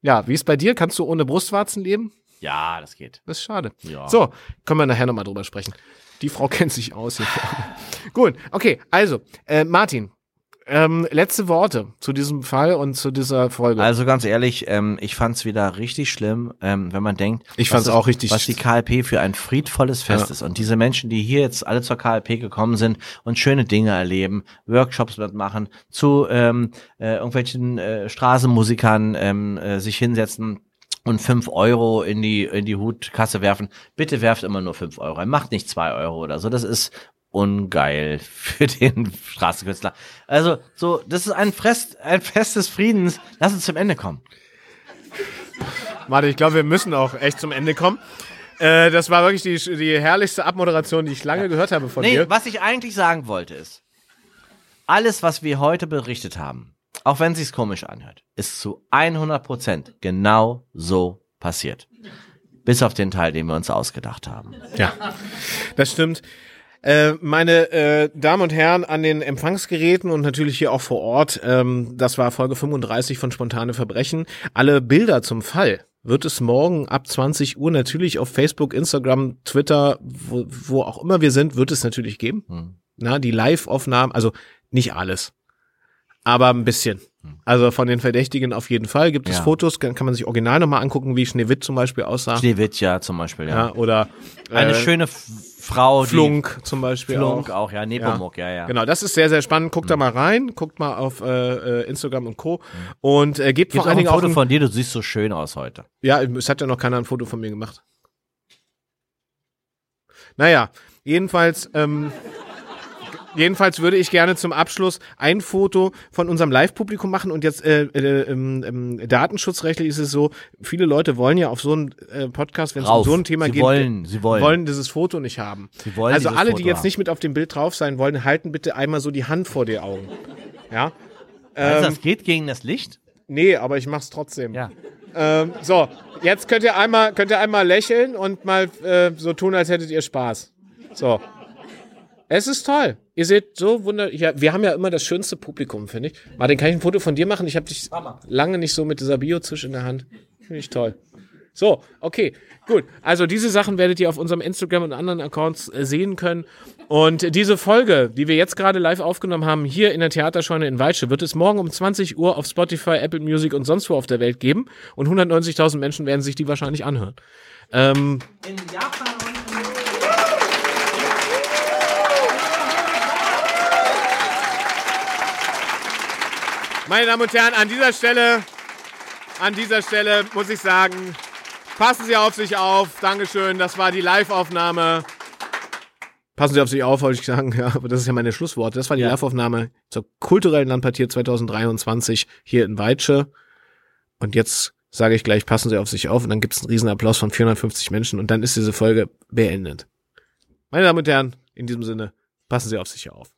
Speaker 1: ja, wie ist bei dir? Kannst du ohne Brustwarzen leben?
Speaker 2: ja, das geht.
Speaker 1: Das ist schade.
Speaker 2: Ja.
Speaker 1: So, können wir nachher nochmal drüber sprechen. Die Frau [laughs] kennt sich aus hier. Gut, okay, also, äh, Martin, ähm, letzte Worte zu diesem Fall und zu dieser Folge.
Speaker 2: Also ganz ehrlich, ähm, ich fand's wieder richtig schlimm, ähm, wenn man denkt,
Speaker 1: Ich
Speaker 2: was
Speaker 1: fand's
Speaker 2: ist-
Speaker 1: auch richtig
Speaker 2: was die KLP für ein friedvolles Fest
Speaker 1: Ja.
Speaker 2: ist. Und diese Menschen, die hier jetzt alle zur KLP gekommen sind und schöne Dinge erleben, Workshops mitmachen, zu ähm, äh, irgendwelchen äh, Straßenmusikern ähm, äh, sich hinsetzen und fünf Euro in die in die Hutkasse werfen. Bitte werft immer nur fünf Euro. Macht nicht zwei Euro oder so. Das ist ungeil für den Straßenkünstler. Also so, das ist ein Fest, ein Fest des Friedens. Lass uns zum Ende kommen.
Speaker 1: Warte, ich glaube, wir müssen auch echt zum Ende kommen. Äh, das war wirklich die, die herrlichste Abmoderation, die ich lange gehört habe von
Speaker 2: Nee,
Speaker 1: dir.
Speaker 2: was ich eigentlich sagen wollte ist, alles, was wir heute berichtet haben, auch wenn sich's komisch anhört, ist zu 100 Prozent genau so passiert. Bis auf den Teil, den wir uns ausgedacht haben.
Speaker 1: Ja, das stimmt. Äh, meine äh, Damen und Herren an den Empfangsgeräten und natürlich hier auch vor Ort, ähm, das war Folge 35 von Spontane Verbrechen. Alle Bilder zum Fall wird es morgen ab 20 Uhr natürlich auf Facebook, Instagram, Twitter, wo, wo auch immer wir sind, wird es natürlich geben.
Speaker 2: Hm.
Speaker 1: Na, die Live-Aufnahmen, also nicht alles, aber ein bisschen. Also von den Verdächtigen auf jeden Fall gibt es
Speaker 2: Ja.
Speaker 1: Fotos, kann, kann man sich original nochmal angucken, wie Schneewitt zum Beispiel aussah.
Speaker 2: Schneewittja zum Beispiel, ja.
Speaker 1: ja, oder
Speaker 2: Eine
Speaker 1: äh,
Speaker 2: schöne F Frau,
Speaker 1: Flunk zum Beispiel
Speaker 2: Flunk
Speaker 1: auch.
Speaker 2: auch, ja, Nepomuk, ja, ja.
Speaker 1: Genau, das ist sehr, sehr spannend. Guckt da mal rein, guckt mal auf äh, äh, Instagram und Co. Und äh, gebt
Speaker 2: Gibt
Speaker 1: vor
Speaker 2: auch
Speaker 1: allen
Speaker 2: ein
Speaker 1: Dingen auch
Speaker 2: Foto
Speaker 1: ein,
Speaker 2: von dir, du siehst so schön aus heute.
Speaker 1: Ja, es hat ja noch keiner ein Foto von mir gemacht. Naja, jedenfalls, ähm, jedenfalls würde ich gerne zum Abschluss ein Foto von unserem Live-Publikum machen und jetzt äh, äh, ähm, ähm, datenschutzrechtlich ist es so, viele Leute wollen ja auf so einen äh, Podcast, wenn es um so ein Thema
Speaker 2: Sie
Speaker 1: geht,
Speaker 2: wollen, sie wollen.
Speaker 1: wollen dieses Foto nicht haben.
Speaker 2: Sie wollen
Speaker 1: also alle,
Speaker 2: Foto
Speaker 1: die jetzt
Speaker 2: haben.
Speaker 1: nicht mit auf dem Bild drauf sein wollen, halten bitte einmal so die Hand vor die Augen. Ja?
Speaker 2: Also
Speaker 1: Ähm,
Speaker 2: das geht gegen das Licht?
Speaker 1: nee, aber ich mach's trotzdem.
Speaker 2: Ja.
Speaker 1: Ähm, so, jetzt könnt ihr einmal, könnt ihr einmal lächeln und mal äh, so tun, als hättet ihr Spaß. So. Es ist toll. Ihr seht so wunder. Ja, wir haben ja immer das schönste Publikum, finde ich. Martin, kann ich ein Foto von dir machen? Ich habe dich lange nicht so mit dieser Biozisch in der Hand. Finde ich toll. So, okay, gut. Also diese Sachen werdet ihr auf unserem Instagram und anderen Accounts äh, sehen können. Und diese Folge, die wir jetzt gerade live aufgenommen haben, hier in der Theaterscheune in Weitsche, wird es morgen um 20 Uhr auf Spotify, Apple Music und sonst wo auf der Welt geben. Und 190.000 Menschen werden sich die wahrscheinlich anhören. Ähm,
Speaker 2: In Japan
Speaker 1: Meine Damen und Herren, an dieser Stelle, an dieser Stelle muss ich sagen, passen Sie auf sich auf. Dankeschön. Das war die Live-Aufnahme. Passen Sie auf sich auf, wollte ich sagen. [laughs] Ja, aber das ist ja meine Schlussworte. Das war die
Speaker 2: Ja.
Speaker 1: Live-Aufnahme zur kulturellen Landpartie 2023 hier in Weitsche. Und jetzt sage ich gleich, passen Sie auf sich auf. Und dann gibt es einen riesen Applaus von 450 Menschen. Und dann ist diese Folge beendet. Meine Damen und Herren, in diesem Sinne, passen Sie auf sich auf.